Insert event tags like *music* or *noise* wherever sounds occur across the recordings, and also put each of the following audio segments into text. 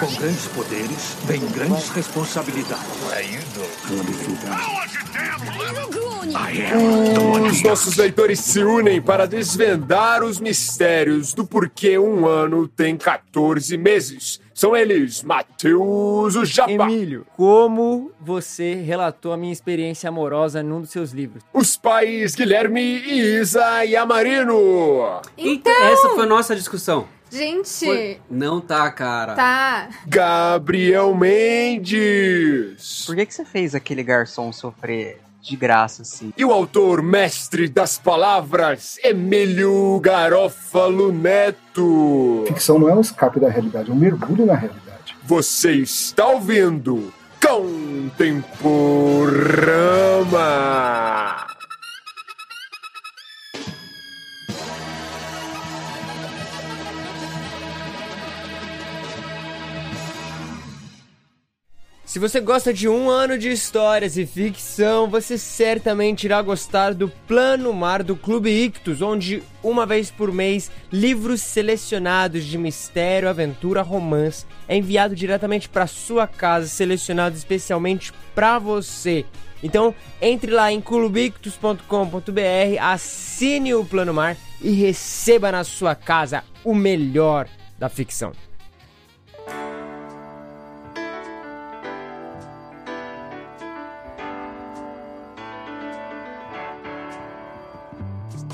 Com grandes poderes, vem grandes responsabilidades. Os nossos leitores se unem para desvendar os mistérios do porquê um ano tem 14 meses. São eles, Matheus o Japa. Emílio, como você relatou a minha experiência amorosa num dos seus livros? Os pais Guilherme, Isa e Amarino. Então, essa foi a nossa discussão. Gente, Foi- Não tá, cara. tá. Gabriel Mendes. Por que, que você fez aquele garçom sofrer de graça assim? E o autor mestre das palavras, Emílio Garófalo Neto. Ficção não é um escape da realidade, é um mergulho na realidade. Você está ouvindo Contemporama. Se você gosta de um ano de histórias e ficção, você certamente irá gostar do Plano Mar do Clube Ictus, onde uma vez por mês livros selecionados de mistério, aventura, romance é enviado diretamente para sua casa, selecionados especialmente para você. Então, entre lá em clubictus.com.br, assine o Plano Mar e receba na sua casa o melhor da ficção.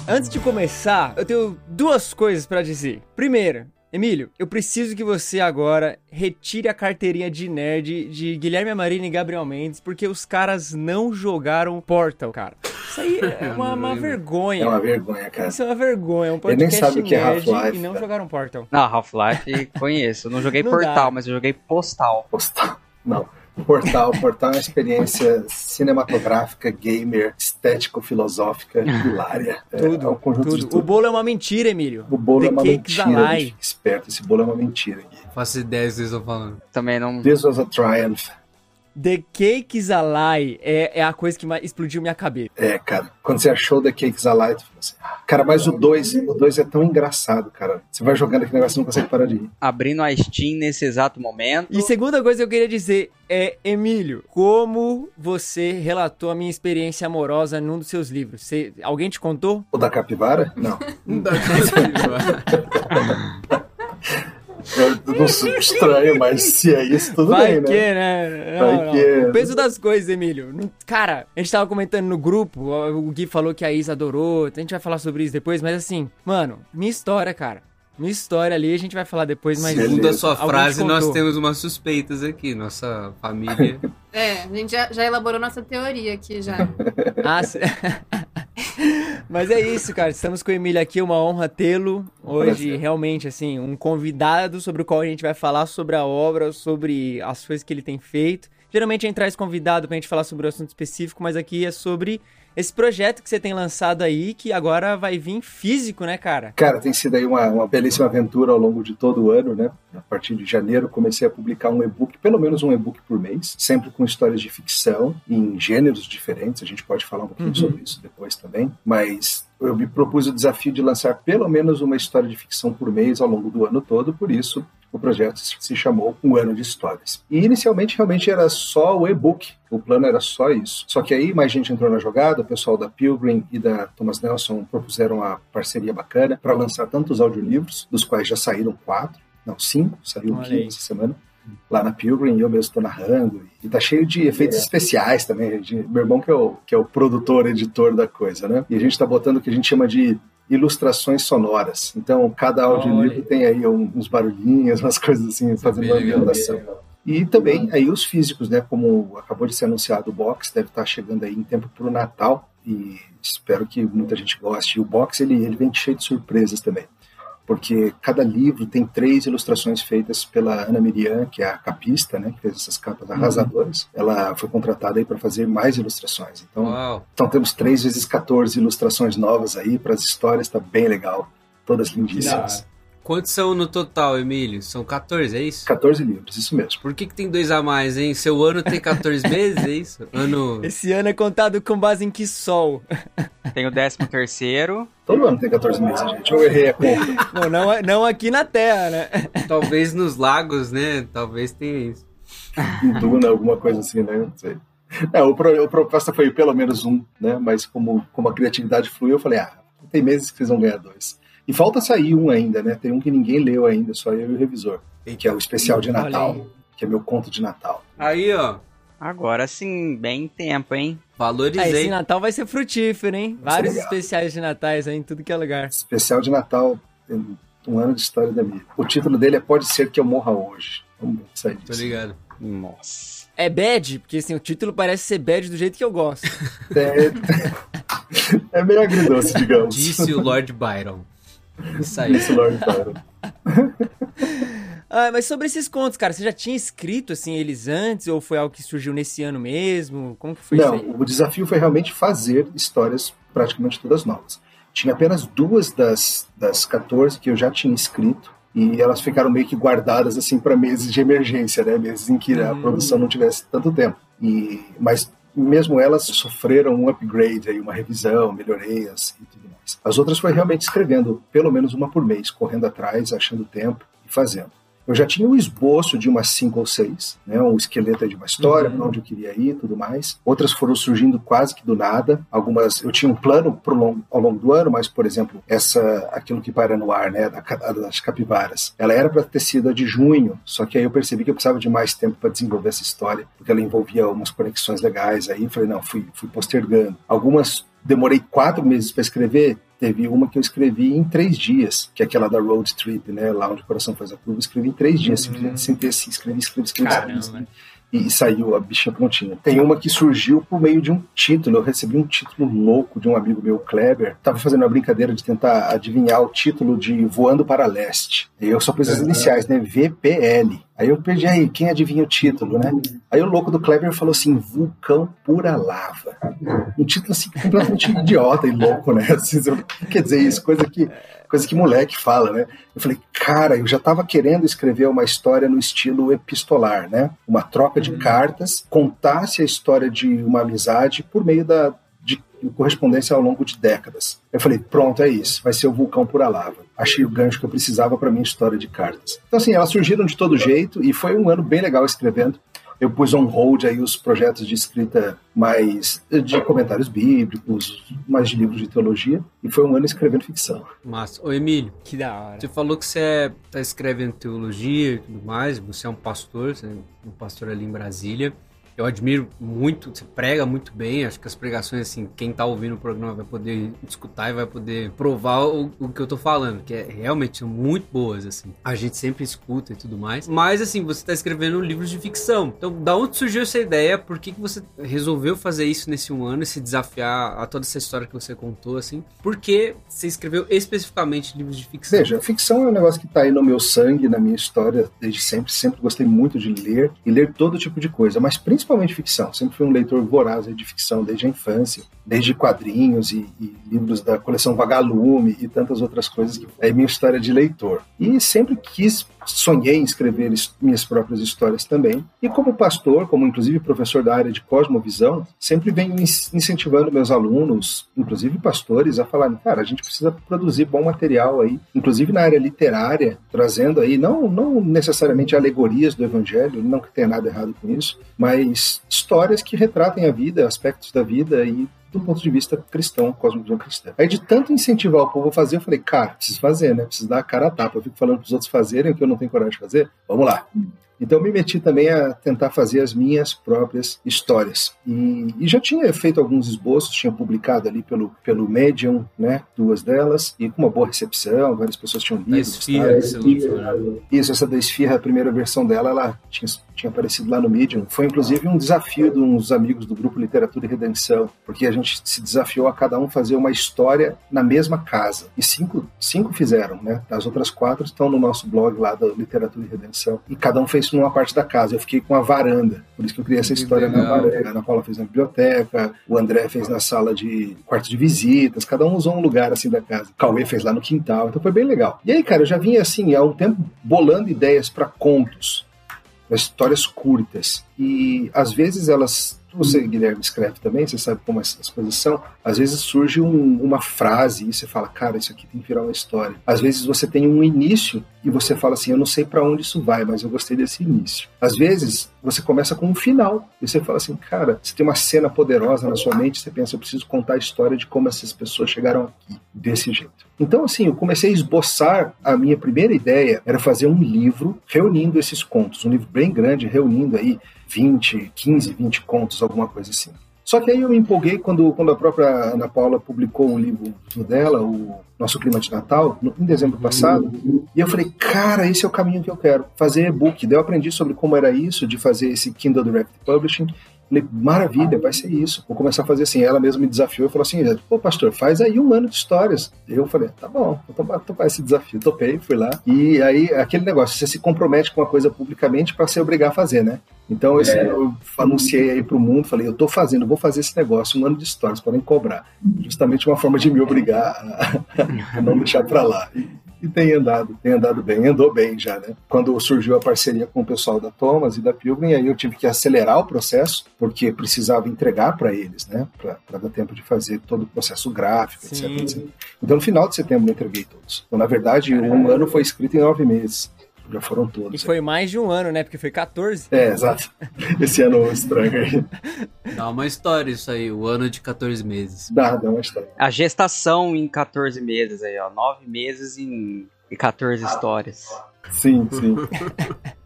Antes de começar, eu tenho duas coisas pra dizer. Primeiro, Emílio, eu preciso que você agora retire a carteirinha de nerd de Guilherme Amarino e Gabriel Mendes, porque os caras não jogaram Portal, cara. Isso aí *laughs* é uma, uma vergonha. É uma vergonha, cara. Isso é uma vergonha. Um Ele nem podcast sabe o que é nerd Half-Life, e não cara. jogaram Portal. Não, Half-Life *laughs* conheço. Eu não joguei Não Portal, dá. mas eu joguei Postal. Postal. Não. Portal. Portal é uma experiência cinematográfica, gamer, estético-filosófica, *laughs* hilária. É, é um Tudo, conjunto de tudo. O tudo. bolo é uma mentira, Emílio. O bolo The é uma mentira. Esperto, esse bolo é uma mentira. Gui. Faço ideia do que vocês estão falando. Também não. This was a triumph. The Cakes a Lie é, é a coisa que mais explodiu minha cabeça. É, cara. Quando você achou The Cakes Alive, você falou assim, "Ah, cara, mas o 2, o 2 é tão engraçado, cara. Você vai jogando aquele negócio e não consegue parar de rir. Abrindo a Steam nesse exato momento. E segunda coisa que eu queria dizer é, Emílio, como você relatou a minha experiência amorosa num dos seus livros? Você- alguém te contou? O da capivara? Não. *laughs* Não dá *laughs* Eu não sou estranho, mas se é isso, tudo Vai bem, que, né? né? Vai Não, não. que- O peso das coisas, Emílio. Cara, a gente tava comentando no grupo, o Gui falou que a Isa adorou, a gente vai falar sobre isso depois, mas assim, mano, minha história, cara. Minha história ali, a gente vai falar depois, mas... Segundo a sua frase, nós temos umas suspeitas aqui. Nossa família. *laughs* É, a gente já, já elaborou nossa teoria aqui já. Ah, se- *laughs* Mas é isso, cara. Estamos com o Emílio aqui, uma honra tê-lo. Hoje, realmente, assim, um convidado sobre o qual a gente vai falar sobre a obra, sobre as coisas que ele tem feito. Geralmente a gente traz convidado pra gente falar sobre o assunto específico, mas aqui é sobre esse projeto que você tem lançado aí, que agora vai vir físico, né, cara? Cara, tem sido aí uma, uma belíssima aventura ao longo de todo o ano, né? A partir de janeiro comecei a publicar um e-book, pelo menos um e-book por mês, sempre com histórias de ficção em gêneros diferentes. A gente pode falar um pouquinho Uhum. sobre isso depois também, mas eu me propus o desafio de lançar pelo menos uma história de ficção por mês ao longo do ano todo, por isso o projeto se chamou Um Ano de Histórias. E inicialmente realmente era só o e-book, o plano era só isso. Só que aí mais gente entrou na jogada, o pessoal da Pilgrim e da Thomas Nelson propuseram uma parceria bacana para lançar tantos audiolivros, dos quais já saíram quatro, não, cinco, saiu aqui aí. essa semana. Lá na Pilgrim, e eu mesmo estou narrando. E tá cheio de efeitos especiais também. de- meu irmão que é, o, que é o produtor, editor da coisa, né? E a gente tá botando o que a gente chama de ilustrações sonoras. Então, cada audiolivro tem aí uns barulhinhos, *laughs* umas coisas assim, fazendo uma ambientação. E também aí os físicos, né? Como acabou de ser anunciado, o box deve estar chegando aí em tempo para o Natal e espero que muita gente goste. E o box ele, ele vem cheio de surpresas também, porque cada livro tem três ilustrações feitas pela Ana Miriam, que é a capista, né? Que fez essas capas arrasadoras. Ela foi contratada aí para fazer mais ilustrações. Então, Uau. então temos 3 vezes 14 ilustrações novas aí para as histórias, tá bem legal. Todas lindíssimas. Quantos são no total, Emílio? São 14, é isso? 14 livros, isso mesmo. Por que, que tem dois a mais, hein? Seu ano tem 14 *laughs* meses, é isso? Ano. Esse ano é contado com base em que sol? *laughs* Tem o 13 terceiro. Todo ano tem 14 meses, gente. Eu errei a conta. *laughs* Não, não, não aqui na Terra, né? Talvez nos lagos, né? Talvez tenha isso. Em Duna, alguma coisa assim, né? Não sei. Não, o, pro, o proposta foi pelo menos um, né? Mas como, como a criatividade fluiu, eu falei, ah, tem meses que vocês vão ganhar dois. E falta sair um ainda, né? Tem um que ninguém leu ainda, só eu e o revisor. Que é o especial de Natal. Que é meu conto de Natal. Aí, ó. Agora sim, bem em tempo, hein? Ah, esse Valorizei. Natal vai ser frutífero, hein? Vai Vários especiais de natais aí em tudo que é lugar. Especial de Natal, tem um ano de história da minha. O título dele é Pode Ser Que Eu Morra Hoje. Vamos ver se sai Tô disso. ligado. Nossa. É bad, porque assim, o título parece ser bad do jeito que eu gosto. *laughs* É, *laughs* é meio agridoce, digamos. Disse o Lord Byron. Isso aí. Isso, Lord. *laughs* Ah, mas sobre esses contos, cara, você já tinha escrito assim eles antes ou foi algo que surgiu nesse ano mesmo? Como que foi Não, isso aí? o desafio foi realmente fazer histórias praticamente todas novas. Tinha apenas duas das, das 14 que eu já tinha escrito e elas ficaram meio que guardadas assim para meses de emergência, né? Meses em que a Hum. produção não tivesse tanto tempo. E mas mesmo elas sofreram um upgrade aí, uma revisão, melhorias. As outras foi realmente escrevendo pelo menos uma por mês, correndo atrás, achando tempo e fazendo. Eu já tinha um esboço de umas cinco ou seis, né, um esqueleto de uma história, para onde eu queria ir, tudo mais. Outras foram surgindo quase que do nada. Algumas eu tinha um plano pro longo, ao longo do ano, mas por exemplo essa, aquilo que para no ar, né, da, das capivaras, ela era para ter sido a de junho, só que aí eu percebi que eu precisava de mais tempo para desenvolver essa história, porque ela envolvia umas conexões legais. Aí falei não, fui, fui postergando. Algumas demorei quatro meses para escrever. Teve uma que eu escrevi em três dias, que é aquela da road trip, né? Lá onde o coração faz a curva. Escrevi em três dias, simplesmente sem ter assim, escrevi, escrevi, escrevi, escrevi, Caramba. e, e saiu a bichinha prontinha. Tem uma que surgiu por meio de um título. Eu recebi um título louco de um amigo meu, Kleber. Tava fazendo uma brincadeira de tentar adivinhar o título de Voando para Leste. E eu só pus as iniciais, né? VPL. Aí eu perdi aí, quem adivinha o título, né? Aí o louco do Kleber falou assim: Vulcão Pura Lava. Um título assim completamente *laughs* idiota e louco, né? Assim, quer dizer isso, coisa que, coisa que moleque fala, né? Eu falei, cara, eu já estava querendo escrever uma história no estilo epistolar, né? Uma troca de cartas, contasse a história de uma amizade por meio da de correspondência ao longo de décadas. Eu falei, pronto, é isso, vai ser o vulcão pura lava. Achei o gancho que eu precisava para minha história de cartas. Então assim, elas surgiram de todo jeito e foi um ano bem legal escrevendo. Eu pus on hold aí os projetos de escrita mais de comentários bíblicos, mais de livros de teologia, e foi um ano escrevendo ficção. Massa. Ô, Emílio, Que da hora. você falou que você é, tá escrevendo teologia e tudo mais, você é um pastor, você é um pastor ali em Brasília. Eu admiro muito, você prega muito bem, acho que as pregações, assim, quem tá ouvindo o programa vai poder escutar e vai poder provar o, o que eu tô falando, que é realmente são muito boas, assim. A gente sempre escuta e tudo mais. Mas, assim, você tá escrevendo livros de ficção. Então, da onde surgiu essa ideia? Por que, que você resolveu fazer isso nesse um ano se desafiar a toda essa história que você contou, assim? Por que você escreveu especificamente livros de ficção? Veja, ficção é um negócio que está aí no meu sangue, na minha história, desde sempre. Sempre gostei muito de ler e ler todo tipo de coisa, mas principalmente ficção. Sempre fui um leitor voraz de ficção desde a infância, desde quadrinhos e, e livros da coleção Vagalume e tantas outras coisas que é minha história de leitor. E sempre quis, sonhei em escrever minhas próprias histórias também. E como pastor, como inclusive professor da área de cosmovisão, sempre venho incentivando meus alunos, inclusive pastores, a falarem, cara, a gente precisa produzir bom material aí, inclusive na área literária, trazendo aí não, não necessariamente alegorias do evangelho, não que tenha nada errado com isso, mas histórias que retratem a vida, aspectos da vida e do ponto de vista cristão, cosmovisão cristã. Aí de tanto incentivar o povo a fazer, eu falei, cara, preciso fazer, né? Preciso dar a cara a tapa. Eu fico falando para os outros fazerem o que eu não tenho coragem de fazer. Vamos lá. Então me meti também a tentar fazer as minhas próprias histórias. E, e já tinha feito alguns esboços, tinha publicado ali pelo, pelo Medium, né? Duas delas, e com uma boa recepção, várias pessoas tinham lido. Esfirra? Isso, essa da Esfirra, a primeira versão dela, ela tinha, tinha aparecido lá no Medium. Foi inclusive um desafio de uns amigos do grupo Literatura e Redenção, porque a gente se desafiou a cada um fazer uma história na mesma casa. E cinco, cinco fizeram, né? As outras quatro estão no nosso blog lá da Literatura e Redenção. E cada um fez isso numa parte da casa. Eu fiquei com a varanda. Por isso que eu criei essa história na legal. varanda. A Ana Paula fez na biblioteca, o André fez na sala de quarto de visitas, cada um usou um lugar assim da casa. O Cauê fez lá no quintal, então foi bem legal. E aí, cara, eu já vinha assim, há um tempo bolando ideias para contos, pra histórias curtas. E às vezes elas. Você, Guilherme, escreve também, você sabe como essas coisas são. Às vezes surge um- uma frase e você fala, cara, isso aqui tem que virar uma história. Às vezes você tem um início e você fala assim, eu não sei para onde isso vai, mas eu gostei desse início. Às vezes você começa com um final e você fala assim, cara, você tem uma cena poderosa na sua mente, você pensa, eu preciso contar a história de como essas pessoas chegaram aqui, desse jeito. Então, assim, eu comecei a esboçar a minha primeira ideia era fazer um livro reunindo esses contos, um livro bem grande, reunindo aí 20, 15, 20 contos, alguma coisa assim. Só que aí eu me empolguei quando, quando a própria Ana Paula publicou um livro dela, o Nosso Clima de Natal, no- em dezembro passado, e eu falei, cara, esse é o caminho que eu quero, fazer e-book. Daí eu aprendi sobre como era isso, de fazer esse Kindle Direct Publishing. Falei, maravilha, vai ser isso. Vou começar a fazer assim. Ela mesma me desafiou e falou assim: pô, pastor, faz aí um ano de histórias. Eu falei, tá bom, vou topar, topar esse desafio. Topei, fui lá. E aí, aquele negócio, você se compromete com uma coisa publicamente para se obrigar a fazer, né? Então, esse, eu anunciei aí pro mundo, falei, eu tô fazendo, vou fazer esse negócio, um ano de histórias, podem cobrar. Justamente uma forma de me obrigar a, a não deixar para lá. E, e tem andado, tem andado bem, andou bem já, né? Quando surgiu a parceria com o pessoal da Thomas e da Pilgrim, aí eu tive que acelerar o processo, porque precisava entregar para eles, né? Para dar tempo de fazer todo o processo gráfico, etc, etc. Então, no final de setembro, eu entreguei todos. Então, na verdade, um ano foi escrito em nove meses. Já foram E todos. foi mais de um ano, né? Porque foi 14. É, exato. *laughs* Esse ano estranho aí. Dá uma história isso aí, o ano de 14 meses. Dá, dá uma história. A gestação em 14 meses aí, ó. 9 meses em, em 14 histórias. Sim, sim. *laughs*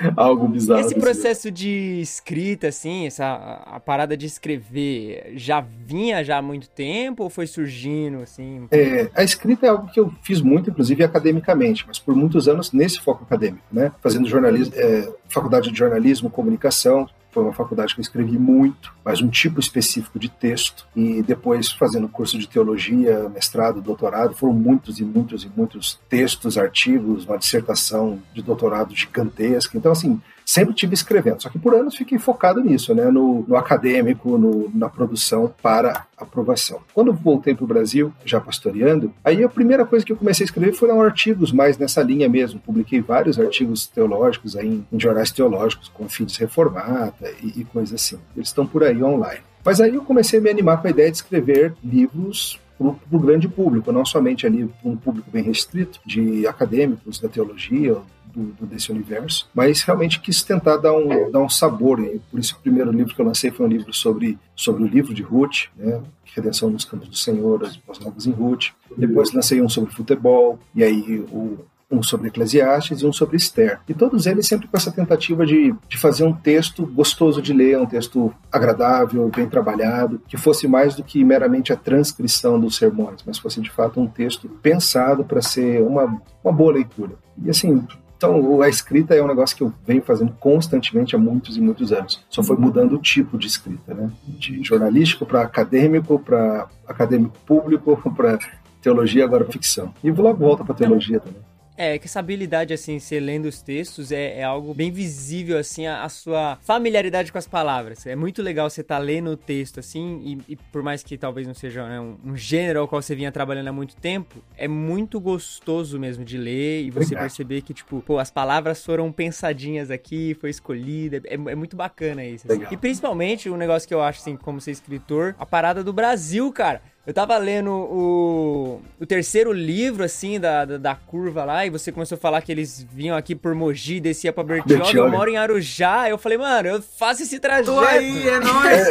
*laughs* Algo bizarro. Esse processo de escrita, assim, essa a, a parada de escrever, já vinha já há muito tempo ou foi surgindo, assim? É, a escrita é algo que eu fiz muito, inclusive academicamente, mas por muitos anos nesse foco acadêmico, né? Fazendo jornalismo, é, faculdade de jornalismo, comunicação, foi uma faculdade que eu escrevi muito, mas um tipo específico de texto, e depois fazendo curso de teologia, mestrado, doutorado, foram muitos e muitos e muitos textos, artigos, uma dissertação de doutorado gigantesca. Então, assim, sempre tive escrevendo, só que por anos fiquei focado nisso, né, no, no acadêmico, no, na produção para aprovação. Quando voltei para o Brasil, já pastoreando, aí a primeira coisa que eu comecei a escrever foram artigos mais nessa linha mesmo. Publiquei vários artigos teológicos aí em, em jornais teológicos, como Fides Reformata e, e coisas assim. Eles estão por aí online. Mas aí eu comecei a me animar com a ideia de escrever livros para o grande público, não somente ali um público bem restrito de acadêmicos da teologia, do, do, desse universo, mas realmente quis tentar dar um, dar um sabor. Por isso o primeiro livro que eu lancei foi um livro sobre, sobre o livro de Ruth, né? Redenção nos Campos do Senhor, as Boas Novas em Ruth. Depois lancei um sobre futebol, e aí o, um sobre Eclesiastes e um sobre Esther. E todos eles sempre com essa tentativa de, de fazer um texto gostoso de ler, um texto agradável, bem trabalhado, que fosse mais do que meramente a transcrição dos sermões, mas fosse de fato um texto pensado para ser uma, uma boa leitura. E assim, então, a escrita é um negócio que eu venho fazendo constantemente há muitos e muitos anos. Só foi mudando o tipo de escrita, né? De jornalístico para acadêmico, para acadêmico público, *laughs* para teologia, agora ficção. E logo volta para teologia também. É, que essa habilidade, assim, você lendo os textos é, é algo bem visível, assim, a, a, sua familiaridade com as palavras. É muito legal você estar tá lendo o texto, assim, e, e, por mais que talvez não seja né, um, um, gênero ao qual você vinha trabalhando há muito tempo, é muito gostoso mesmo de ler e você Obrigado. perceber que, tipo, pô, as palavras foram pensadinhas aqui, foi escolhida. É, é muito bacana isso. Assim. E principalmente um negócio que eu acho, assim, como ser escritor, a parada do Brasil, cara. Eu tava lendo o, o terceiro livro, assim, da, da, da, curva lá, e você começou a falar que eles vinham aqui por Mogi, descia pra Bertioga, Bertioga. eu moro em Arujá. Eu falei, mano, eu faço esse trajeto. Tô aí, é nóis.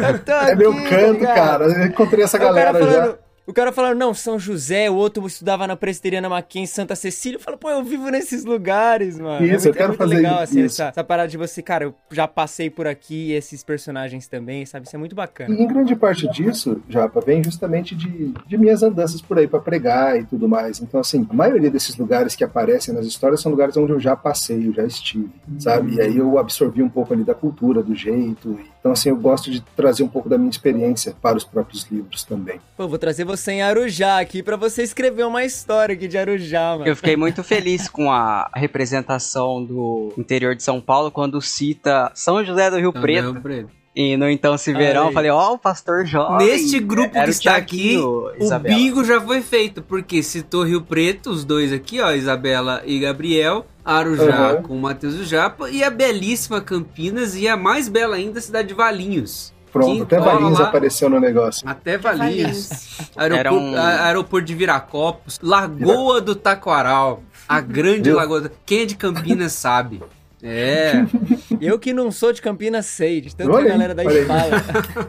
*laughs* é, é meu canto, cara. Eu encontrei essa galera falando, já. O cara falando, não, São José, o outro estudava na Presbiteriana Mackenzie, Santa Cecília. Eu falo, pô, eu vivo nesses lugares, mano. Isso, é muito, eu quero é muito fazer legal, assim, isso. essa, essa, parada de você, cara, eu já passei por aqui, esses personagens também, sabe? Isso é muito bacana. E em grande parte disso, Japa, vem justamente de, de minhas andanças por aí para pregar e tudo mais. Então, assim, a maioria desses lugares que aparecem nas histórias são lugares onde eu já passei, eu já estive, sabe? E aí eu absorvi um pouco ali da cultura, do jeito e Então, assim, eu gosto de trazer um pouco da minha experiência para os próprios livros também. Pô, vou trazer você em Arujá aqui pra você escrever uma história aqui de Arujá, mano. Eu fiquei muito feliz com a representação do interior de São Paulo quando cita São José do Rio Preto. Rio Preto. E no Então Se Verão, Aí. eu falei, ó, o pastor jovem. Neste grupo que está aqui, Tiaguinho, o Isabela. bingo já foi feito, porque citou Rio Preto, os dois aqui, ó, Isabela e Gabriel, Arujá Uhum. com o Matheus do Japa, e a belíssima Campinas, e a mais bela ainda, a cidade de Valinhos. Pronto, Que até Valinhos lá. apareceu no negócio. Até Valinhos. Aeroporto, Era um- aeroporto de Viracopos, Lagoa do Taquaral, a grande Viu? lagoa. do- Quem é de Campinas sabe. É. *laughs* Eu que não sou de Campinas sei, de tanto Olha que a galera aí. fala.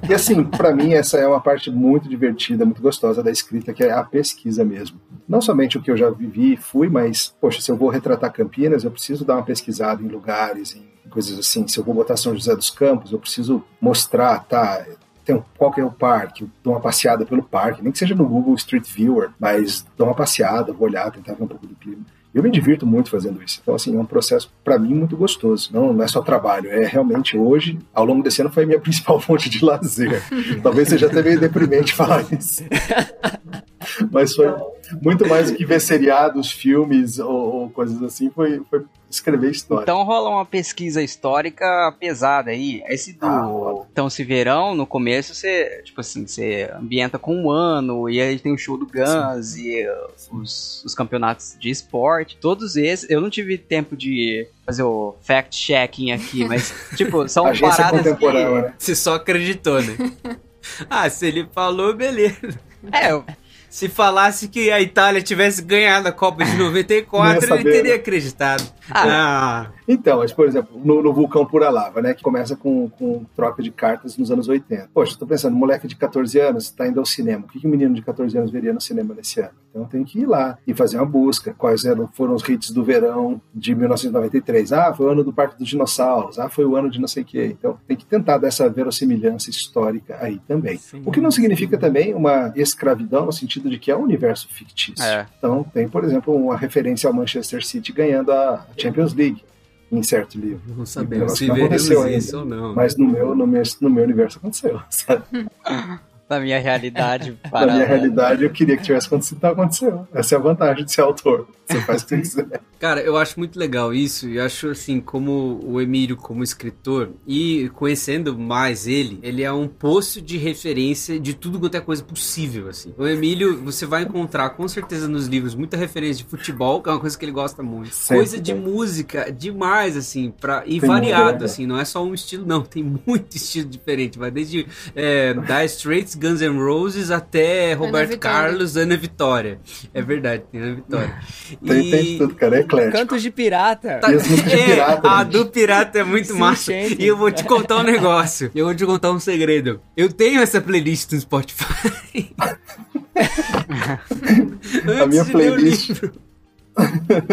*laughs* E assim, para mim, essa é uma parte muito divertida, muito gostosa da escrita, que é a pesquisa mesmo. Não somente o que eu já vivi e fui, mas, poxa, se eu vou retratar Campinas, eu preciso dar uma pesquisada em lugares, em coisas assim. Se eu vou botar São José dos Campos, eu preciso mostrar, tá? Tem qual que é o parque? Eu dou uma passeada pelo parque, nem que seja no Google Street Viewer, mas dou uma passeada, vou olhar, tentar ver um pouco do clima. Eu me divirto muito fazendo isso. Então, assim, é um processo, para mim, muito gostoso. Não, não é só trabalho, é realmente hoje, ao longo desse ano, foi a minha *laughs* principal fonte de lazer. Talvez seja até meio deprimente falar isso. *laughs* Mas foi muito mais do que ver *laughs* seriados, filmes ou, ou coisas assim, foi, foi escrever história. Então rola uma pesquisa histórica pesada aí. Esse do Ah, Então Se Verão, no começo, você, tipo assim, você ambienta com um ano, e aí tem o show do Guns e uh, os, os campeonatos de esporte. Todos esses, eu não tive tempo de fazer o fact-checking aqui, mas, *laughs* tipo, são Agência paradas contemporânea, né? Você só acreditou, né? *laughs* ah, se ele falou, beleza. que... É, eu- Se falasse que a Itália tivesse ganhado a Copa de *laughs* Não 94, ia ele teria né? acreditado. Ah. Ah, Então, mas, por exemplo, no, no Vulcão Pura Lava, né, que começa com, com troca de cartas nos anos 80. Poxa, estou pensando, moleque de 14 anos está indo ao cinema. O que, que um menino de 14 anos veria no cinema nesse ano? Então tem que ir lá e fazer uma busca. Quais eram, foram os hits do verão de 1993? Ah, foi o ano do Parque dos Dinossauros. Ah, foi o ano de não sei o quê. Então tem que tentar dessa verossimilhança histórica aí também. O que não significa também uma escravidão no sentido de que é um universo fictício. É. Então tem, por exemplo, uma referência ao Manchester City ganhando a Champions League em certo livro. não Eu sabemos acho se veremos aconteceu ainda. isso ou não. Mas no meu, no meu, no meu universo aconteceu. *laughs* Sabe? Na minha realidade, *laughs* Na para... minha realidade, eu queria que tivesse acontecido, então aconteceu. Essa é a vantagem de ser autor. Você faz o que quiser. *laughs* Cara, eu acho muito legal isso. E acho assim, como o Emílio, como escritor, e conhecendo mais ele, ele é um poço de referência de tudo quanto é coisa possível, assim. O Emílio, você vai encontrar com certeza nos livros muita referência de futebol, que é uma coisa que ele gosta muito. Sempre coisa de música, demais, assim, pra, e Tem variado, né? assim, não é só um estilo, não. *laughs* Tem muito estilo diferente. Vai desde é, Dire Straits, Guns N' Roses, até Roberto. Carlos, Ana Vitória. É verdade, tem Ana Vitória. *laughs* Tem, tem de tudo, cara. É eclético. Cantos de pirata. Tá- E de é, pirata, a gente. do pirata é muito Sim, massa. gente. E eu vou te contar um *laughs* negócio. Eu vou te contar um segredo. Eu tenho essa playlist no Spotify. *laughs* A minha Antes de ler o playlist. livro.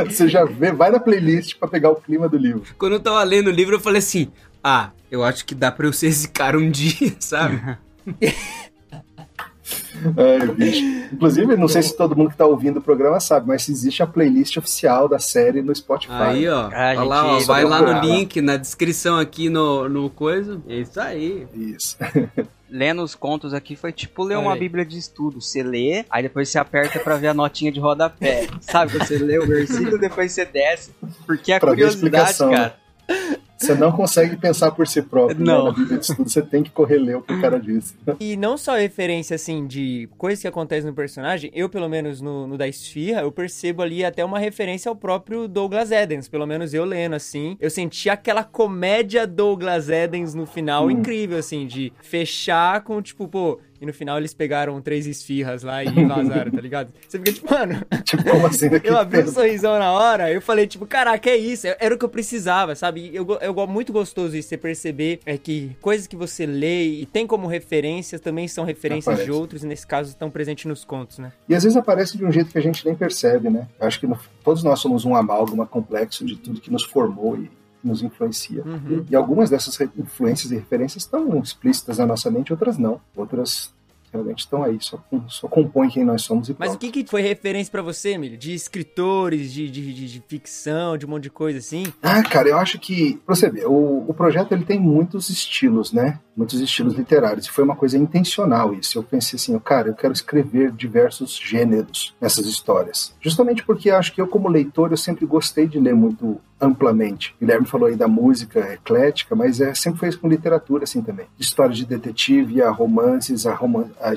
Você já vê, vai na playlist pra pegar o clima do livro. Quando eu tava lendo o livro, eu falei assim: Ah, eu acho que dá pra eu ser esse cara um dia, sabe? Ai, bicho. Inclusive, não sei se todo mundo que tá ouvindo o programa sabe, mas existe a playlist oficial da série no Spotify. Aí, ó. Ah, lá, ó, vai lá no link, na descrição aqui no, no coisa. É isso aí. Isso. *laughs* Lendo os contos aqui foi tipo ler uma bíblia de estudo. Você lê, aí depois você aperta pra ver a notinha de rodapé. Sabe, você lê o versículo, depois você desce. Porque a Pra a curiosidade, explicação, cara. Você não consegue pensar por si próprio. Não. Né? Na Bíblia de estudo, você tem que correr ler o que o cara disse. E não só referência, assim, de coisas que acontecem no personagem, eu, pelo menos, no, no da Esfirra, eu percebo ali até uma referência ao próprio Douglas Adams. Pelo menos eu lendo, assim. Eu senti aquela comédia Douglas Adams no final Hum. incrível, assim, de fechar com, tipo, pô... E no final eles pegaram três esfirras lá e *laughs* vazaram, tá ligado? Você fica tipo, mano, *laughs* Tipo, como assim? Daqui *laughs* eu abri um sorrisão na hora, eu falei, tipo, caraca, é isso, era o que eu precisava, sabe? Eu, eu muito gostoso isso, você perceber é que coisas que você lê e tem como referências também são referências Aparece. de outros, e nesse caso estão presentes nos contos, né? E às vezes aparece de um jeito que a gente nem percebe, né? Eu acho que no- todos nós somos um amálgama complexo de tudo que nos formou e nos influencia. Uhum. E algumas dessas influências e referências estão explícitas na nossa mente, outras não. Outras realmente estão aí, só, só compõem quem nós somos Mas pronto. o que, que foi referência pra você, Emílio? De escritores, de, de, de, de ficção, de um monte de coisa assim? Ah, cara, eu acho que, pra você ver, o, o projeto ele tem muitos estilos, né? Muitos estilos literários. E foi uma coisa intencional isso. Eu pensei assim, cara, eu quero escrever diversos gêneros nessas histórias. Justamente porque acho que eu, como leitor, eu sempre gostei de ler muito amplamente. O Guilherme falou aí da música eclética, mas é, sempre foi isso com literatura assim também. Histórias de detetive, a romances, a, roman a,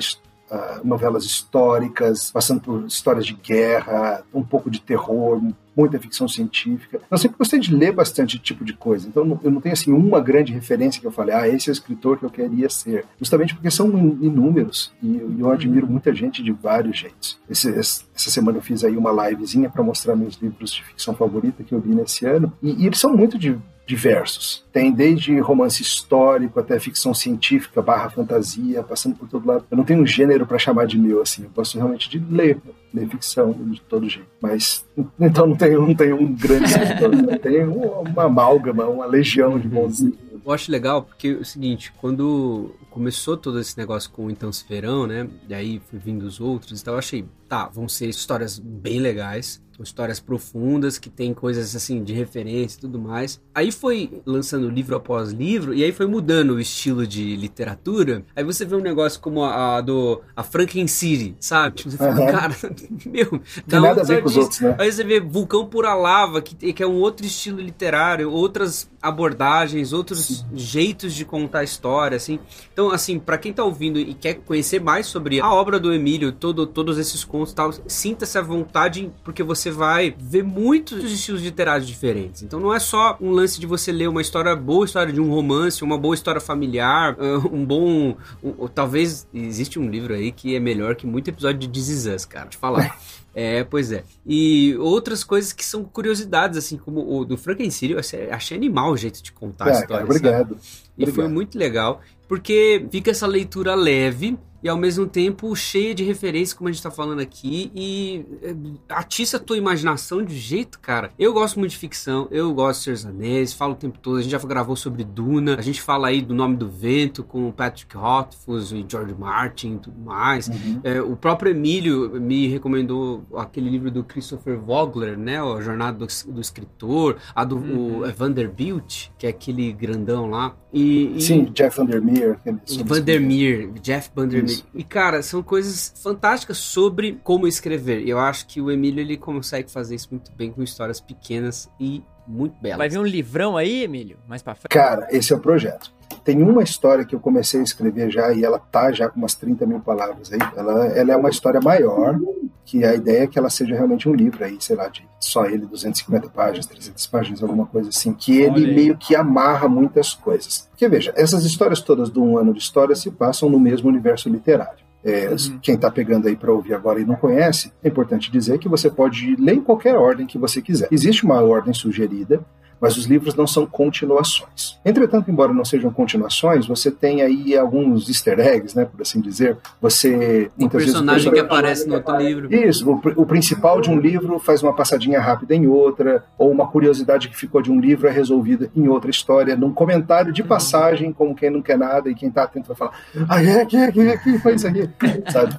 a novelas históricas, passando por histórias de guerra, um pouco de terror, muita ficção científica. Eu sempre gostei de ler bastante tipo de coisa. Então eu não tenho assim uma grande referência que eu falei, ah, esse é o escritor que eu queria ser. Justamente porque são inúmeros e eu admiro muita gente de vários jeitos. Esse, essa semana eu fiz aí uma livezinha para mostrar meus livros de ficção favorita que eu li nesse ano e, e eles são muito de, diversos. Tem desde romance histórico até ficção científica, barra fantasia, passando por todo lado. Eu não tenho um gênero para chamar de meu, assim. Eu gosto realmente de ler, ler ficção de todo jeito. Mas, *laughs* então não tenho, não tenho um grande *laughs* escritor, né? tenho uma amálgama, uma legião de bons eu acho legal porque é o seguinte, quando começou todo esse negócio com o Então Se Verão, né? E aí foi vindo os outros, então eu achei, tá, vão ser histórias bem legais, histórias profundas que tem coisas assim de referência e tudo mais. Aí foi lançando livro após livro e aí foi mudando o estilo de literatura. Aí você vê um negócio como a, a do a Franken City, sabe? Tipo, você fala, uhum. cara, *laughs* meu, dá nada a ver com os outros, né? Aí você vê Vulcão Pura Lava, que, que é um outro estilo literário, outras abordagens, outros jeitos de contar história, assim. Então, assim, para quem tá ouvindo e quer conhecer mais sobre a obra do Emílio, todo, todos esses contos e tal, sinta-se à vontade, porque você vai ver muitos estilos literários diferentes. Então, não é só um lance de você ler uma história boa, história de um romance, uma boa história familiar, *laughs* um bom. Um, talvez existe um livro aí que é melhor que muito episódio de This Is Us, cara, te falar. *laughs* É, pois é. E outras coisas que são curiosidades, assim, como o do Frankenstein, eu achei animal o jeito de contar é, a história. Cara, obrigado. Sabe? E obrigado. foi muito legal, porque fica essa leitura leve, e ao mesmo tempo cheia de referências, como a gente tá falando aqui, e eh, atiça a tua imaginação de jeito, cara. Eu gosto muito de ficção, eu gosto de dos Anéis, falo o tempo todo, a gente já gravou sobre Duna, a gente fala aí do Nome do Vento com o Patrick Rothfuss e George Martin e tudo mais. Uhum. É, o próprio Emílio me recomendou aquele livro do Christopher Vogler, né, a Jornada do, do Escritor, a do uhum. o Vanderbilt, que é aquele grandão lá. E, e... Sim, Jeff Vandermeer. Vandermeer, Jeff Vandermeer. E, cara, são coisas fantásticas sobre como escrever. E eu acho que o Emílio ele consegue fazer isso muito bem com histórias pequenas e muito belas. Vai vir um livrão aí, Emílio? Mais pra frente? Cara, esse é o projeto. Tem uma história que eu comecei a escrever já e ela tá já com umas 30 mil palavras aí. Ela, ela é uma história maior, que a ideia é que ela seja realmente um livro aí, sei lá, de só ele, 250 páginas, 300 páginas, alguma coisa assim, que ele meio que amarra muitas coisas. Porque veja, essas histórias todas do Um Ano de História se passam no mesmo universo literário. É, uhum. Quem está pegando aí para ouvir agora e não conhece, é importante dizer que você pode ler em qualquer ordem que você quiser. Existe uma ordem sugerida, mas os livros não são continuações. Entretanto, embora não sejam continuações, você tem aí alguns easter eggs, né, por assim dizer. Você um personagem vezes, que aparece no outro livro. Isso, o, o, principal de um livro faz uma passadinha rápida em outra, ou uma curiosidade que ficou de um livro é resolvida em outra história, num comentário de passagem, como quem não quer nada e quem está atento vai falar: "Ah, é, que é, que é, que foi isso aqui", *laughs* sabe?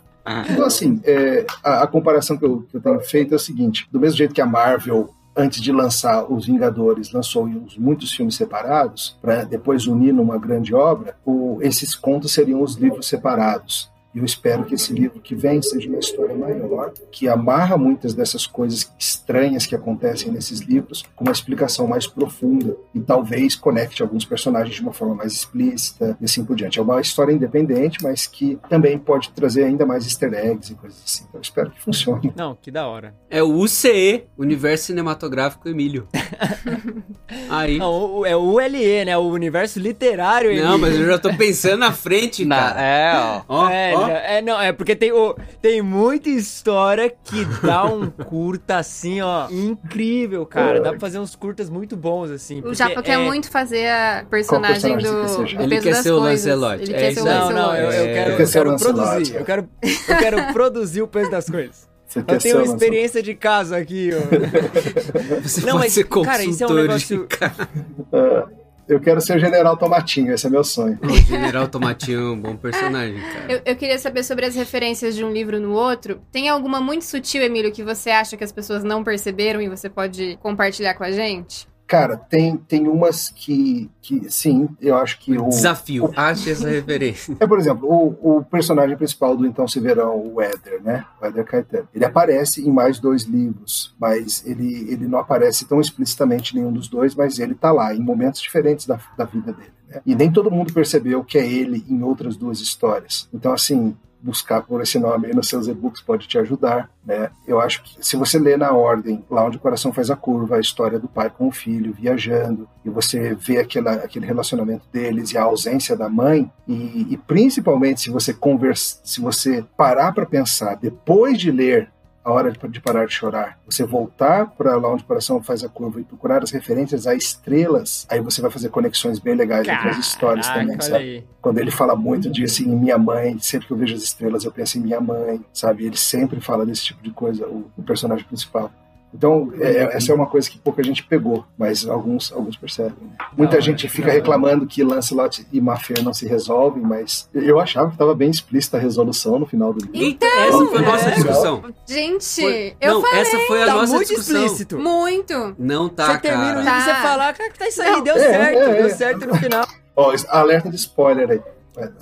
Então, assim, é, a, a, comparação que eu, que eu tenho feito é o seguinte: do mesmo jeito que a Marvel antes de lançar Os Vingadores, lançou muitos filmes separados, para depois unir numa grande obra, o, esses contos seriam os livros separados. E eu espero que esse livro que vem seja uma história maior, que amarra muitas dessas coisas estranhas que acontecem nesses livros com uma explicação mais profunda e talvez conecte alguns personagens de uma forma mais explícita e assim por diante. É uma história independente, mas que também pode trazer ainda mais easter eggs e coisas assim. Então eu espero que funcione. *laughs* Não, que da hora. É o UCE, Universo Cinematográfico Emílio. *laughs* Aí. Não, é o ULE, né? O Universo Literário Emílio. Não, mas eu já tô pensando na frente, cara. Na, é, ó. ó, é, ó é, não, é porque tem, oh, tem muita história que dá um curta assim, ó, incrível, cara. Dá pra fazer uns curtas muito bons, assim. O Japa é... quer muito fazer a personagem, personagem do, Ele quer ser o Lancelot. Ele é quer ser o Lancelot. Não, não, eu, eu quero, eu quero produzir. Eu quero, eu quero produzir o peso das coisas. eu tenho uma experiência de caso aqui. Ó. *laughs* Você não, mas, cara, isso é um negócio. *laughs* Eu quero ser o General Tomatinho, esse é meu sonho. O General Tomatinho é um bom personagem, cara. Eu, eu queria saber sobre as referências de um livro no outro. Tem alguma muito sutil, Emílio, que você acha que as pessoas não perceberam e você pode compartilhar com a gente? Cara, tem, tem umas que, que sim, eu acho que o. Desafio, o, ache essa referência. É, por exemplo, o, o personagem principal do Então Se Verão, o Éder, né? O Éder Caetano. Ele aparece em mais dois livros, mas ele, ele não aparece tão explicitamente em nenhum dos dois, mas ele tá lá, em momentos diferentes da, da vida dele. Né? E nem todo mundo percebeu que é ele em outras duas histórias. Então, assim, buscar por esse nome aí nos seus e-books pode te ajudar, né? Eu acho que se você lê na ordem, lá onde o coração faz a curva, a história do pai com o filho viajando, e você vê aquela, aquele relacionamento deles e a ausência da mãe, e, e principalmente se você conversa, se você parar para pensar depois de ler a hora de, parar de chorar, você voltar para lá onde o coração faz a curva e procurar as referências a estrelas, aí você vai fazer conexões bem legais Caraca, entre as histórias também, sabe? Aí. Quando ele fala muito de assim, minha mãe, sempre que eu vejo as estrelas eu penso em minha mãe, sabe? Ele sempre fala desse tipo de coisa, o, o personagem principal. Então, é, é, essa é uma coisa que pouca gente pegou, mas alguns, alguns percebem. Né? Muita não, gente é, fica reclamando que Lancelot e Mafia não se resolvem, mas eu achava que estava bem explícita a resolução no final do livro. Então, essa foi a nossa é. discussão. Gente, foi, eu não, falei. essa foi a tá nossa muito discussão. explícito. Muito. Não tá, Você termina cara. o livro e Tá. você fala, cara, que tá isso aí, Não. deu É, certo, é, deu é. certo no final. Ó, alerta de spoiler aí.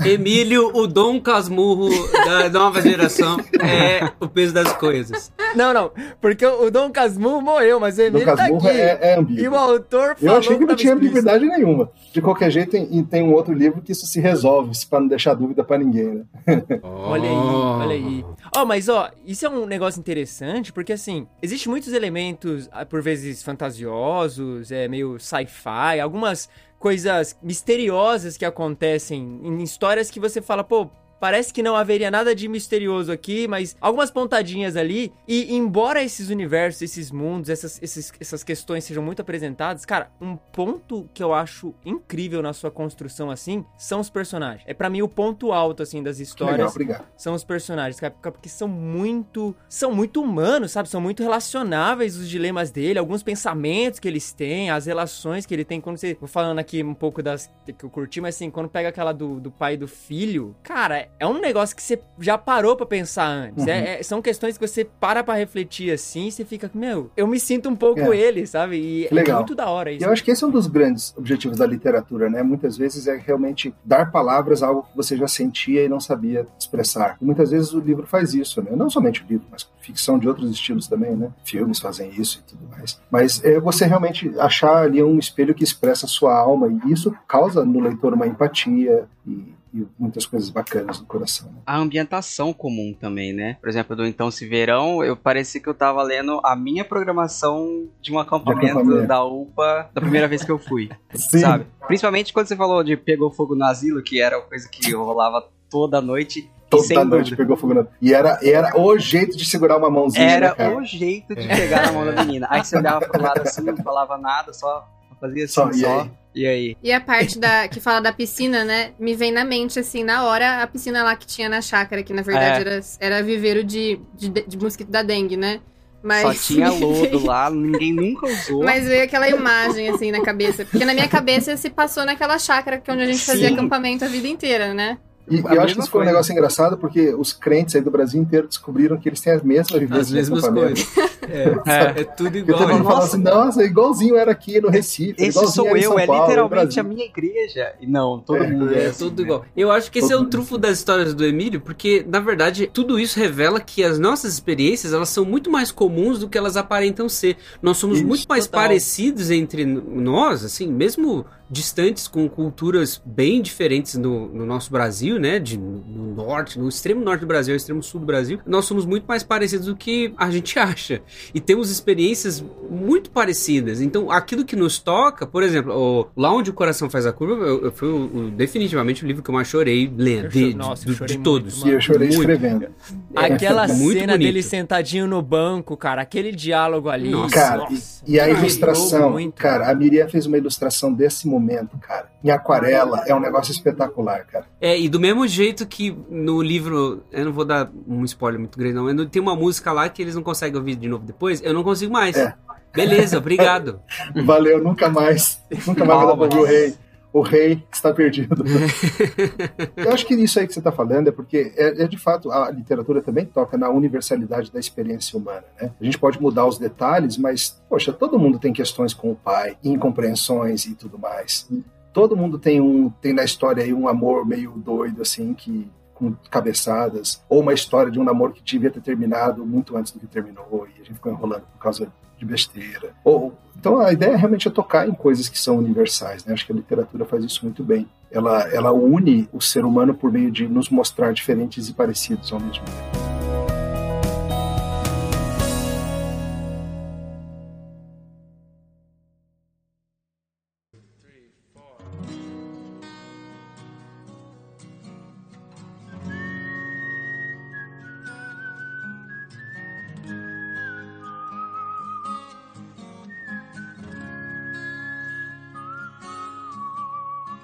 Emílio, o Dom Casmurro da nova geração, é o peso das coisas. Não, não, porque o Dom Casmurro morreu, mas o Emílio tá Casmurro aqui. é, é E o autor falou Eu achei que não tinha ambiguidade nenhuma. De qualquer jeito, tem, e tem um outro livro que isso se resolve, para não deixar dúvida para ninguém, né? Olha aí, olha aí. Ó, mas ó, isso é um negócio interessante, porque assim, existem muitos elementos, ah, por vezes, fantasiosos, é meio sci-fi, algumas coisas misteriosas que acontecem em histórias que você fala, pô. Parece que não haveria nada de misterioso aqui, mas algumas pontadinhas ali. E embora esses universos, esses mundos, essas, esses- essas questões sejam muito apresentadas, cara, um ponto que eu acho incrível na sua construção assim são os personagens. É pra mim o ponto alto assim das histórias legal, obrigado. são os personagens, cara, porque são muito, são muito humanos, sabe? São muito relacionáveis os dilemas dele, alguns pensamentos que eles têm, as relações que ele tem quando você, vou falando aqui um pouco das que eu curti, mas assim, quando pega aquela do, do pai e do filho, cara, é um negócio que você já parou pra pensar antes. Uhum. É- é- são questões que você para pra refletir assim, e você fica, meu, eu me sinto um pouco É. ele, sabe? E Que legal. é muito da hora E isso. eu acho que esse é um dos grandes objetivos da literatura, né? Muitas vezes é realmente dar palavras a algo que você já sentia e não sabia expressar. E muitas vezes o livro faz isso, né? Não somente o livro, mas ficção de outros estilos também, né? Filmes fazem isso e tudo mais. Mas é você realmente achar ali um espelho que expressa a sua alma e isso causa no leitor uma empatia e, e muitas coisas bacanas no coração. né? A ambientação comum também, né? Por exemplo, do Então Se Verão, eu parecia que eu tava lendo a minha programação de um acampamento, acampamento. da UPA da primeira vez que eu fui, *laughs* Sim. sabe? Principalmente quando você falou de pegou fogo no asilo, que era uma coisa que rolava toda noite. Toda noite dúvida, pegou fogo na... E era, era o jeito de segurar uma mãozinha, né, Era cara? o jeito de pegar na mão da menina. Aí você *laughs* olhava pro lado assim, não falava nada, só fazia assim, Só, só. e aí? E aí? E a parte da que fala da piscina, né? Me vem na mente, assim, na hora, a piscina lá que tinha na chácara, que na verdade É. era, era viveiro de, de, de mosquito da dengue, né? Mas, Só tinha *laughs* lodo lá, ninguém nunca usou. Mas veio aquela imagem, assim, na cabeça. Porque na minha cabeça se passou naquela chácara que é onde a gente fazia Sim. acampamento a vida inteira, né? E A eu acho que isso foi um negócio engraçado porque os crentes aí do Brasil inteiro descobriram que eles têm as mesmas vivências As de mesmas coisas. *laughs* É, é tudo E igual. todo mundo fala Nossa. assim, nossa, igualzinho era aqui no Recife, Esse sou eu, é Paulo, no literalmente a minha igreja. E não, todo É, mundo é, É assim, tudo né? igual. Eu acho que esse é o Todo trunfo das histórias do Emílio, porque, na verdade, tudo isso revela que as nossas experiências, elas são muito mais comuns do que elas aparentam ser. Nós somos Isso, muito mais total. parecidos entre nós, assim, mesmo distantes com culturas bem diferentes no, no nosso Brasil, né, de, no norte, no extremo norte do Brasil, no extremo sul do Brasil, nós somos muito mais parecidos do que a gente *laughs* acha. E temos experiências muito parecidas. Então, aquilo que nos toca, por exemplo, o, lá onde o coração faz a curva, eu, eu- foi o- o- definitivamente o livro que eu mais chorei lendo, Eu de, nossa, de- eu de muito, todos. E eu chorei Muito. escrevendo. Aquela Muito cena bonito. dele sentadinho no banco, cara, aquele diálogo ali. Nossa. Cara, nossa, e, e a ilustração, muito. cara, a Miriam fez uma ilustração desse momento, cara. Em aquarela, é um negócio espetacular, cara. É, e do mesmo jeito que no livro, eu não vou dar um spoiler muito grande, não, tem uma música lá que eles não conseguem ouvir de novo depois, eu não consigo mais. É. Beleza, obrigado. *laughs* Valeu, nunca mais. Nunca mais vou dar o rei. O rei está perdido. *laughs* Eu acho que isso aí que você está falando é porque, é, é, de fato, a literatura também toca na universalidade da experiência humana. Né? A gente pode mudar os detalhes, mas, poxa, todo mundo tem questões com o pai, incompreensões e tudo mais. Todo mundo tem um tem na história aí um amor meio doido, assim, que com cabeçadas, ou uma história de um namoro que devia ter terminado muito antes do que terminou e a gente ficou enrolando por causa de besteira. Ou, então a ideia realmente é tocar em coisas que são universais, né? Acho que a literatura faz isso muito bem. Ela, ela une o ser humano por meio de nos mostrar diferentes e parecidos ao mesmo tempo.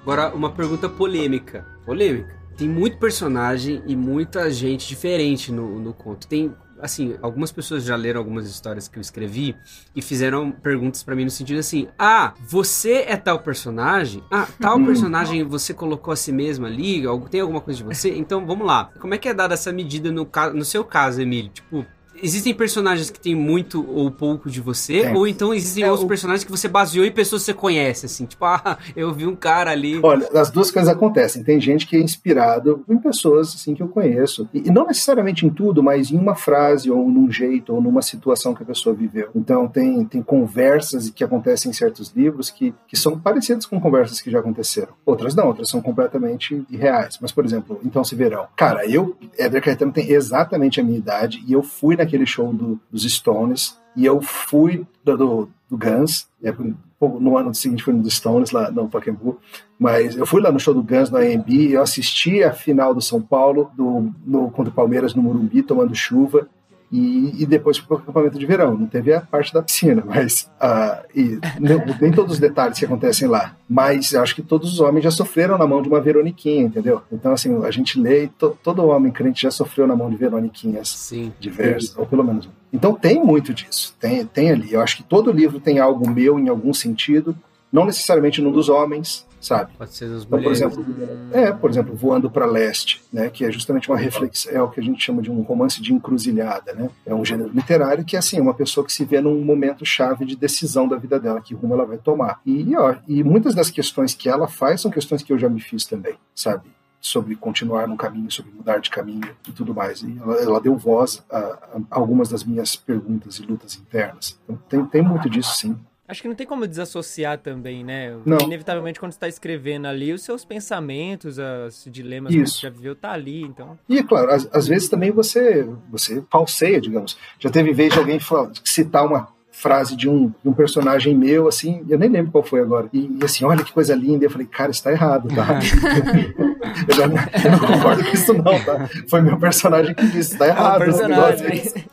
Agora, uma pergunta polêmica. Polêmica. Tem muito personagem e muita gente diferente no, no conto. Tem, assim, algumas pessoas já leram algumas histórias que eu escrevi e fizeram perguntas para mim no sentido assim: Ah, você é tal personagem? Ah, tal *laughs* personagem você colocou a si mesmo ali? Tem alguma coisa de você? Então, vamos lá. Como é que é dada essa medida no, no seu caso, Emílio? Tipo, existem personagens que têm muito ou pouco de você, é. ou então existem é, outros o... personagens que você baseou em pessoas que você conhece, assim, tipo, ah, *laughs* eu vi um cara ali. Olha, as duas coisas acontecem. Tem gente que é inspirado em pessoas assim que eu conheço. E, e não necessariamente em tudo, mas em uma frase, ou num jeito, ou numa situação que a pessoa viveu. Então tem, tem conversas que acontecem em certos livros que, que são parecidas com conversas que já aconteceram. Outras não, outras são completamente irreais. Mas, por exemplo, Então Se Verão. Cara, eu, Éder Caetano tem exatamente a minha idade e eu fui naquele show do, dos Stones e eu fui do, do, do Guns, é, no ano seguinte fui no dos Stones lá no Pacaembu, mas eu fui lá no show do Guns no AMB, eu assisti a final do São Paulo do, no, contra o Palmeiras no Morumbi tomando chuva e, e depois para o acampamento de verão. Não teve a parte da piscina, *laughs* mas uh, e, não, nem todos os detalhes que acontecem lá. Mas acho que todos os homens já sofreram na mão de uma Veroniquinha, entendeu? Então, assim, a gente lê e to, todo homem crente já sofreu na mão de Veroniquinhas Sim. diversas, ou pelo menos. Então tem muito disso, tem, tem ali. Eu acho que todo livro tem algo meu em algum sentido, não necessariamente no dos homens, sabe? Pode ser das então, mulheres. Por exemplo, é, por exemplo, Voando para Leste, né, que é justamente uma reflexão, é o que a gente chama de um romance de encruzilhada, né? É um gênero literário que é assim, uma pessoa que se vê num momento chave de decisão da vida dela, que rumo ela vai tomar. E, ó, e muitas das questões que ela faz são questões que eu já me fiz também, sabe? sobre continuar no caminho, sobre mudar de caminho e tudo mais. E ela, ela deu voz a, a, algumas das minhas perguntas e lutas internas. Então tem, tem muito disso, sim. Acho que não tem como desassociar também, né? Não. Inevitavelmente, quando você está escrevendo ali, os seus pensamentos, os dilemas Isso. que você já viveu, tá ali, então... E, é claro, às, às, vezes também você, você falseia, digamos. Já teve vez de alguém falar, citar uma frase de um, de um personagem meu, assim, eu nem lembro qual foi agora. E, e assim, olha que coisa linda. Eu falei, cara, está errado, tá? *laughs* eu, já, eu não concordo com isso, não, tá? Foi meu personagem que disse, está errado. É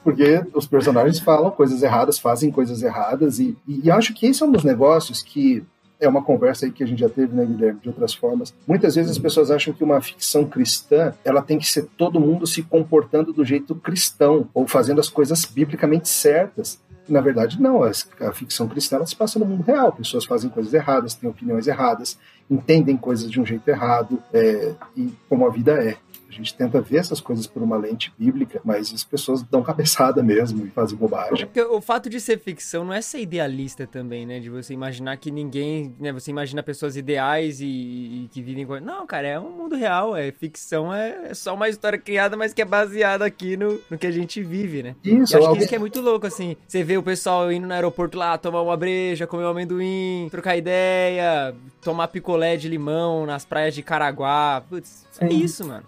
porque os personagens falam coisas erradas, fazem coisas erradas, e, e, e acho que esse é um dos negócios que é uma conversa aí que a gente já teve, né, Guilherme, de outras formas. Muitas vezes as pessoas acham que uma ficção cristã, ela tem que ser todo mundo se comportando do jeito cristão, ou fazendo as coisas biblicamente certas. Na verdade, não. A ficção cristã ela se passa no mundo real. Pessoas fazem coisas erradas, têm opiniões erradas, entendem coisas de um jeito errado, é, e como a vida é. A gente tenta ver essas coisas por uma lente bíblica, mas as pessoas dão cabeçada mesmo e fazem bobagem. O fato de ser ficção não é ser idealista também, né? De você imaginar que ninguém, né? Você imagina pessoas ideais e, e que vivem com... Não, cara, é um mundo real, é ficção, é, é, só uma história criada, mas que é baseada aqui no, no que a gente vive, né? Isso, eu acho que isso que é muito louco, assim. Você vê o pessoal indo no aeroporto lá, tomar uma breja, comer um amendoim, trocar ideia, tomar picolé de limão nas praias de Caraguá. Putz, é isso, mano.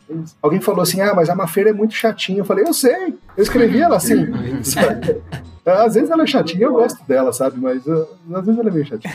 Alguém falou assim: ah, mas a Mafeira é muito chatinha. Eu falei: eu sei, eu escrevi ela assim. *laughs* Às vezes ela é chatinha, eu gosto dela, sabe? Mas uh, às vezes ela é meio chatinha.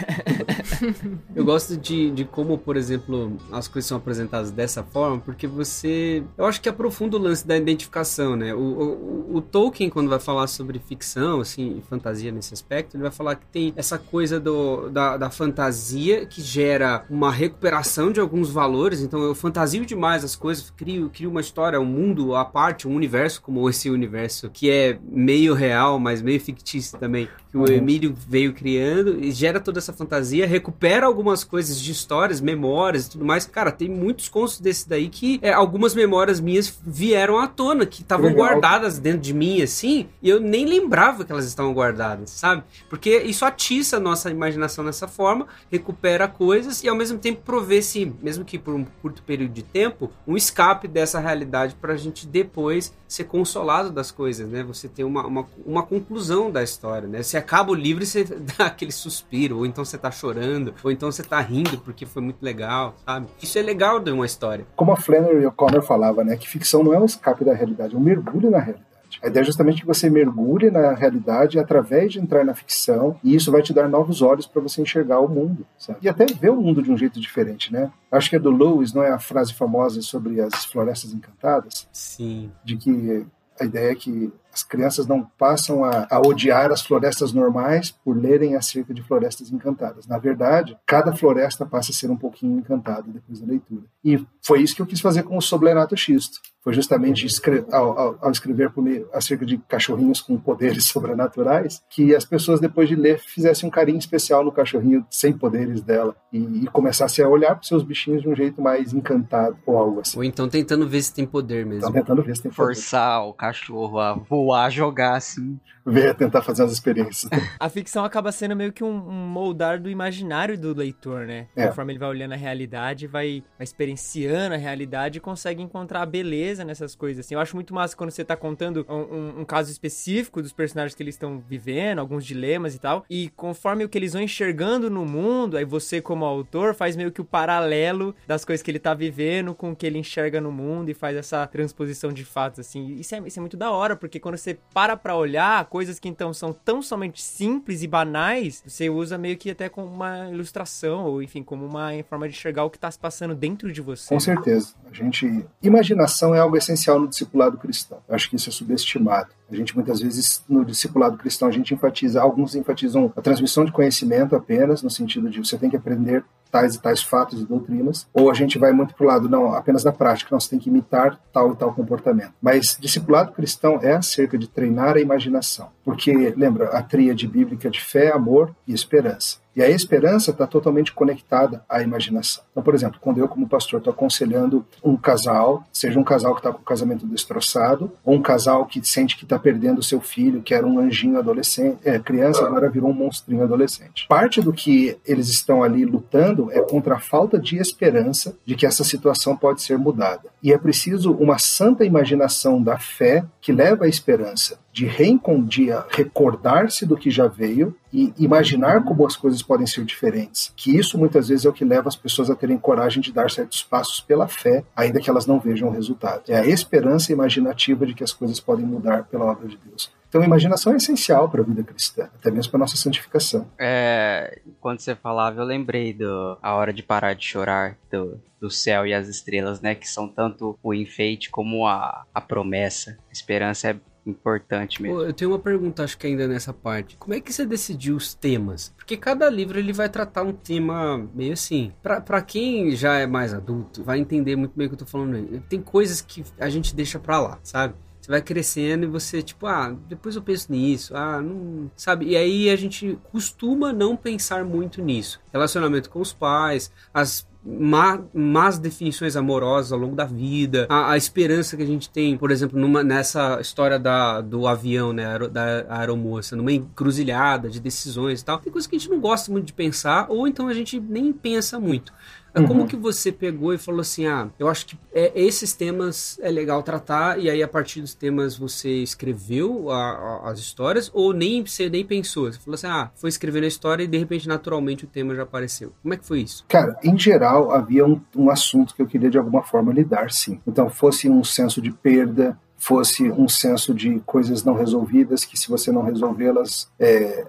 *laughs* eu gosto de, de como, por exemplo, as coisas são apresentadas dessa forma, porque você. Eu acho que aprofunda o lance da identificação, né? O, o, o Tolkien, quando vai falar sobre ficção, assim, fantasia nesse aspecto, ele vai falar que tem essa coisa do, da, da fantasia que gera uma recuperação de alguns valores. Então eu fantasio demais as coisas, crio, crio uma história, um mundo à parte, um universo como esse universo que é meio real, mas meio fictício também. Que o Emílio veio criando e gera toda essa fantasia, recupera algumas coisas de histórias, memórias e tudo mais. Cara, tem muitos contos desse daí que é, algumas memórias minhas vieram à tona, que estavam guardadas dentro de mim, assim, e eu nem lembrava que elas estavam guardadas, sabe? Porque isso atiça a nossa imaginação nessa forma, recupera coisas e ao mesmo tempo provê, sim, mesmo que por um curto período de tempo, um escape dessa realidade pra gente depois ser consolado das coisas, né? Você ter uma, uma, uma conclusão da história, né? Você acaba o livro e você *laughs* dá aquele suspiro, ou então você tá chorando, ou então você tá rindo porque foi muito legal, sabe? Isso é legal de uma história. Como a Flannery O'Connor falava, né, que ficção não é um escape da realidade, é um mergulho na realidade. A ideia é justamente que você mergulhe na realidade através de entrar na ficção, e isso vai te dar novos olhos para você enxergar o mundo, sabe? E até ver o mundo de um jeito diferente, né? Acho que é do Lewis, não é a frase famosa sobre as florestas encantadas, Sim. de que a ideia é que as crianças não passam a, a odiar as florestas normais por lerem acerca de florestas encantadas. Na verdade, cada floresta passa a ser um pouquinho encantada depois da leitura. E foi isso que eu quis fazer com o Soblenato Xisto. Foi justamente escre- ao, ao- ao escrever por meio- acerca de cachorrinhos com poderes *laughs* sobrenaturais, que as pessoas, depois de ler, fizessem um carinho especial no cachorrinho sem poderes dela e, e começassem a olhar para seus bichinhos de um jeito mais encantado ou algo assim. Ou então tentando ver se tem poder mesmo. Estão tentando ver se tem poder. Forçar o cachorro a voar, jogar assim. Ver, tentar fazer as experiências. A ficção acaba sendo meio que um, um moldar do imaginário do leitor, né? É. Conforme ele vai olhando a realidade, vai, vai experienciando a realidade e consegue encontrar a beleza nessas coisas. Assim, eu acho muito massa quando você tá contando um, um- um caso específico dos personagens que eles estão vivendo, alguns dilemas e tal. E conforme o que eles vão enxergando no mundo, aí você, como autor, faz meio que o paralelo das coisas que ele tá vivendo com o que ele enxerga no mundo e faz essa transposição de fatos, assim. Isso é, isso é muito da hora, porque quando você para pra olhar coisas que então são tão somente simples e banais, você usa meio que até como uma ilustração, ou enfim, como uma forma de enxergar o que tá se passando dentro de você. Com certeza. A gente. Imaginação é algo essencial no discipulado cristão. Eu acho que isso é subestimado. A gente muitas vezes no discipulado cristão a gente enfatiza, alguns enfatizam a transmissão de conhecimento apenas no sentido de você tem que aprender tais e tais fatos e doutrinas, ou a gente vai muito pro lado não, apenas da prática, você tem que imitar tal e tal comportamento. Mas discipulado cristão é acerca de treinar a imaginação, porque lembra a tríade bíblica de fé, amor e esperança. E a esperança está totalmente conectada à imaginação. Então, por exemplo, quando eu, como pastor, estou aconselhando um casal, seja um casal que está com o casamento destroçado, ou um casal que sente que está perdendo seu filho, que era um anjinho adolescente, é, criança, agora virou um monstrinho adolescente. Parte do que eles estão ali lutando é contra a falta de esperança de que essa situação pode ser mudada. E é preciso uma santa imaginação da fé que leva à esperança, de reencondia, recordar-se do que já veio e imaginar como as coisas podem ser diferentes. Que isso muitas vezes é o que leva as pessoas a terem coragem de dar certos passos pela fé, ainda que elas não vejam o resultado. É a esperança imaginativa de que as coisas podem mudar pela obra de Deus. Então, a imaginação é essencial para a vida cristã, até mesmo para a nossa santificação. É, quando você falava, eu lembrei do A Hora de Parar de Chorar, do, do céu e as estrelas, né? Que são tanto o enfeite como a, a promessa. A esperança é importante mesmo. Pô, eu tenho uma pergunta, acho que ainda nessa parte. Como é que você decidiu os temas? Porque cada livro ele vai tratar um tema meio assim. Pra quem já é mais adulto, vai entender muito bem o que eu tô falando aí. Tem coisas que a gente deixa pra lá, sabe? Você vai crescendo e você, tipo, ah, depois eu penso nisso, ah, não. Sabe? E aí a gente costuma não pensar muito nisso. Relacionamento com os pais, as má, más definições amorosas ao longo da vida, a, a esperança que a gente tem, por exemplo, numa, nessa história da, do avião, né, da aeromoça, numa encruzilhada de decisões e tal. Tem coisas que a gente não gosta muito de pensar, ou então a gente nem pensa muito. É Como que você pegou e falou assim, ah, eu acho que é, esses temas é legal tratar, e aí a partir dos temas você escreveu a- a- as histórias, ou nem você nem pensou? Você falou assim, ah, foi escrevendo a história e de repente naturalmente o tema já apareceu. Como é que foi isso? Cara, em geral, havia um, um assunto que eu queria de alguma forma lidar, sim. Então, fosse um senso de perda, fosse um senso de coisas não resolvidas, que se você não resolvê-las. é,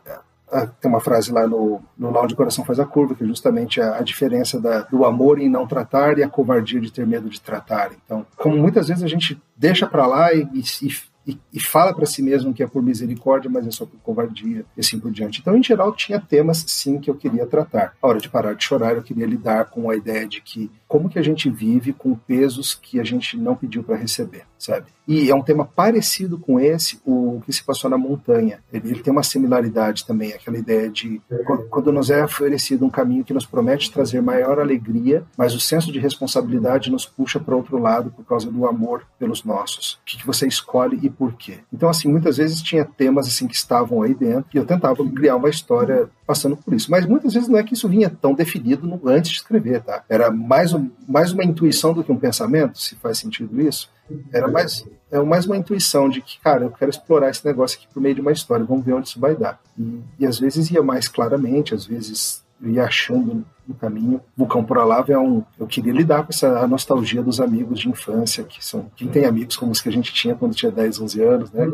tem uma frase lá no, no Lá onde o Coração Faz a Curva, que é justamente a, a diferença da, do amor em não tratar e a covardia de ter medo de tratar. Então, como muitas vezes a gente deixa pra lá e, e, e, e fala para si mesmo que é por misericórdia, mas é só por covardia e assim por diante. Então, em geral, tinha temas sim que eu queria tratar. A hora de parar de chorar, eu queria lidar com a ideia de que como que a gente vive com pesos que a gente não pediu para receber. sabe? E é um tema parecido com esse, o que se passou na montanha. Ele, ele tem uma similaridade também, aquela ideia de quando nos é oferecido um caminho que nos promete trazer maior alegria, mas o senso de responsabilidade nos puxa para outro lado por causa do amor pelos nossos. O que, que você escolhe e por quê? Então, assim, muitas vezes tinha temas assim que estavam aí dentro e eu tentava criar uma história passando por isso. Mas muitas vezes não é que isso vinha tão definido no, antes de escrever, tá? Era mais, mais uma intuição do que um pensamento, se faz sentido isso. Era mais, é mais uma intuição de que, cara, eu quero explorar esse negócio aqui por meio de uma história, vamos ver onde isso vai dar. E, e às vezes ia mais claramente, às vezes eu ia achando no caminho. Vulcão por Alava é um. Eu queria lidar com essa nostalgia dos amigos de infância, que são. Quem tem amigos como os que a gente tinha quando tinha 10, 11 anos, né?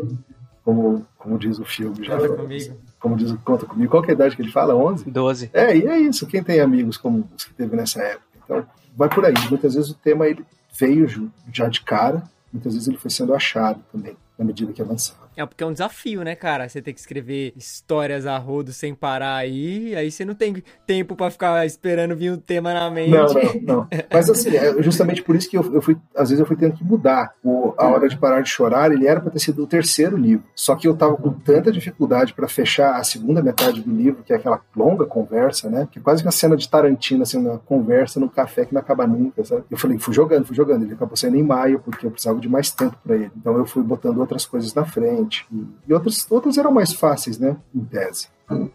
Como, como diz o filme já. Conta comigo. Como diz o Conta Comigo. Qual que é a idade que ele fala? 11? 12. É, e é isso. Quem tem amigos como os que teve nessa época? Então, vai por aí. Muitas vezes o tema ele veio já de cara, muitas vezes ele foi sendo achado também, na medida que avançava. É porque é um desafio, né, cara? Você tem que escrever histórias a rodo sem parar aí, aí você não tem tempo pra ficar esperando vir um tema na mente. Não, não, não. Mas assim, é justamente por isso que eu, eu fui, às vezes eu fui tendo que mudar. O, a Hora de Parar de Chorar, ele era para ter sido o terceiro livro. Só que eu tava com tanta dificuldade para fechar a segunda metade do livro, que é aquela longa conversa, né? Que é quase uma cena de Tarantino, assim, uma conversa no café que não acaba nunca, sabe? Eu falei, fui jogando, fui jogando. Ele acabou sendo em maio, porque eu precisava de mais tempo para ele. Então eu fui botando outras coisas na frente. E, e outras, outras eram mais fáceis, né? Em tese.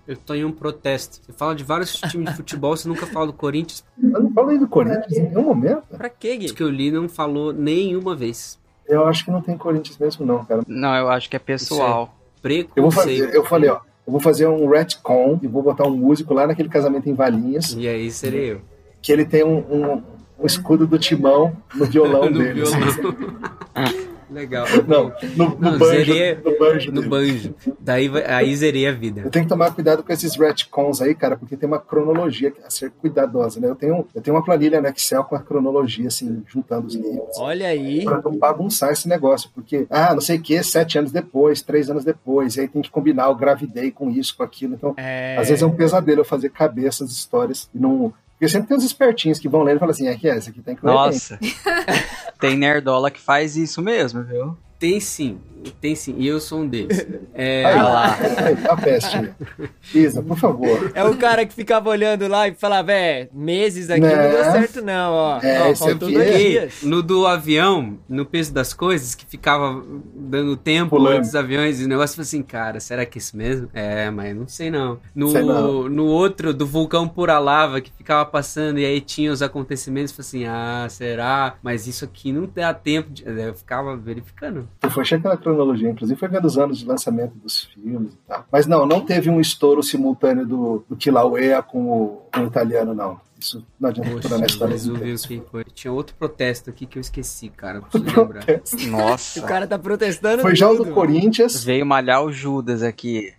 Eu tô em um protesto. Você fala de vários times de futebol, você nunca fala do Corinthians. Eu não falei do Corinthians em nenhum momento. Pra quê, Gui? Isso que eu li não falou nenhuma vez. Eu acho que não tem Corinthians mesmo, não, cara. Não, eu acho que é pessoal. Preconceito. Eu vou fazer, eu falei, ó, eu vou fazer um retcon e vou botar um músico lá naquele casamento em Valinhos, E aí serei eu. que ele tem um, um, um escudo do timão no violão *laughs* No dele. violão. *laughs* Legal. Não, no, no Não, banjo, zerei no banjo no banjo. Daí aí zerei a Eu vida. tenho que tomar cuidado com esses retcons aí, cara, porque tem uma cronologia a ser cuidadosa, né? Eu tenho, eu tenho uma planilha no Excel com a cronologia, assim, juntando os livros. Olha aí. Pra não bagunçar esse negócio, porque, ah, não sei o que, sete anos depois, três anos depois, e aí tem que combinar o gravidei com isso, com aquilo. Então, É... às vezes é um pesadelo eu fazer cabeça, as histórias, e não. Porque sempre tem uns espertinhos que vão lendo e falam assim: é que é, esse aqui tem que ler. bem." Nossa. *laughs* Tem nerdola que faz isso mesmo, viu? Tem sim, tem sim. E eu sou um deles. *laughs* É, Aí, lá. aí, a peste. Isa, por favor. É o cara que ficava olhando lá e falava, é, meses aqui não Né? deu certo não, ó. É, ó esse faltou dois é- dias. no do avião, no peso das coisas, que ficava dando tempo Pulando. antes dos aviões, e o negócio foi assim, cara, será que é isso mesmo? É, mas não sei não. No, Sei não. no outro, do vulcão pura lava, que ficava passando e aí tinha os acontecimentos, foi assim, ah, será? Mas isso aqui não dá tempo de... Eu ficava verificando. Eu fui checando a cronologia, inclusive foi vendo os anos de lançamento dos filmes e tal. Mas não, não teve um estouro simultâneo do, do Kilauea com o, com o italiano, não. Isso não adianta Poxa, na história mas eu o. Tinha outro protesto aqui que eu esqueci, cara. Preciso lembrar. O Nossa. cara tá protestando Foi já o do Corinthians. Veio malhar o Judas aqui.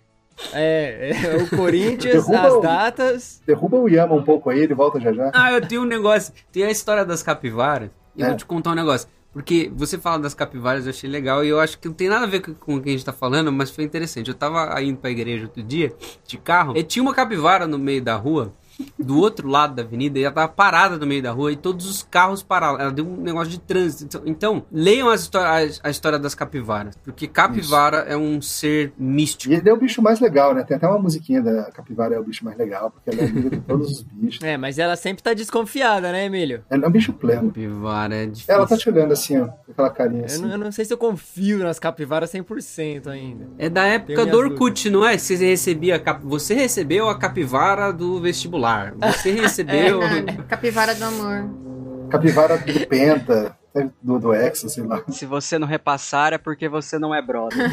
É, é o *laughs* Corinthians, Derruba as o- datas... Derruba o Yama um pouco aí, ele volta já já. Ah, eu tenho um negócio. Tem a história das capivaras. E eu É. vou te contar um negócio. Porque você fala das capivaras, eu achei legal. E eu acho que não tem nada a ver com, o que a gente tá falando, mas foi interessante. Eu tava indo pra igreja outro dia, de carro, e tinha uma capivara no meio da rua. Do outro lado da avenida, e ela tava parada no meio da rua e todos os carros pararam. Ela deu um negócio de trânsito. Então, então, leiam as histó- a, a história das capivaras. Porque capivara é um ser místico. E ele é o bicho mais legal, né? Tem até uma musiquinha da Capivara é o bicho mais legal, porque ela é amiga de todos os bichos. É, mas ela sempre tá desconfiada, né, Emílio? Ela é um bicho pleno. Capivara é difícil. Ela tá te olhando assim, ó, com aquela carinha Eu assim. não, eu não sei se eu confio nas capivaras 100% ainda. É da época do Orkut, não é? Você recebia cap... Você recebeu a capivara do vestibular. Você recebeu. Verdade. Capivara do amor. Capivara do Penta, né, do, do Hexa, sei lá. Se você não repassar é porque você não é brother.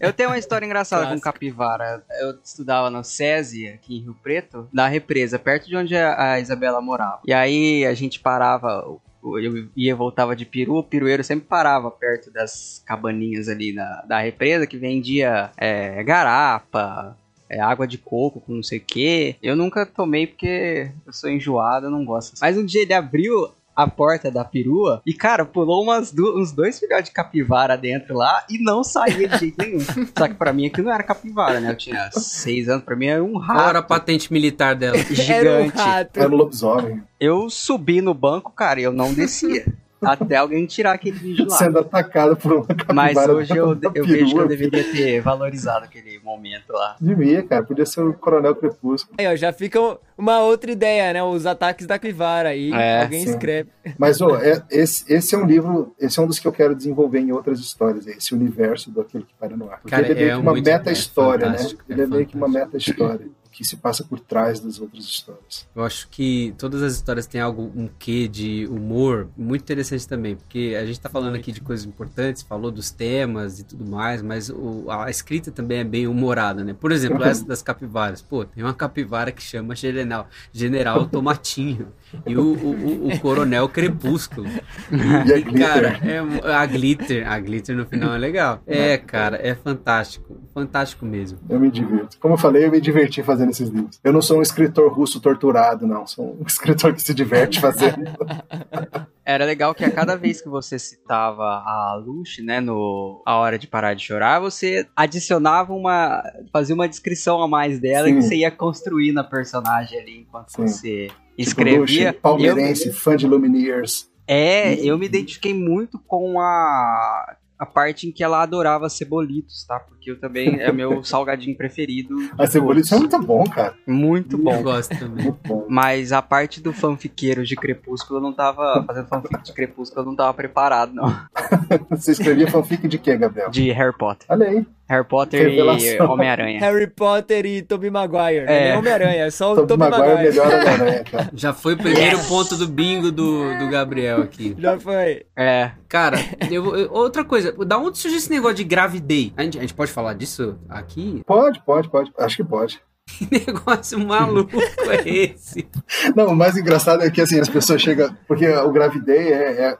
Eu tenho uma história engraçada com capivara. Eu estudava no SESI, aqui em Rio Preto, na represa, perto de onde a a Isabela morava. E aí a gente parava, eu ia e voltava de peru, o pirueiro sempre parava perto das cabaninhas ali na, da represa, que vendia é, garapa, é, água de coco com não sei o que. Eu nunca tomei porque eu sou enjoado, eu não gosto. Mas um dia ele abriu a porta da perua e, cara, pulou umas du- uns dois filhotes de capivara dentro lá e não saía de jeito nenhum. *laughs* Só que pra mim aquilo não era capivara, né? Eu tinha seis anos, pra mim era um Qual era a rato patente militar dela? Era um gigante. rato. Era o lobisomem. Eu subi no banco, cara, e eu não descia. *laughs* Até alguém tirar aquele vídeo lá. Sendo atacado por uma capivara. Mas hoje eu, eu vejo que eu deveria ter valorizado aquele momento lá. Devia, cara. Podia ser o Coronel Crepúsculo. Aí, ó, já fica uma outra ideia, né? Os ataques da Capivara aí. É, alguém sim. escreve. Mas, ô, é- esse, esse é um livro, esse é um dos que eu quero desenvolver em outras histórias, esse universo daquilo que para no ar. Porque Cara, ele é meio é que uma meta-história, né? Ele é, é meio que uma meta-história, que se passa por trás das outras histórias. Eu acho que todas as histórias têm algo, um quê de humor muito interessante também, porque a gente tá falando aqui de coisas importantes, falou dos temas e tudo mais, mas o- a escrita também é bem humorada, né? Por exemplo, *laughs* essa das capivaras. Pô, tem uma capivara que chama General, General Tomatinho e o, o, o- Coronel Crepúsculo. E a Glitter, Cara, é, a Glitter, a Glitter no final é legal. É, cara, é fantástico, fantástico mesmo. eu me divirto. Como eu falei, eu me diverti fazendo esses livros. Eu não sou um escritor russo torturado, não. Sou um *laughs* escritor que se diverte fazendo. *laughs* Era legal que a cada vez que você citava a Lush, né, no A Hora de Parar de Chorar, você adicionava uma. fazia uma descrição a mais dela Sim. que você ia construir na personagem ali enquanto Sim. você Tipo, escrevia. Luxo, palmeirense, fã de Lumineers. É, eu me identifiquei muito com a, a parte em que ela adorava cebolitos, tá? Porque eu também é meu *laughs* salgadinho preferido. A Cebolitos é muito bom, cara. Muito Eu bom. gosto também. Muito bom. Mas a parte do fanfiqueiro de Crepúsculo eu não tava. Fazendo fanfic de Crepúsculo eu não tava preparado, não. *laughs* Você escrevia fanfic de quê, Gabriel? De Harry Potter. Olha aí. Harry Potter e Revelação. Homem-Aranha. Harry Potter e Tobey Maguire. É. É. Homem-Aranha, é só o Tobey Tobey Maguire é Maguire. melhor Homem-Aranha, *laughs* cara. Já foi o primeiro ponto do bingo do, do Gabriel aqui. Já foi. É. Cara, eu, eu- outra coisa, da onde surgiu esse negócio de gravidez? A gente, a gente pode falar disso aqui? Pode, pode, pode. Acho que pode. Que negócio maluco é esse? Não, o mais engraçado é que assim, as pessoas chegam. Porque o gravidez é,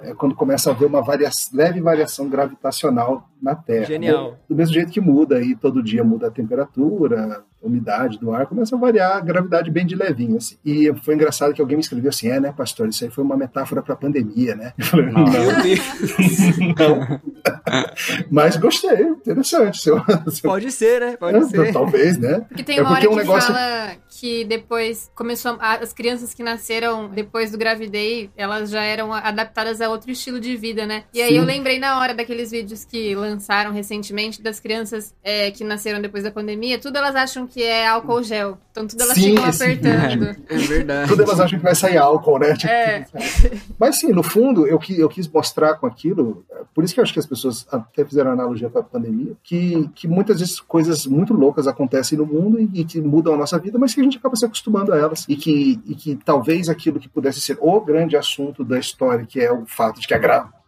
é- é quando começa a haver uma varia- leve variação gravitacional na Terra. Genial. né? Do mesmo jeito que muda, aí todo dia muda a temperatura, umidade do ar, começa a variar a gravidade bem de levinho. Assim. E foi engraçado que alguém me escreveu assim: é, né, pastor? Isso aí foi uma metáfora para a pandemia, né? Eu falei, não, não. Mas gostei, interessante. Seu, seu- Pode ser, né? Pode ser. Talvez, né? Porque tem É uma porque hora um que negócio- fala que depois começou a- as crianças que nasceram depois do gravidez, elas já eram adaptadas a outro estilo de vida, né? E aí Sim. eu lembrei na hora daqueles vídeos que lançaram recentemente das crianças é, que nasceram depois da pandemia, tudo elas acham que é álcool gel. Então tudo elas Sim, ficam sim. apertando. *laughs* É verdade. Tudo elas acham que vai sair álcool, né? Tipo, É. *laughs* Mas sim, no fundo, eu, eu quis mostrar com aquilo, por isso que eu acho que as pessoas até fizeram analogia com a pandemia, que, que muitas vezes coisas muito loucas acontecem no mundo e, e que mudam a nossa vida, mas que a gente acaba se acostumando a elas. E que, e que talvez aquilo que pudesse ser o grande assunto da história, que é o fato de que a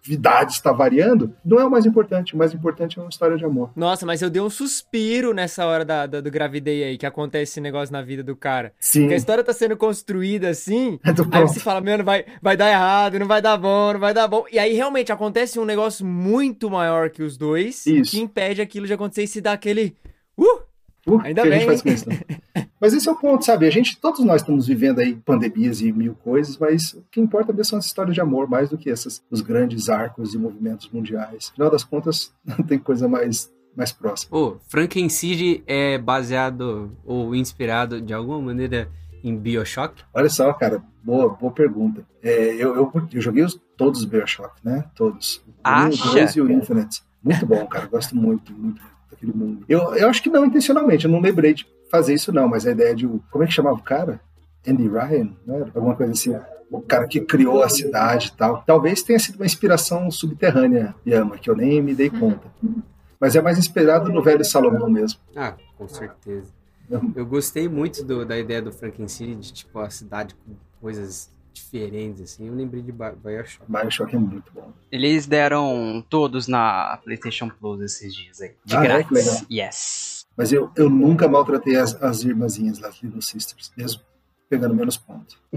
gravidade está variando, não é o mais importante. O mais importante é uma história de amor. Nossa, mas eu dei um suspiro nessa hora da, da- do gravidez aí, que acontece esse negócio na vida do cara. Sim. Porque a história tá sendo construída assim, É aí você fala, mano, vai, vai dar errado, não vai dar bom, não vai dar bom. E aí realmente acontece um negócio muito maior que os dois, Isso. que impede aquilo de acontecer e se dá aquele... Uh! Uh, Ainda que a gente bem. faz com isso, né? *laughs* Mas esse é o ponto, sabe? A gente, todos nós estamos vivendo aí pandemias e mil coisas, mas o que importa mesmo são as histórias de amor, mais do que essas, os grandes arcos e movimentos mundiais. Afinal das contas, *laughs* não tem coisa mais, mais próxima. Ô, Frankenstein é baseado ou inspirado de alguma maneira em Bioshock? Olha só, cara, boa, boa pergunta. É, eu, eu, eu joguei os, todos os Bioshock, né? Todos. O Acha? O 2 e o Infinite. Muito bom, cara. Gosto muito, muito daquele mundo. Eu, eu acho que não intencionalmente, eu não lembrei de fazer isso, não, mas a ideia de. Como é que chamava o cara? Andy Ryan, era? Alguma coisa assim. O cara que criou a cidade e tal. Talvez tenha sido uma inspiração subterrânea, Yama, que eu nem me dei conta. Mas é mais inspirado no velho Salomão mesmo. Ah, com certeza. Eu gostei muito do- da ideia do Frankenstein, de tipo a cidade com coisas diferentes, assim. Eu lembrei de Bi- Bioshock. Bioshock é muito bom. Eles deram todos na PlayStation Plus esses dias aí. De Ah, é? grátis. Legal. Yes. Mas eu, eu nunca maltratei as, as irmãzinhas lá, Little Sisters, mesmo pegando menos pontos. *laughs*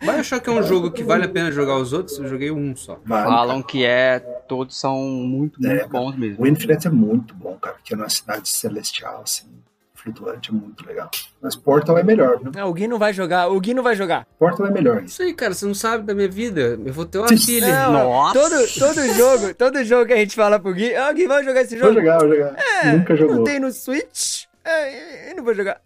Bioshock é um jogo que vale a pena jogar os outros, eu joguei um só. Vale, Falam que é. Todos são muito, muito É, bons mesmo. O Infinite é muito bom, cara, que é numa cidade celestial, assim, flutuante, é muito legal. Mas Portal é melhor, viu? Não, o Gui não vai jogar, o Gui não vai jogar. Portal é melhor. Isso aí, cara, você não sabe da minha vida. Eu vou ter uma Sim. filha. Não, Nossa. Todo, todo jogo, todo jogo que a gente fala pro Gui, ah, Gui, vai jogar esse Vou jogo? jogar, vou jogar. Nunca Não jogou. tem no Switch? É, eu não vou jogar.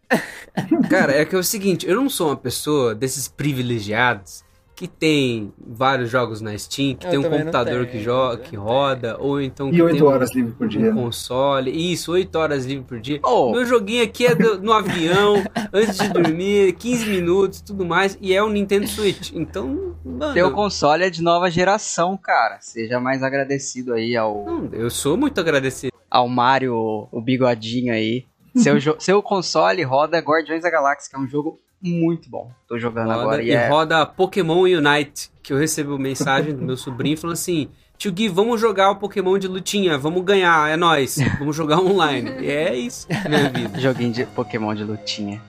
Cara, é que é o seguinte, eu não sou uma pessoa desses privilegiados que tem vários jogos na Steam, que Eu tem um computador que, joga, que roda, ou então que oito tem um- horas livre por dia. um console. Isso, 8 horas livre por dia. Oh. Meu joguinho aqui é do- no avião, *laughs* antes de dormir, 15 minutos, tudo mais, e é o Nintendo Switch. Então, mano, Teu console é de nova geração, cara. Seja mais agradecido aí ao, não, eu sou muito agradecido. ao Mario, o bigodinho aí. Seu, jo- seu console roda Guardiões da Galáxia, que é um jogo muito bom. Tô jogando Roda, agora e e é... roda Pokémon Unite, que eu recebo mensagem do meu sobrinho falando assim: Tio Gui, vamos jogar o Pokémon de lutinha, vamos ganhar, é nóis, vamos jogar online. E é isso, minha vida. *laughs* Joguinho de Pokémon de lutinha.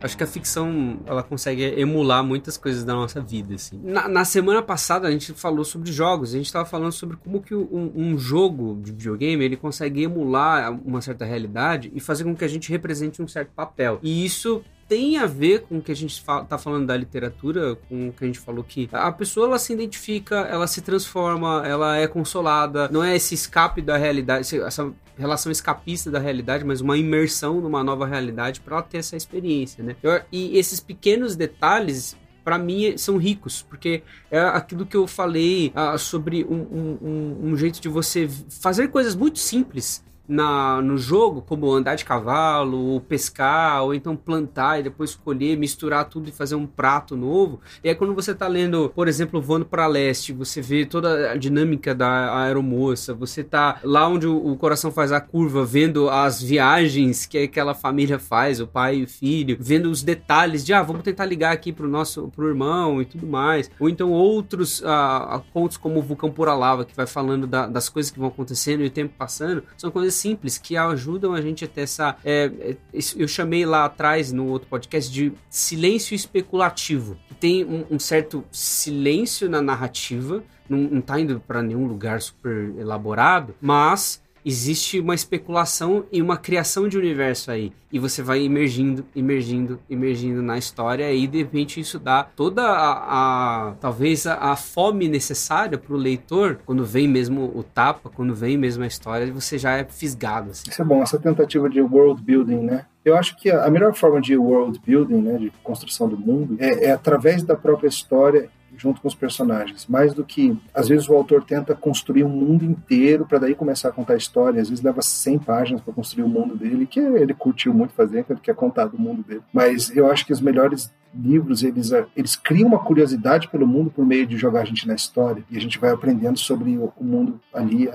Acho que a ficção ela consegue emular muitas coisas da nossa vida, assim. Na, na semana passada a gente falou sobre jogos, a gente estava falando sobre como que um, um jogo de videogame ele consegue emular uma certa realidade e fazer com que a gente represente um certo papel. E isso tem a ver com o que a gente tá falando da literatura, com o que a gente falou que a pessoa ela se identifica, ela se transforma, ela é consolada, não é esse escape da realidade, essa relação escapista da realidade, mas uma imersão numa nova realidade para ela ter essa experiência, né? Eu- e esses pequenos detalhes para mim são ricos, porque é aquilo que eu falei ah, sobre um, um- um- jeito de você fazer coisas muito simples na, no jogo, como andar de cavalo, ou pescar, ou então plantar e depois escolher, misturar tudo e fazer um prato novo. E aí quando você tá lendo, por exemplo, Voando para Leste, você vê toda a dinâmica da aeromoça, você tá lá onde o, o coração faz a curva, vendo as viagens que aquela família faz, o pai e o filho, vendo os detalhes de, ah, vamos tentar ligar aqui pro nosso, pro irmão e tudo mais. Ou então outros ah, ah, contos como o Vulcão Pura Lava, que vai falando da- das coisas que vão acontecendo e o tempo passando, são coisas simples que ajudam a gente a ter essa. é, é, eu chamei lá atrás no outro podcast de silêncio especulativo. Que tem um, um certo silêncio na narrativa, não, não tá indo para nenhum lugar super elaborado, mas existe uma especulação e uma criação de universo aí. E você vai emergindo, emergindo, emergindo na história e de repente isso dá toda a, a- talvez a, a fome necessária pro leitor, quando vem mesmo o tapa, quando vem mesmo a história, você já é fisgado assim. Isso é bom, essa tentativa de world building, né? Eu acho que a a melhor forma de world building, né, de construção do mundo, é, é através da própria história junto com os personagens. Mais do que, às vezes, o autor tenta construir um mundo inteiro para daí começar a contar a história. Às vezes leva 100 páginas para construir o mundo dele, que ele curtiu muito fazer, que ele quer contar do mundo dele. Mas eu acho que os melhores livros, eles, eles criam uma curiosidade pelo mundo por meio de jogar a gente na história. E a gente vai aprendendo sobre o, o mundo ali,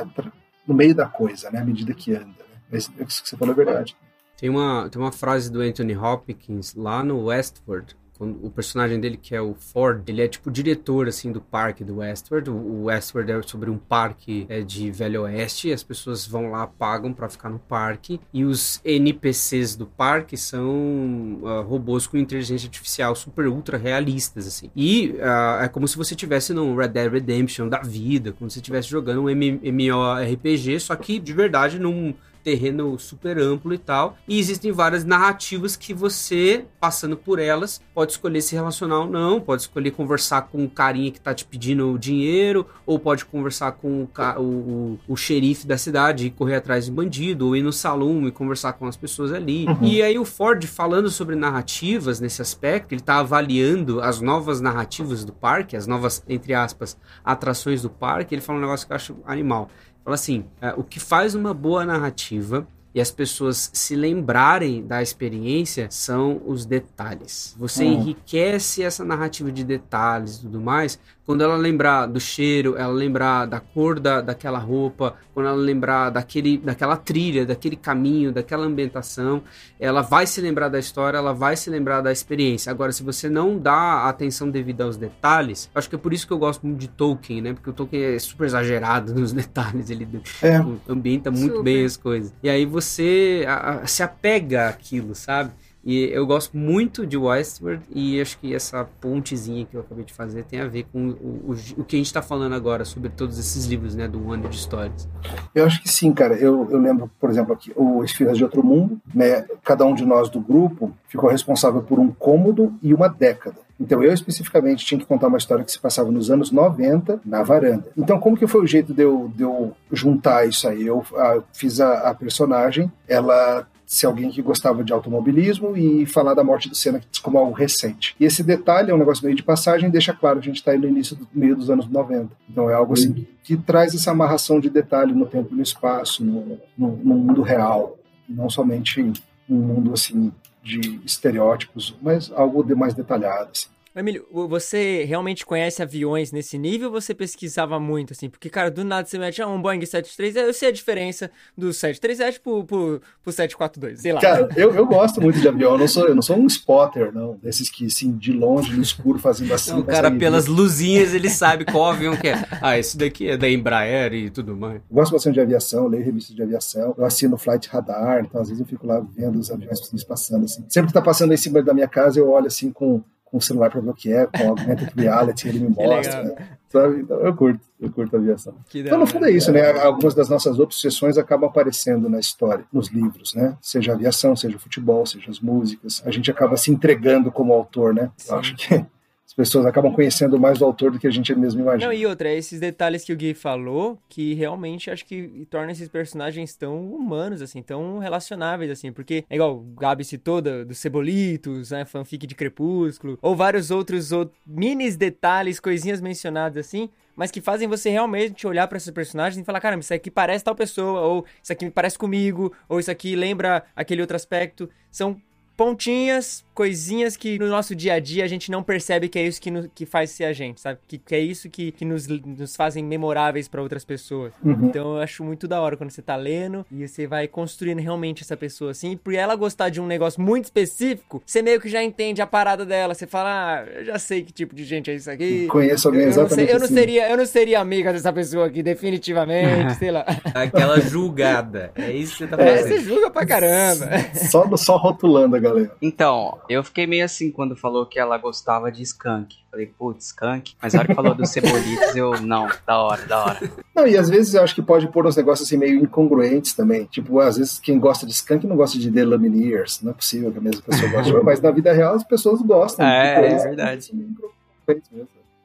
no meio da coisa, né, à medida que anda. Né? Mas isso que você falou é verdade. Tem uma, tem uma frase do Anthony Hopkins lá no Westworld. O personagem dele, que é o Ford, ele é tipo diretor, assim, do parque do Westworld. O, Westworld é sobre um parque é, de Velho Oeste. As pessoas vão lá, pagam pra ficar no parque. E os NPCs do parque são ah, robôs com inteligência artificial super ultra realistas, assim. E ah, é como se você tivesse num Red Dead Redemption da vida, como se estivesse jogando um MMORPG, só que de verdade num terreno super amplo e tal. E existem várias narrativas que você, passando por elas, pode escolher se relacionar ou não, pode escolher conversar com o carinha que tá te pedindo dinheiro, ou pode conversar com o, o, o- o xerife da cidade e correr atrás de bandido, ou ir no salão e conversar com as pessoas ali. E aí o Ford, falando sobre narrativas nesse aspecto, ele tá avaliando as novas narrativas do parque, as novas, entre aspas, atrações do parque, ele fala um negócio que eu acho animal. Fala assim, é, o que faz uma boa narrativa e as pessoas se lembrarem da experiência são os detalhes. Você Hum. enriquece essa narrativa de detalhes e tudo mais quando ela lembrar do cheiro, ela lembrar da cor da, daquela roupa, quando ela lembrar daquele, daquela trilha, daquele caminho, daquela ambientação, ela vai se lembrar da história, ela vai se lembrar da experiência. Agora, se você não dá a atenção devida aos detalhes, acho que é por isso que eu gosto muito de Tolkien, né? Porque o Tolkien é super exagerado *laughs* nos detalhes, ele É. ambienta muito Super. bem as coisas. E aí você a- a- se apega àquilo, sabe? E eu gosto muito de Westworld e acho que essa pontezinha que eu acabei de fazer tem a ver com o, o, o que a gente está falando agora sobre todos esses livros, né, do ano de histórias. Eu acho que sim, cara. Eu, eu lembro, por exemplo, aqui, o Esfiras de Outro Mundo, né? Cada um de nós do grupo ficou responsável por um cômodo e uma década. Então, eu especificamente tinha que contar uma história que se passava nos anos 90, na varanda. Então, como que foi o jeito de eu, de eu juntar isso aí? Eu, ah, fiz a, a personagem, ela ser alguém que gostava de automobilismo e falar da morte do Senna como algo recente. E esse detalhe é um negócio meio de passagem, deixa claro, a gente está aí no início do meio dos anos 90. Então é algo assim que, que traz essa amarração de detalhe no tempo e no espaço, no, no, no mundo real, não somente um mundo assim de estereótipos, mas algo de mais detalhado. Assim. Emílio, você realmente conhece aviões nesse nível ou você pesquisava muito, assim? Porque, cara, do nada você mete ah, um Boeing 737, eu sei a diferença do 737 pro, pro, pro 742, sei lá. Cara, eu, eu gosto muito de avião, eu não sou, eu não sou um spotter, não, desses que, assim, de longe, no escuro, fazendo assim. O cara, pelas luzinhas, ele sabe qual avião que é. Ah, esse daqui é da Embraer e tudo mais. Eu gosto bastante de aviação, leio revistas de aviação, eu assino Flight Radar, então às vezes eu fico lá vendo os aviões passando, assim. Sempre que tá passando em cima da minha casa, eu olho, assim, com o celular para ver o que é, com augmented reality, ele me *laughs* mostra. Né? Sabe? Então eu curto, eu curto a aviação. então, no fundo é isso, né? Algumas das nossas obsessões acabam aparecendo na história, nos livros, né? Seja a aviação, seja o futebol, seja as músicas. A gente acaba se entregando como autor, né? Eu acho que pessoas acabam conhecendo mais do autor do que a gente mesmo imagina. Não, e outra, esses detalhes que o Gui falou, que realmente acho que torna esses personagens tão humanos, assim, tão relacionáveis, assim, porque é igual o Gabi citou do Cebolitos, né, fanfic de Crepúsculo, ou vários outros, outros minis detalhes, coisinhas mencionadas, assim, mas que fazem você realmente olhar para esses personagens e falar, caramba, isso aqui parece tal pessoa, ou isso aqui me parece comigo, ou isso aqui lembra aquele outro aspecto. São pontinhas, coisinhas que no nosso dia a dia a gente não percebe que é isso que, no, que faz ser a gente, sabe? Que, que é isso que, que nos, nos fazem memoráveis para outras pessoas. Uhum. Então eu acho muito da hora quando você tá lendo e você vai construindo realmente essa pessoa assim. E por ela gostar de um negócio muito específico, você meio que já entende a parada dela. Você fala, ah, eu já sei que tipo de gente é isso aqui. Conheço alguém eu exatamente não sei, eu não assim. seria Eu não seria amiga dessa pessoa aqui, definitivamente, *laughs* sei lá. Aquela julgada. É isso que você tá fazendo. É, você julga pra caramba. Só, só rotulando a galera. Então, eu fiquei meio assim quando falou que ela gostava de skunk. Falei, putz, skunk. Mas na hora que falou dos cebolitos, eu, não, da hora, da hora. Não, e às vezes eu acho que pode pôr uns negócios assim meio incongruentes também. Tipo, às vezes quem gosta de skunk não gosta de The Lumineers. Não é possível que a mesma pessoa goste. mas na vida real as pessoas gostam. É, é verdade.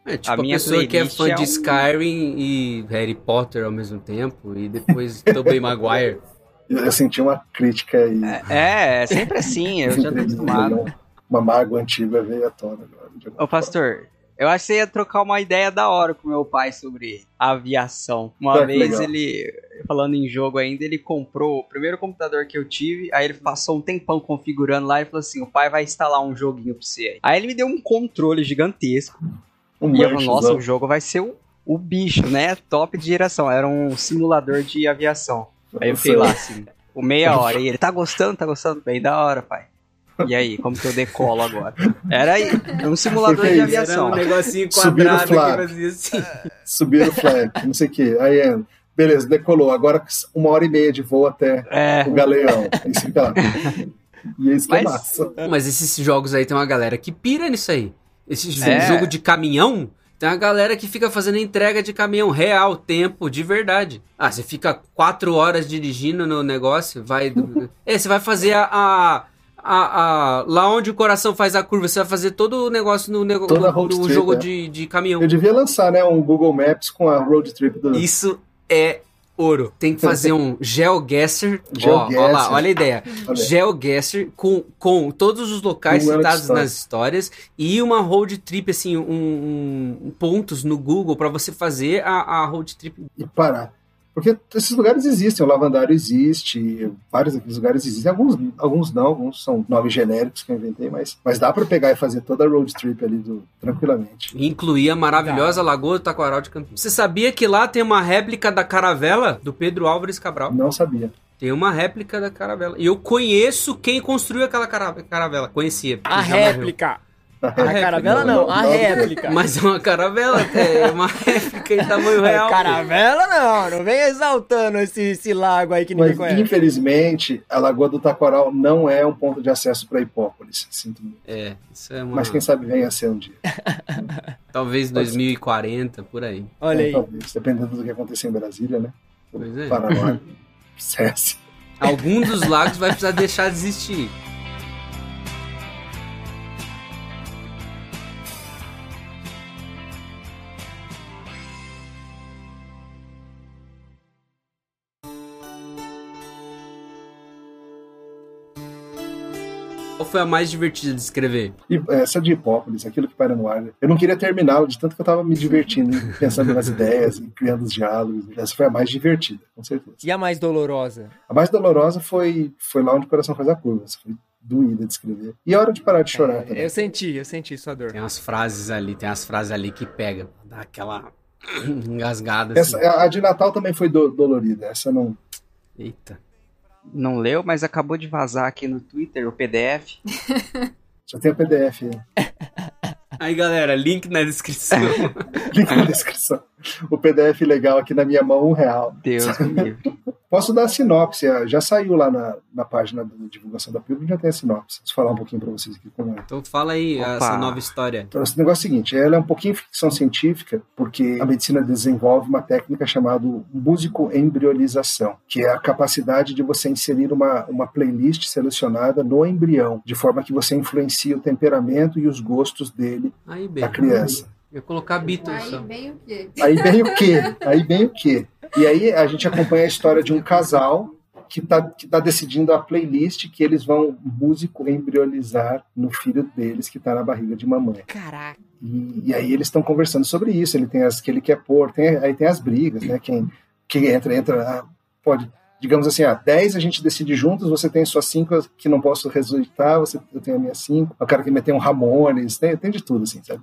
É, tipo, a, a minha pessoa que é fã é um... de Skyrim e Harry Potter ao mesmo tempo, e depois Tobey Maguire. Eu senti uma crítica aí. É, é sempre assim, eu já tô acostumado. Uma mágoa antiga veio à tona agora. Ô, pastor, eu acho que você ia trocar uma ideia da hora com meu pai sobre aviação. Uma vez legal. ele, falando em jogo ainda, ele comprou o primeiro computador que eu tive, aí ele passou um tempão configurando lá e falou assim: o pai vai instalar um joguinho pra você aí. Aí ele me deu um controle gigantesco. Um e eu falei, nossa, o jogo vai ser o, o bicho, né? Top de geração. Era um simulador de aviação. Aí eu fiquei lá assim, por meia hora. E ele, tá gostando? Tá gostando? Bem da hora, pai. E aí, como que eu decolo agora? Era aí, um simulador de aviação. Era um negocinho quadrado que fazia assim. Subir o flag, não sei o que. Aí é, beleza, decolou. Agora uma hora e meia de voo até é. o galeão. Fica lá. E é isso que é mas, é massa. Mas esses jogos aí tem uma galera que pira nisso aí. Esse é. jogo de caminhão, tem uma galera que fica fazendo entrega de caminhão real, tempo, de verdade. Ah, você fica quatro horas dirigindo no negócio, vai. *laughs* é, você vai fazer a, a, a, a, Lá onde o coração faz a curva, você vai fazer todo o negócio no, nego, no, no trip, jogo é. de, de caminhão. Eu devia lançar, né? Um Google Maps com a road trip do. Isso é ouro. Tem que fazer um *laughs* GeoGuessr. Ó, ó lá, olha a ideia. *laughs* GeoGuessr com, com todos os locais um citados nas histórias e uma road trip, assim, um, um pontos no Google para você fazer a, a road trip. E parar. Porque esses lugares existem, o Lavandário existe, vários daqueles lugares existem, alguns, alguns não, alguns são nomes genéricos que eu inventei, mas, mas dá para pegar e fazer toda a road trip ali do, tranquilamente. Incluir a maravilhosa Lagoa do Taquaral de Campinas. Você sabia que lá tem uma réplica da caravela do Pedro Álvares Cabral? Não sabia. Tem uma réplica da caravela. E eu conheço quem construiu aquela caravela. Conhecia. A réplica. A caravela não, a réplica. Mas é uma caravela, é uma réplica em tamanho real. pô. Caravela não, não vem exaltando esse, esse lago aí que ninguém Mas, conhece. infelizmente, a Lagoa do Taquaral não é um ponto de acesso para Hipópolis. Sinto muito. É, isso é uma. Mas quem sabe venha a ser um dia. *laughs* Talvez 2040, por aí. Olha aí. Talvez, dependendo do que acontecer em Brasília, né? Pois é. Paraná. Algum dos lagos vai precisar deixar de existir. Foi a mais divertida de escrever? E essa de Hipópolis, aquilo que para no ar, eu não queria terminá-la de tanto que eu tava me divertindo, *laughs* pensando nas ideias, e criando os diálogos. Essa foi a mais divertida, com certeza. E a mais dolorosa? A mais dolorosa foi, foi lá onde o coração faz a curva. Essa foi doída de escrever. E a hora de parar de chorar também. Eu senti, eu senti sua dor. Tem umas frases ali, tem umas frases ali que pega, dá aquela *coughs* engasgada assim. Essa, a de Natal também foi do- dolorida. Essa não. Eita. Não leu, mas acabou de vazar aqui no Twitter o PDF. Já *laughs* tem o PDF aí. Aí galera, link na descrição. *laughs* Link na descrição. O PDF legal aqui na minha mão, um real. Deus me. Posso dar a sinopse. ah, Já saiu lá na, na página da divulgação da PUB, já tem a sinopse. Vou falar um pouquinho pra vocês aqui como é. então fala aí Opa. essa nova história. Então, esse negócio é o seguinte, ela é um pouquinho ficção científica, porque a medicina desenvolve uma técnica chamada músico-embriolização, que é a capacidade de você inserir uma, uma playlist selecionada no embrião, de forma que você influencia o temperamento e os gostos dele, Aí bem. da criança. Eu ia colocar Beatles Aí bem o quê? Aí vem o quê? Aí vem o quê? E aí a gente acompanha a história de um casal que está que tá decidindo a playlist que eles vão músico embriolizar no filho deles que está na barriga de mamãe. Caraca. E, e aí eles estão conversando sobre isso. Ele tem as que ele quer pôr, tem, aí tem as brigas, né? Quem, quem entra, entra, ah, pode. Digamos assim, ah, 10 a gente decide juntos, você tem suas 5 que não posso rejeitar, você, eu tenho a minha 5. O cara que meter um Ramones, tem, tem de tudo, assim, sabe?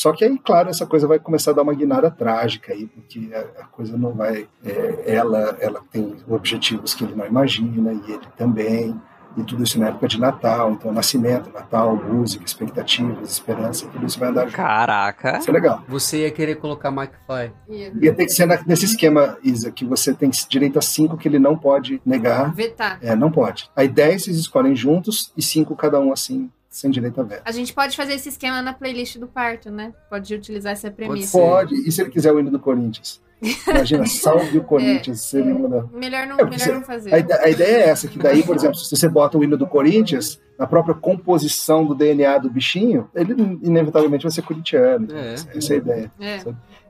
Só que aí, claro, essa coisa vai começar a dar uma guinada trágica aí, porque a, a coisa não vai. é, ela, ela tem objetivos que ele não imagina, e ele também. E tudo isso na época de Natal, então nascimento, Natal, música, expectativas, esperança, tudo isso vai andar junto. Caraca. Isso é legal. Você ia querer colocar McFly. Ia Ia ter que ser na- nesse esquema, Isa, que você tem direito a cinco que ele não pode negar. Vetar. É, não pode. Aí 10 vocês escolhem juntos e cinco cada um assim, sem direito a veto. A gente pode fazer esse esquema na playlist do parto, né? Pode utilizar essa premissa. ser. Pode. E se ele quiser o hino do Corinthians? Imagina, *laughs* salve o Corinthians. uma da- Melhor não, É, melhor você- não fazer. A, a ideia é essa, que daí, por exemplo, se você bota o hino do Corinthians, na própria composição do DNA do bichinho, ele inevitavelmente vai ser corintiano. Então, É. Essa é a ideia. É.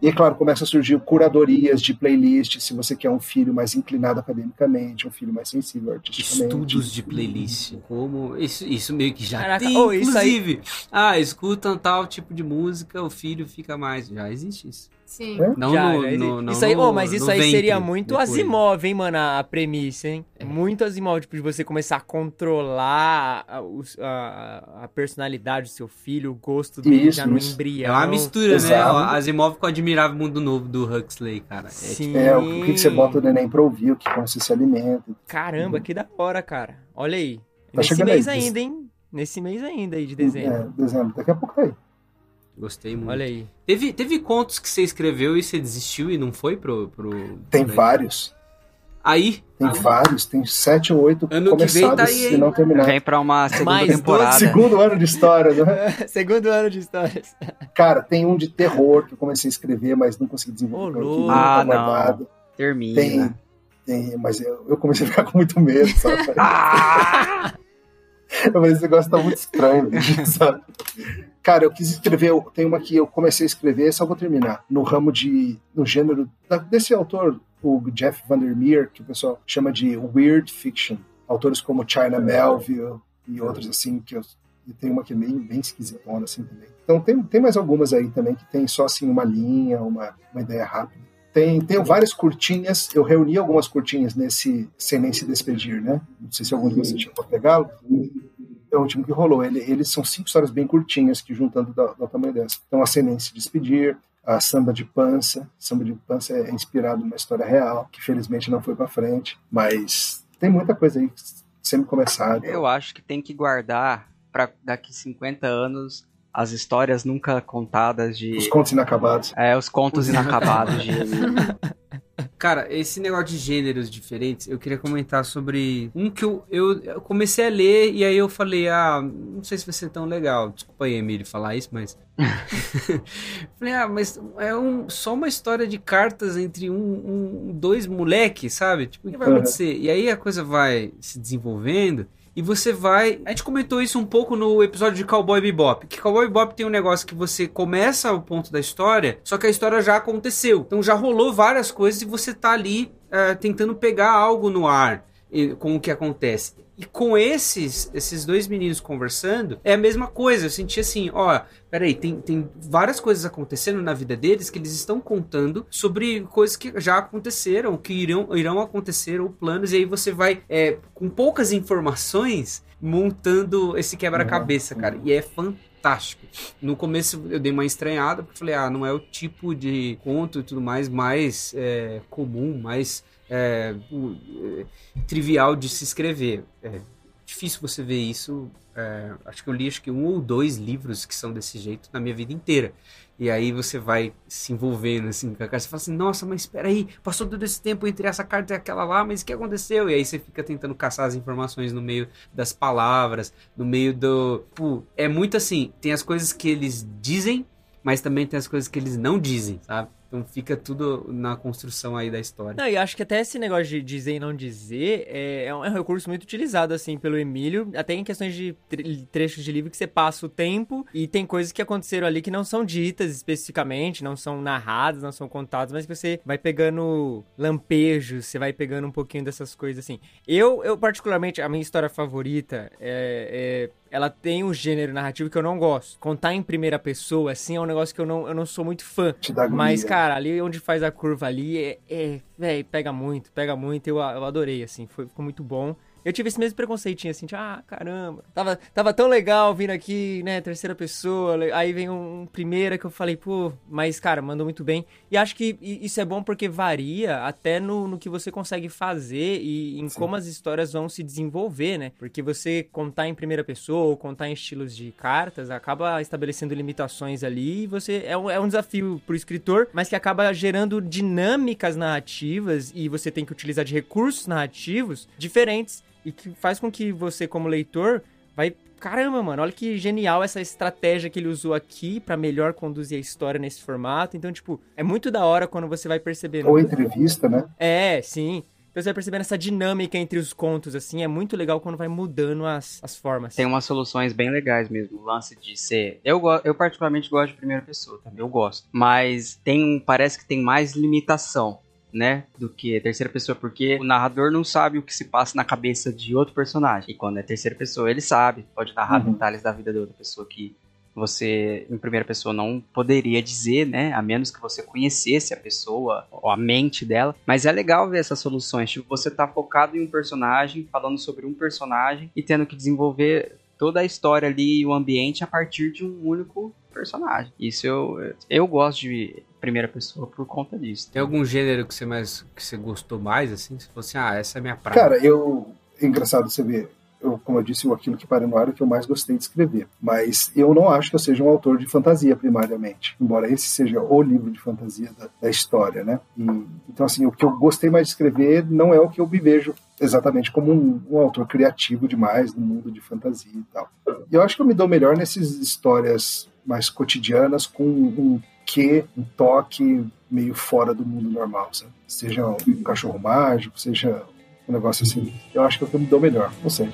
E, é claro, começa a surgir curadorias de playlist, se você quer um filho mais inclinado academicamente, um filho mais sensível artisticamente. Estudos de playlist. Como. Isso, isso meio que já Caraca, tem, ô, isso aí- inclusive. Ah, escutam tal tipo de música, o filho fica mais. Já existe isso. Sim. É? Não Já, no, já no, não isso aí, no- ô, mas isso aí ventre, seria muito depois. Asimov, hein, mano, a, premissa, hein? É. Muito Asimov, tipo, de você começar a controlar a, a- a personalidade do seu filho, o gosto dele Isso, já no isso. É embrião. uma mistura, né? Exato. O Asimov com o Admirável Mundo Novo do Huxley, cara. É Sim. É, o que, que você bota o neném pra ouvir, o que você se alimenta. Caramba, que da hora, cara. Olha aí. Tá Nesse mês aí. ainda, hein? Nesse mês ainda aí de dezembro. É, dezembro. Daqui a pouco tá aí. Gostei muito. Olha aí. Teve, teve contos que você escreveu e você desistiu e não foi pro. pro Tem pro- vários. Aí, Tem vários. Tem sete ou oito Ano que vem tá começados aí, e não terminados. Vem pra uma segunda Mais temporada. Segundo ano de história, né? *laughs* Segundo ano de histórias. Cara, tem um de terror que eu comecei a escrever, mas não consegui desenvolver. Louco. tá Ah, não. guardado. Termina. Tem, tem, mas eu, eu comecei a ficar com muito medo, sabe? *laughs* Ah! Falei, esse negócio tá muito estranho, *laughs* *laughs* sabe? Cara, eu quis escrever, tem uma que eu comecei a escrever, só vou terminar, no ramo de, no gênero, desse autor, o Jeff Vandermeer, que o pessoal chama de weird fiction. Autores como China Melville e outros assim, que eu, e tem uma que é bem, bem esquisitona assim também. Então tem, tem mais algumas aí também que tem só assim uma linha, uma, uma ideia rápida. Tem, tenho várias curtinhas, eu reuni algumas curtinhas nesse Sem Nem Se Despedir, né? Não sei se algum de vocês chegou a pegá-lo. É o último que rolou. Ele, eles são cinco histórias bem curtinhas que juntando dá o tamanho dessa. Então, a Sem Se Despedir, a Samba de Pança. Samba de Pança é inspirado numa história real, que felizmente não foi pra frente, mas tem muita coisa aí sendo começada. Eu acho que tem que guardar pra daqui 50 anos as histórias nunca contadas de. Os contos inacabados. É, os contos inacabados de. *laughs* Cara, esse negócio de gêneros diferentes, eu queria comentar sobre um que eu, eu, eu comecei a ler e aí eu falei, ah, não sei se vai ser tão legal. Desculpa aí, Emílio, falar isso, mas. *laughs* *laughs* falei, ah, mas é um, só uma história de cartas entre um, um dois moleques, sabe? Tipo, o que vai acontecer? E aí a coisa vai se desenvolvendo. E você vai. A gente comentou isso um pouco no episódio de Cowboy Bebop. Que Cowboy Bebop tem um negócio que você começa o ponto da história, só que a história já aconteceu. Então já rolou várias coisas e você tá ali uh, tentando pegar algo no ar com o que acontece. E com esses, esses dois meninos conversando, é a mesma coisa. Eu senti assim, ó, peraí, tem, tem várias coisas acontecendo na vida deles que eles estão contando sobre coisas que já aconteceram, que irão, irão acontecer, ou planos, e aí você vai, é, com poucas informações, montando esse quebra-cabeça, cara. E é fantástico. No começo eu dei uma estranhada, porque falei, ah, não é o tipo de conto e tudo mais mais é, comum, mais é, é, trivial de se escrever. É difícil você ver isso. É, acho que eu li acho que um ou dois livros que são desse jeito na minha vida inteira. E aí você vai se envolvendo assim com a cara. Você fala assim, nossa, mas espera aí, passou todo esse tempo entre essa carta e aquela lá, mas o que aconteceu? E aí você fica tentando caçar as informações no meio das palavras, no meio do. Pô, é muito assim, tem as coisas que eles dizem, mas também tem as coisas que eles não dizem, sabe? Então fica tudo na construção aí da história. Não, e acho que até esse negócio de dizer e não dizer é, é um é recurso muito utilizado, assim, pelo Emílio, até em questões de trechos de livro que você passa o tempo e tem coisas que aconteceram ali que não são ditas especificamente, não são narradas, não são contadas, mas que você vai pegando lampejos, você vai pegando um pouquinho dessas coisas, assim. Eu, eu particularmente, a minha história favorita é, é ela tem um gênero narrativo que eu não gosto. Contar em primeira pessoa, assim, é um negócio que eu não, eu não sou muito fã. Mas, cara, ali onde faz a curva ali, é, é pega muito, pega muito. Eu, eu adorei, assim, foi, ficou muito bom. Eu tive esse mesmo preconceitinho, assim, de, ah, caramba, tava, tava tão legal vindo aqui, né, terceira pessoa, aí vem um, um primeira que eu falei, pô, mas, cara, mandou muito bem. E acho que isso é bom porque varia até no, no que você consegue fazer e em Sim. como as histórias vão se desenvolver, né? Porque você contar em primeira pessoa ou contar em estilos de cartas acaba estabelecendo limitações ali e você, é um, é um desafio pro escritor, mas que acaba gerando dinâmicas narrativas e você tem que utilizar de recursos narrativos diferentes e que faz com que você, como leitor, vai. Caramba, mano, olha que genial essa estratégia que ele usou aqui para melhor conduzir a história nesse formato. Então, tipo, é muito da hora quando você vai percebendo. Ou entrevista, né? É, sim. Então você vai percebendo essa dinâmica entre os contos, assim, é muito legal quando vai mudando as, as formas. Tem umas soluções bem legais mesmo, o lance de ser... Eu, eu particularmente gosto de primeira pessoa, também, eu gosto. Mas tem, parece que tem mais limitação né, do que terceira pessoa, porque o narrador não sabe o que se passa na cabeça de outro personagem. E quando é terceira pessoa, ele sabe, pode narrar uhum. detalhes da vida de outra pessoa que você em primeira pessoa não poderia dizer, né, a menos que você conhecesse a pessoa ou a mente dela. Mas é legal ver essas soluções, tipo, você tá focado em um personagem, falando sobre um personagem e tendo que desenvolver toda a história ali e o ambiente a partir de um único personagem. Isso eu, eu gosto de primeira pessoa por conta disso. Tem algum gênero que você mais que você gostou mais assim? Se fosse, ah, essa é a minha praia. Cara, eu é engraçado você ver. Eu, como eu disse, o Aquilo que Para no Ar é o que eu mais gostei de escrever. Mas eu não acho que eu seja um autor de fantasia, primariamente. Embora esse seja o livro de fantasia da, da história, né? E, então, assim, o que eu gostei mais de escrever não é o que eu me vejo exatamente como um, um, autor criativo demais no mundo de fantasia e tal. E eu acho que eu me dou melhor nessas histórias mais cotidianas com um que, um toque meio fora do mundo normal, sabe? Seja um cachorro mágico, seja um negócio assim. Eu acho que eu me dou melhor, não sei.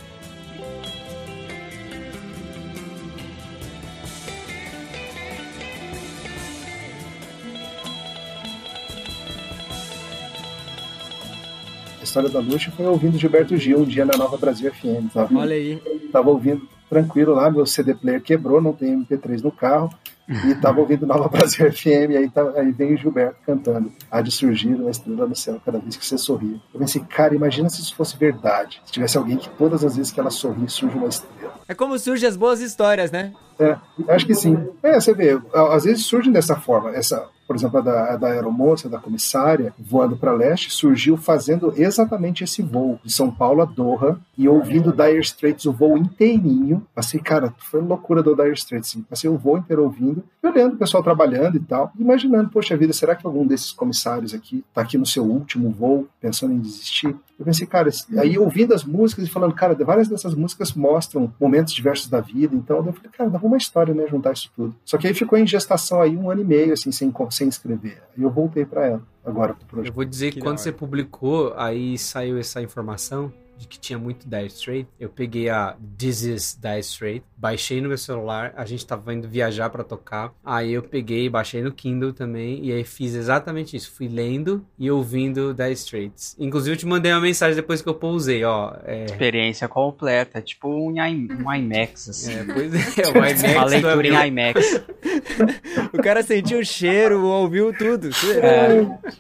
História da Luxa foi ouvindo Gilberto Gil um dia na Nova Brasil FM, sabe? Olha aí. Tava ouvindo tranquilo lá, meu CD player quebrou, não tem MP3 no carro e tava ouvindo Nova Brasil FM, aí, tá, aí vem o Gilberto cantando. Há de surgir uma estrela no céu cada vez que você sorri. Eu pensei, cara, imagina se isso fosse verdade. Se tivesse alguém que todas as vezes que ela sorri surge uma estrela. É como surgem as boas histórias, né? É, acho que sim. É, você vê, às vezes surgem dessa forma. Essa, por exemplo, a da, a da aeromoça, da comissária, voando para leste, surgiu fazendo exatamente esse voo de São Paulo a Doha e ouvindo Dire Straits o voo inteirinho. Passei, cara, foi loucura do Dire Straits. Assim. Passei o voo inteiro ouvindo, olhando o pessoal trabalhando e tal, imaginando, poxa vida, será que algum desses comissários aqui tá aqui no seu último voo, pensando em desistir? Eu pensei, cara, aí ouvindo as músicas e falando, cara, várias dessas músicas mostram momentos diversos da vida, então eu falei, cara, dá uma história, né, juntar isso tudo. Só que aí ficou em gestação aí um ano e meio, assim, sem, sem escrever. Aí eu voltei para ela, agora pro projeto. Eu vou dizer que, que quando você publicou, aí saiu essa informação, de que tinha muito Dire Straits, eu peguei a This Is Dire Straits, baixei no meu celular, a gente tava indo viajar para tocar, aí eu peguei, baixei no Kindle também, e aí fiz exatamente isso, fui lendo e ouvindo Dire Straits. Inclusive eu te mandei uma mensagem depois que eu pousei, ó. É... Experiência completa, tipo um, um IMAX, assim. É, pois é, o IMAX. uma leitura em IMAX. *laughs* o cara sentiu o cheiro, ouviu tudo. É.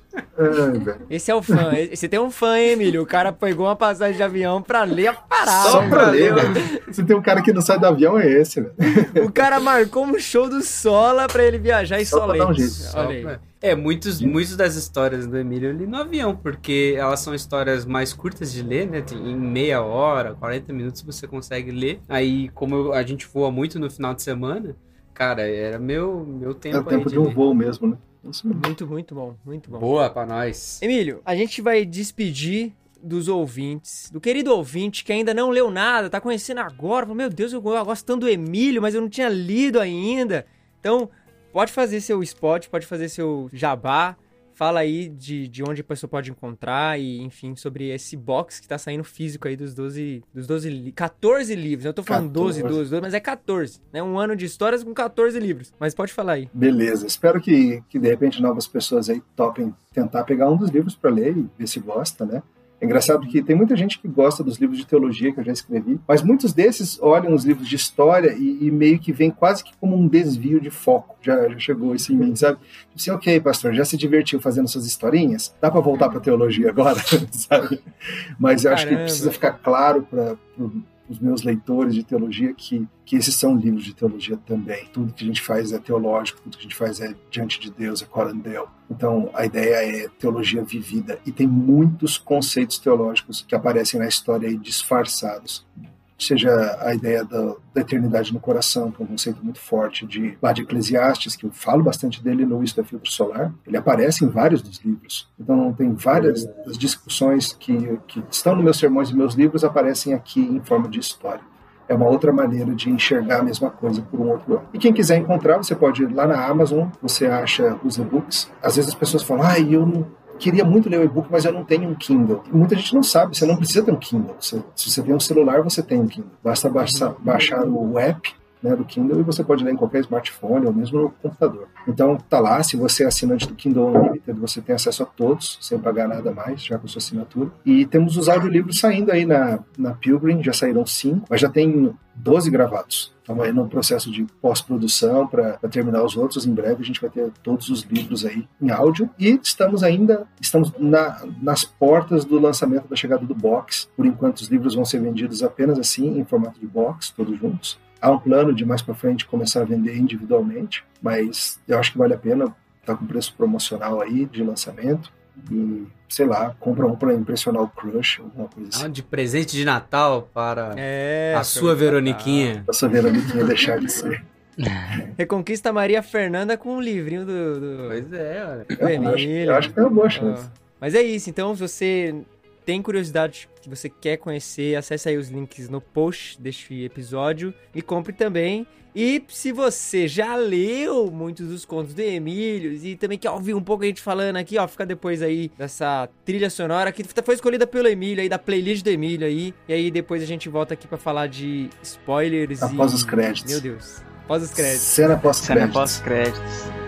Esse é o fã. Você tem um fã, hein, Emílio? O cara pegou uma passagem de avião pra ler a parada. Só pra ler, velho. Se tem um cara que não sai do avião, é esse, velho. O cara marcou um show do Sola pra ele viajar e só, só ler. Um Olha. É, muitos, muitos das histórias do Emílio eu li no avião, porque elas são histórias mais curtas de ler, né? Em meia hora, 40 minutos você consegue ler. Aí, como a gente voa muito no final de semana, cara, era meu, meu tempo. É o tempo de, de um voo mesmo, né? Muito, muito bom, muito bom. Boa pra nós. Emílio, a gente vai despedir dos ouvintes, do querido ouvinte que ainda não leu nada, tá conhecendo agora, meu Deus, eu gosto tanto do Emílio, mas eu não tinha lido ainda. Então, pode fazer seu spot, pode fazer seu jabá, Fala aí de, de onde a pessoa pode encontrar e, enfim, sobre esse box que tá saindo físico aí dos 12, dos 12 14 livros. Eu tô falando 14. 12, 12, 12, mas é 14, né? Um ano de histórias com 14 livros. Mas pode falar aí. Beleza. Espero que, que de repente novas pessoas aí topem tentar pegar um dos livros para ler e ver se gosta, né? É engraçado que tem muita gente que gosta dos livros de teologia que eu já escrevi, mas muitos desses olham os livros de história e, e meio que vem quase que como um desvio de foco. Já, já chegou isso em mim, sabe? Tipo assim, ok, pastor, já se divertiu fazendo suas historinhas? Dá para voltar para teologia agora, *laughs* sabe? Mas eu acho que precisa ficar claro para os meus leitores de teologia que, que esses são livros de teologia também. Tudo que a gente faz é teológico, tudo que a gente faz é diante de Deus, é corandel. Então, a ideia é teologia vivida e tem muitos conceitos teológicos que aparecem na história aí disfarçados seja a ideia da, da, eternidade no coração, que é um conceito muito forte de lá de Eclesiastes, que eu falo bastante dele no Isto é Filtro Solar, ele aparece em vários dos livros. Então tem várias das discussões que, que estão nos meus sermões e meus livros aparecem aqui em forma de história. É uma outra maneira de enxergar a mesma coisa por um outro lado. E quem quiser encontrar, você pode ir lá na Amazon, você acha os e-books. Às vezes as pessoas falam, ah, eu não, queria muito ler o e-book, mas eu não tenho um Kindle. muita gente não sabe, você não precisa ter um Kindle. Se você tem um celular, você tem um Kindle. Basta baixar, baixar o app né, do Kindle e você pode ler em qualquer smartphone ou mesmo no computador. Então tá lá, se você é assinante do Kindle Unlimited, você tem acesso a todos, sem pagar nada mais, já com sua assinatura. E temos os audiolivros saindo aí na, na Pilgrim, já saíram cinco, mas já tem 12 gravados. Estamos aí no processo de pós-produção para terminar os outros. Em breve a gente vai ter todos os livros aí em áudio. E estamos ainda estamos na, nas portas do lançamento da chegada do box. Por enquanto os livros vão ser vendidos apenas assim, em formato de box, todos juntos. Há um plano de mais para frente começar a vender individualmente, mas eu acho que vale a pena. Está com preço promocional aí de lançamento. E sei lá, compra um para impressionar o crush, alguma coisa assim. Ah, de presente de Natal para é, a sua Veroniquinha. A sua Veroniquinha deixar de ser. *laughs* Reconquista Maria Fernanda com um livrinho do. do... Pois é, olha. Eu, acho, eu acho que é uma boa chance. Mas é isso, então, se você tem curiosidade que você quer conhecer, acesse aí os links no post deste episódio e compre também. E se você já leu muitos dos contos do Emílio e também quer ouvir um pouco a gente falando aqui, ó, fica depois aí dessa trilha sonora que foi escolhida pelo Emílio aí, da playlist do Emílio aí. E aí depois a gente volta aqui para falar de spoilers Após e... os créditos. Meu Deus. Após os créditos. Cena pós-créditos. Cena pós-créditos.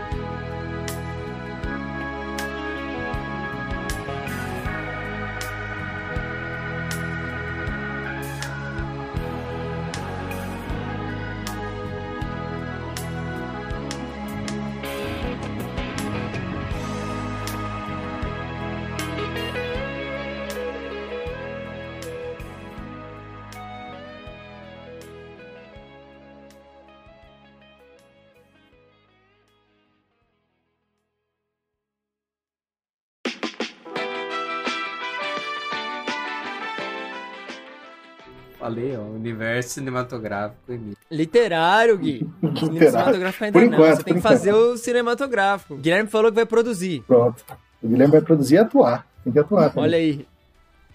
Falei, ó, universo cinematográfico. Literário, Gui. Literário. *laughs* Cinematográfico ainda Por não. enquanto, Você tem que fazer o cinematográfico. O Guilherme falou que vai produzir. Pronto. O Guilherme vai produzir e atuar. Tem que atuar também. Olha aí.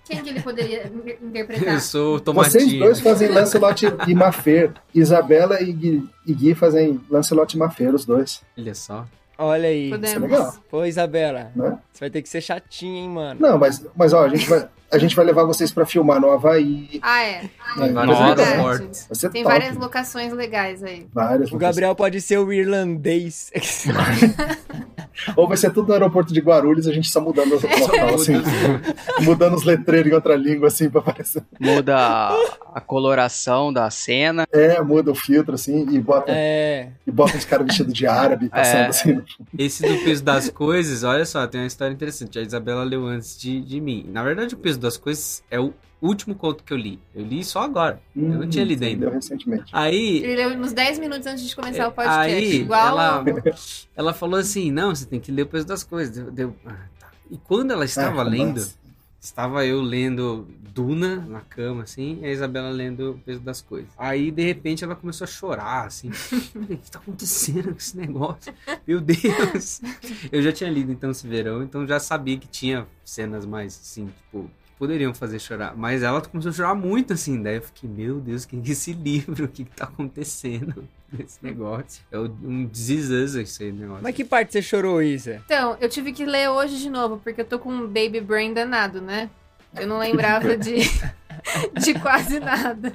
Quem que ele poderia inter- interpretar? *laughs* Eu sou o Vocês Tomatinho. dois fazem Lancelot e Mafer. Isabela e Gui, e Gui fazem Lancelot e Mafer, os dois. Olha só. Olha aí. Isso é Podemos. legal. Pô, Isabela. Né? Você vai ter que ser chatinha, hein, mano. Não, mas, mas ó, a gente, vai, a gente vai levar vocês pra filmar no Havaí. Ah, é. Verdade. aeroportos. Vai ser Tem top. várias locações legais aí. Várias O Gabriel pode ser o irlandês. *laughs* *laughs* Ou vai ser tudo no aeroporto de Guarulhos, a gente só mudando os local, assim, *laughs* mudando os letreiros em outra língua, assim, pra aparecer. Muda a, coloração da cena. É, muda o filtro, assim, e bota, é. e bota uns caras vestidos de árabe passando É. assim. Esse do peso das coisas, olha só, tem uma história interessante. A Isabela leu antes de, de mim. Na verdade, o peso das coisas é o último conto que eu li. Eu li só agora. Eu não tinha lido ainda. Deu recentemente. Aí, Ele leu nos 10 minutos antes de começar o podcast. aí igual ela, *laughs* ela falou assim: não, você tem que ler o peso das coisas. Deu, deu- ah, tá. E quando ela estava Ah, lendo, romance. estava eu lendo Duna na cama, assim, e a Isabela lendo o peso das coisas. Aí, de repente, ela começou a chorar, assim. *laughs* o que tá acontecendo com esse negócio? Meu Deus! *laughs* Eu já tinha lido, então, esse verão, então já sabia que tinha cenas mais, assim, tipo, poderiam fazer chorar. Mas ela começou a chorar muito, assim. Daí eu fiquei, meu Deus, que que é esse livro? *laughs* O que que tá acontecendo nesse negócio? É um desizança esse negócio. Mas que parte você chorou, Isa? Então, eu tive que ler hoje de novo, porque eu tô com um baby brain danado, né? Eu não lembrava de, *laughs* de quase nada.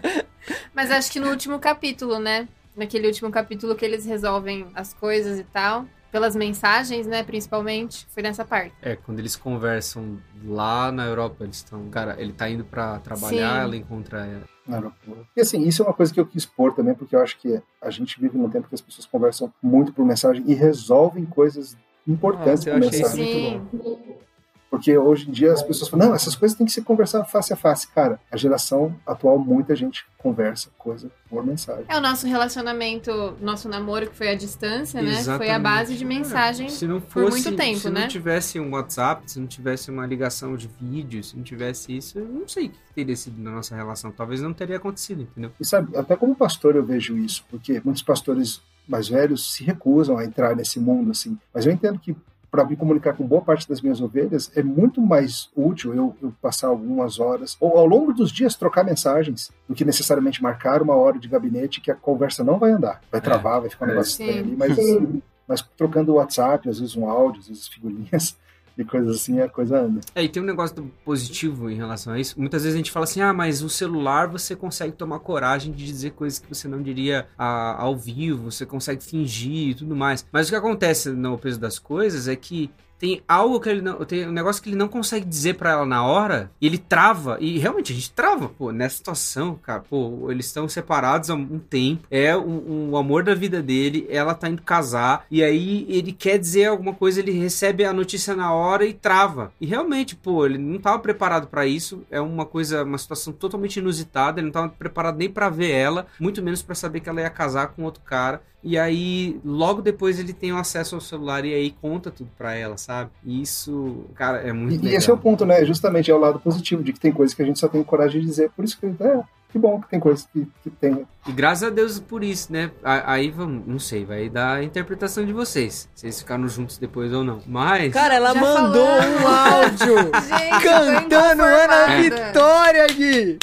Mas acho que no último capítulo, né? Naquele último capítulo que eles resolvem as coisas e tal. Pelas mensagens, né? Principalmente. Foi nessa parte. É, quando eles conversam lá na Europa, eles estão. Cara, ele tá indo pra trabalhar, Sim. ela encontra ela. E assim, isso é uma coisa que eu quis pôr também, porque eu acho que a gente vive num tempo que as pessoas conversam muito por mensagem e resolvem coisas importantes eu por mensagem. muito Sim. Porque hoje em dia as pessoas falam, não, essas coisas têm que ser conversadas face a face. Cara, a geração atual, muita gente conversa coisa por mensagem. É o nosso relacionamento, nosso namoro que foi à distância, né? Foi a Exatamente. base de mensagem. Se não por fosse, muito tempo, se né? não tivesse um WhatsApp, se não tivesse uma ligação de vídeo, se não tivesse isso, eu não sei o que teria sido na nossa relação. Talvez não teria acontecido, entendeu? E sabe, até como pastor eu vejo isso, porque muitos pastores mais velhos se recusam a entrar nesse mundo, assim. Mas eu entendo que para me comunicar com boa parte das minhas ovelhas, é muito mais útil eu, eu passar algumas horas, ou ao longo dos dias trocar mensagens, do que necessariamente marcar uma hora de gabinete que a conversa não vai andar. Vai travar, vai ficar um É. negócio Sim. estranho ali, mas, mas trocando o WhatsApp, às vezes um áudio, às vezes figurinhas e coisas assim, a coisa anda. É, e tem um negócio positivo em relação a isso. Muitas vezes a gente fala assim, ah, mas o celular você consegue tomar coragem de dizer coisas que você não diria ah, ao vivo, você consegue fingir e tudo mais. Mas o que acontece no peso das coisas é que tem algo que ele não. Tem um negócio que ele não consegue dizer pra ela na hora, e ele trava. E realmente a gente trava, pô, nessa situação, cara. Pô, eles estão separados há um tempo. É um amor da vida dele. Ela tá indo casar. E aí ele quer dizer alguma coisa, ele recebe a notícia na hora e trava. E realmente, pô, ele não tava preparado pra isso. É uma coisa, uma situação totalmente inusitada. Ele não tava preparado nem pra ver ela, muito menos pra saber que ela ia casar com outro cara. E aí, logo depois ele tem o acesso ao celular e aí conta tudo pra ela, sabe? E isso, cara, é muito E, legal. e esse é o ponto, né? Justamente é o lado positivo, de que tem coisas que a gente só tem coragem de dizer. Por isso que, é, que bom que tem coisas que, que tem. E graças a Deus por isso, né? Aí vamos, não sei, vai dar a interpretação de vocês. Se eles ficaram juntos depois ou não. Mas. Cara, ela Já mandou falamos. um áudio *laughs* Gente, cantando Ana. Vitória, Gui.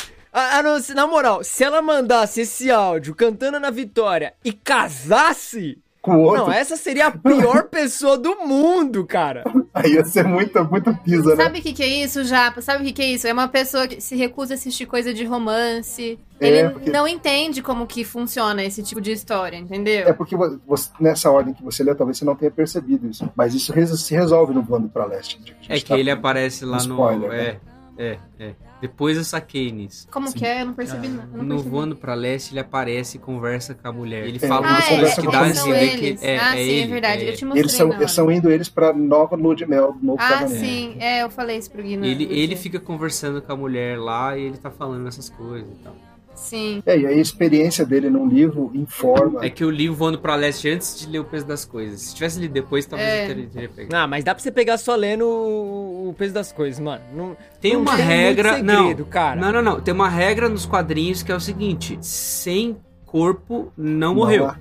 Não, se- na moral, se ela mandasse esse áudio cantando Ana Vitória e casasse, Com o outro, não, essa seria a pior *laughs* pessoa do mundo, cara. aí ia ser muito, muito pisa, né? Sabe o que, que é isso, Japa? Sabe o que, que é isso? É uma pessoa que se recusa a assistir coisa de romance. É, Ele porque- não entende como que funciona esse tipo de história, entendeu? É porque vo- você- nessa ordem que você leu, talvez você não tenha percebido isso. Mas isso se resolve no Voando pra Leste. a É que tá ele aparece lá Um no. spoiler, é, né? é, é. Depois eu saquei nisso. Como que é? Eu não percebi nada. eu não No percebi. Voando pra Leste, ele aparece e conversa com a mulher. Ele É, fala Ah, umas é, coisas que dá a entender que é, ah, é sim, ele. é verdade. é Eu te mostrei Eles são, eles são indo eles pra nova lua de mel novo Ah, casamento. sim. É, eu falei isso pro Gui. no- Ele, ele fica conversando com a mulher lá e ele tá falando essas coisas e tal. Sim. É, e aí a experiência dele num livro informa. É que eu li o Voando pra Leste antes de ler o peso das coisas. Se tivesse lido depois, talvez É. eu teria, teria pegado. Ah, mas dá pra você pegar só lendo o peso das coisas, mano. Não, Tem não uma tem muito regra. segredo, não, cara. não, não, não. Tem uma regra nos quadrinhos que é o seguinte: sem corpo não Não morreu. há-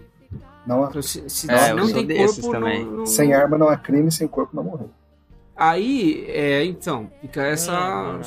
Não há- Então, se, se- É, não tem corpo, também. não- Sem arma não há crime, sem corpo não morreu. Aí, é, então, fica essa. Não, não,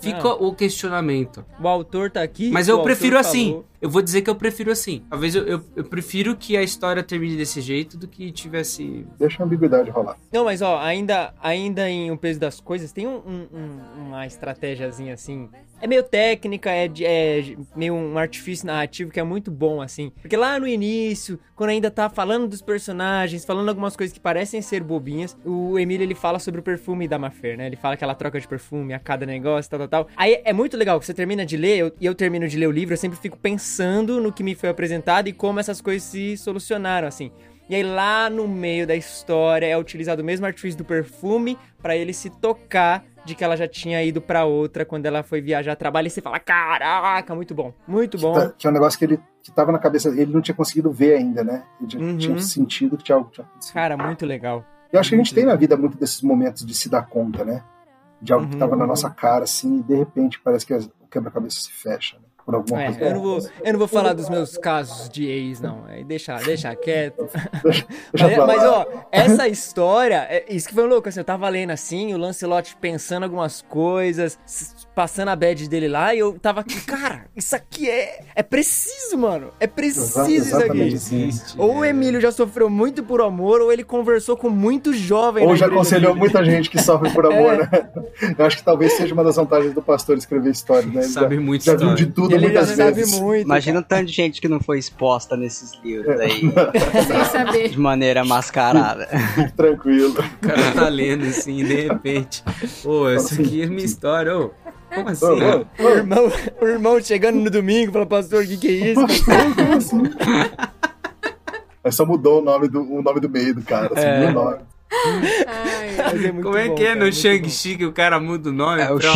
Fica o questionamento. O autor tá aqui. Mas eu prefiro assim. falou. Eu vou dizer que eu prefiro assim. Talvez eu, eu, eu prefiro que a história termine desse jeito do que tivesse. Deixa a ambiguidade rolar. Não, mas ó, ainda, ainda em O Peso das Coisas, tem um, um- um- uma estratégiazinha assim. É meio técnica, é, de- é meio um artifício narrativo que é muito bom, assim. Porque lá no início, quando ainda tá falando dos personagens, falando algumas coisas que parecem ser bobinhas, o Emílio ele fala sobre o perfume da Mafer, né? Ele fala que ela troca de perfume a cada negócio, tal, tal, tal. Aí é muito legal, você termina de ler, eu- e eu, termino de ler o livro, eu sempre fico pensando no que me foi apresentado e como essas coisas se solucionaram, assim. E aí lá no meio da história é utilizado o mesmo artifício do perfume pra ele se tocar de que ela já tinha ido pra outra quando ela foi viajar a trabalho e você fala, caraca, muito bom, muito bom. Tá- Que é um negócio que ele que tava na cabeça dele, ele não tinha conseguido ver ainda, né? Ele Uhum. tinha sentido que tinha algo que tinha acontecido. Cara, muito legal. Eu acho que a gente tem na vida muito desses momentos de se dar conta, né? De algo que Uhum. tava na nossa cara, assim, e de repente parece que o quebra-cabeça se fecha, né? Por alguma É, coisa. eu não vou, eu não vou falar dos meus casos de ex, não. Aí deixa, deixa quieto. *laughs* Deixa Mas, pra mas, lá. ó, essa história, é- isso que foi louco, assim, eu tava lendo assim, o Lancelot pensando algumas coisas, passando a bad dele lá, e eu tava aqui, cara, isso aqui é, é preciso, mano, é preciso Exa- isso aqui. exatamente assim. Ou o Emílio já sofreu muito por amor, ou ele conversou com muito jovem. Ou na já aconselhou dele. muita gente que sofre por amor, É. né? Eu acho que talvez seja uma das vantagens do pastor escrever história, né? Ele Sabe já, muito já viu história. de tudo Ele já muitas sabe vezes. muito. Imagina cara. o tanto de gente que não foi exposta nesses livros aí, *laughs* Sem saber. de maneira mascarada. Tranquilo. O cara tá lendo assim, de repente. Ô, essa aqui é minha história, ô. Como assim? Ô, ô, O irmão, o irmão chegando no domingo, fala, pastor, o que que é isso? Mas *laughs* só mudou o nome do, o nome do meio do cara, assim, É. nome. Ai, é muito Como é bom, que é cara, no muito Shang-Chi que o cara muda o nome? É o pra um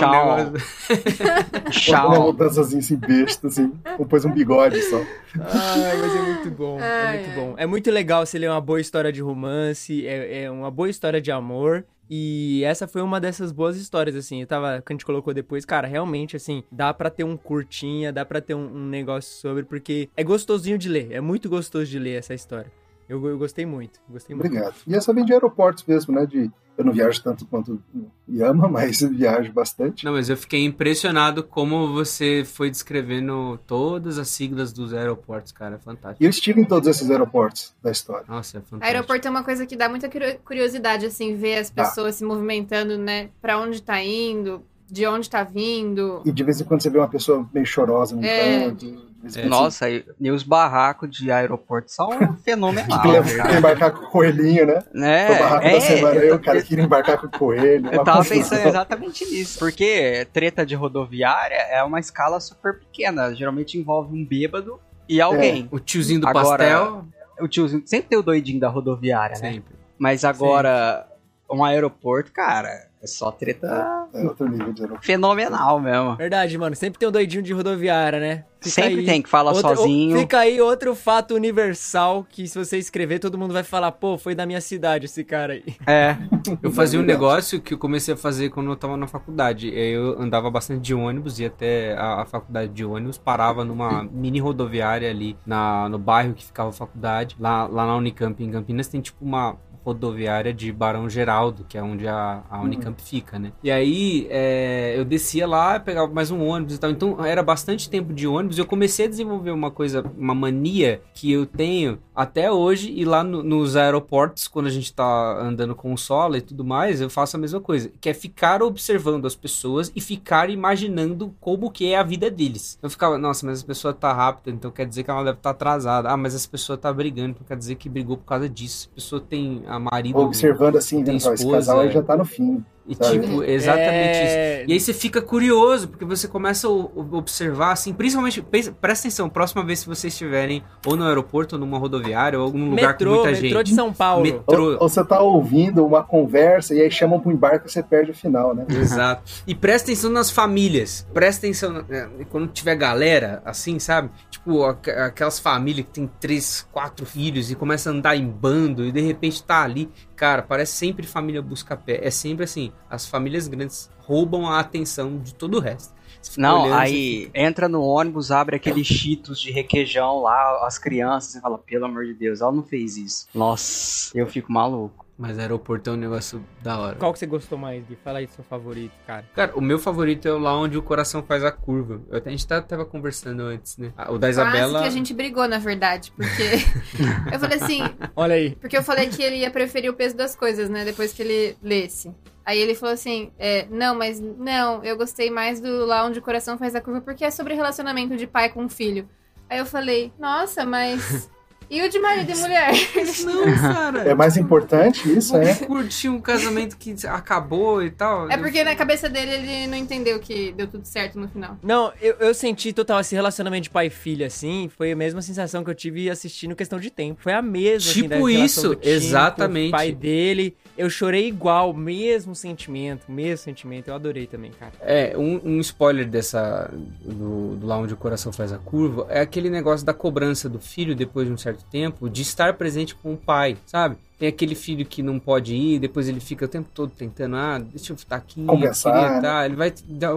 Shao. *laughs* Uma mudançazinha assim, besta, assim. Ou pôs um bigode só. Ai, mas é muito bom, é Ai, muito ai. bom. É muito legal você ler uma boa história de romance, é, é uma boa história de amor. E essa foi uma dessas boas histórias, assim. Eu tava, que a gente colocou depois, cara, realmente, assim, dá pra ter um curtinha, dá pra ter um, um negócio sobre, porque é gostosinho de ler, é muito gostoso de ler essa história. Eu, eu gostei muito, gostei muito. Obrigado. E essa vem de aeroportos mesmo, né? De, eu não viajo tanto quanto Yama, *laughs* mas viajo bastante. Não, mas eu fiquei impressionado como você foi descrevendo todas as siglas dos aeroportos, cara. É fantástico. E eu estive em todos esses aeroportos da história. Nossa, é fantástico. Aeroporto é uma coisa que dá muita curio- curiosidade, assim, ver as Tá. pessoas se movimentando, né? Pra onde tá indo, de onde tá vindo. E de vez em quando você vê uma pessoa meio chorosa no É. canto. É. Nossa, e, e os barracos de aeroporto são fenomenal, quer cara. embarcar com o coelhinho, né? Né? o barraco da semana, eu, cara, queria embarcar com o coelho. Eu tava pensando exatamente nisso. Porque treta de rodoviária é uma escala super pequena. Geralmente envolve um bêbado e alguém. O tiozinho do Agora- pastel. O tiozinho sempre tem o doidinho da rodoviária, né? Sempre. Mas agora, um aeroporto, cara, é só treta É outro nível de aeroporto. fenomenal mesmo. Verdade, mano, sempre tem um doidinho de rodoviária, né? Fica Sempre aí. tem que fala Outra- sozinho. Fica aí outro fato universal que se você escrever, todo mundo vai falar, pô, foi da minha cidade esse cara aí. É. *laughs* Eu fazia um negócio que eu comecei a fazer quando eu tava na faculdade. Eu andava bastante de ônibus, ia até a, a faculdade de ônibus, parava numa mini rodoviária ali na, no bairro que ficava a faculdade. Lá, lá na Unicamp, em Campinas, tem tipo uma rodoviária de Barão Geraldo, que é onde a, a Unicamp fica, né? E aí é, eu descia lá, pegava mais um ônibus e tal. Então era bastante tempo de ônibus. Eu comecei a desenvolver uma coisa, uma mania que eu tenho até hoje. E lá no- nos aeroportos, quando a gente tá andando com o solo e tudo mais, eu faço a mesma coisa. Que é ficar observando as pessoas e ficar imaginando como que é a vida deles. Eu ficava, nossa, mas essa pessoa tá rápida, então quer dizer que ela deve estar atrasada. Ah, mas essa pessoa tá brigando, então quer dizer que brigou por causa disso. A pessoa tem a marido. Observando assim, vendo, ó, esse casal aí é. já tá no fim. E Sabe? tipo, exatamente É. isso. E aí você fica curioso, porque você começa a observar, assim, principalmente, presta atenção, próxima vez que vocês estiverem ou no aeroporto, ou numa rodoviária, ou algum lugar com Metrô, muita metrô gente. de São Paulo. Met- Ou, Metrô. ou você tá ouvindo uma conversa e aí chamam pro embarque e você perde o final, né? *laughs* Exato. E presta atenção nas famílias. Presta atenção na- é, quando tiver galera, assim, sabe? Tipo, aqu- aquelas famílias que tem três, quatro filhos e começa a andar em bando e de repente tá ali. Cara, parece sempre família busca pé. É sempre assim, as famílias grandes roubam a atenção de todo o resto. Não, olhando, aí fica- entra no ônibus, abre aqueles cheetos de requeijão lá, as crianças, e fala, pelo amor de Deus, ela não fez isso. Nossa, eu fico maluco. Mas aeroporto é um negócio da hora. Qual que você gostou mais, Gui? Fala aí do seu favorito, cara. Cara, o meu favorito é o lá onde o coração faz a curva. Eu, a gente tá- tava conversando antes, né? O da Isabela. Quase que a gente brigou, na verdade, porque *laughs* eu falei assim, Olha aí. porque eu falei que ele ia preferir o peso das coisas, né, depois que ele lesse. Aí ele falou assim, é, não, mas não, eu gostei mais do Lá Onde o Coração Faz a Curva, porque é sobre relacionamento de pai com filho. Aí eu falei, nossa, mas... E o de marido e mulher? *laughs* Não, cara. É mais importante isso, é? Curtir um casamento que acabou e tal. É porque na cabeça dele ele não entendeu que deu tudo certo no final. Não, eu, eu senti total esse relacionamento de pai e filha, assim. Foi a mesma sensação que eu tive assistindo Questão de Tempo. Foi a mesma, assim, Tipo relação isso, do Tim com exatamente. O pai dele. Eu chorei igual, mesmo sentimento, mesmo sentimento. Eu adorei também, cara. É, um, um spoiler dessa. Do, do lá onde o coração faz a curva é aquele negócio da cobrança do filho depois de um certo tempo de estar presente com o pai, sabe? Tem aquele filho que não pode ir, depois ele fica o tempo todo tentando, ah, deixa eu estar aqui, eu Compensar, queria né? tá. Ele vai dar.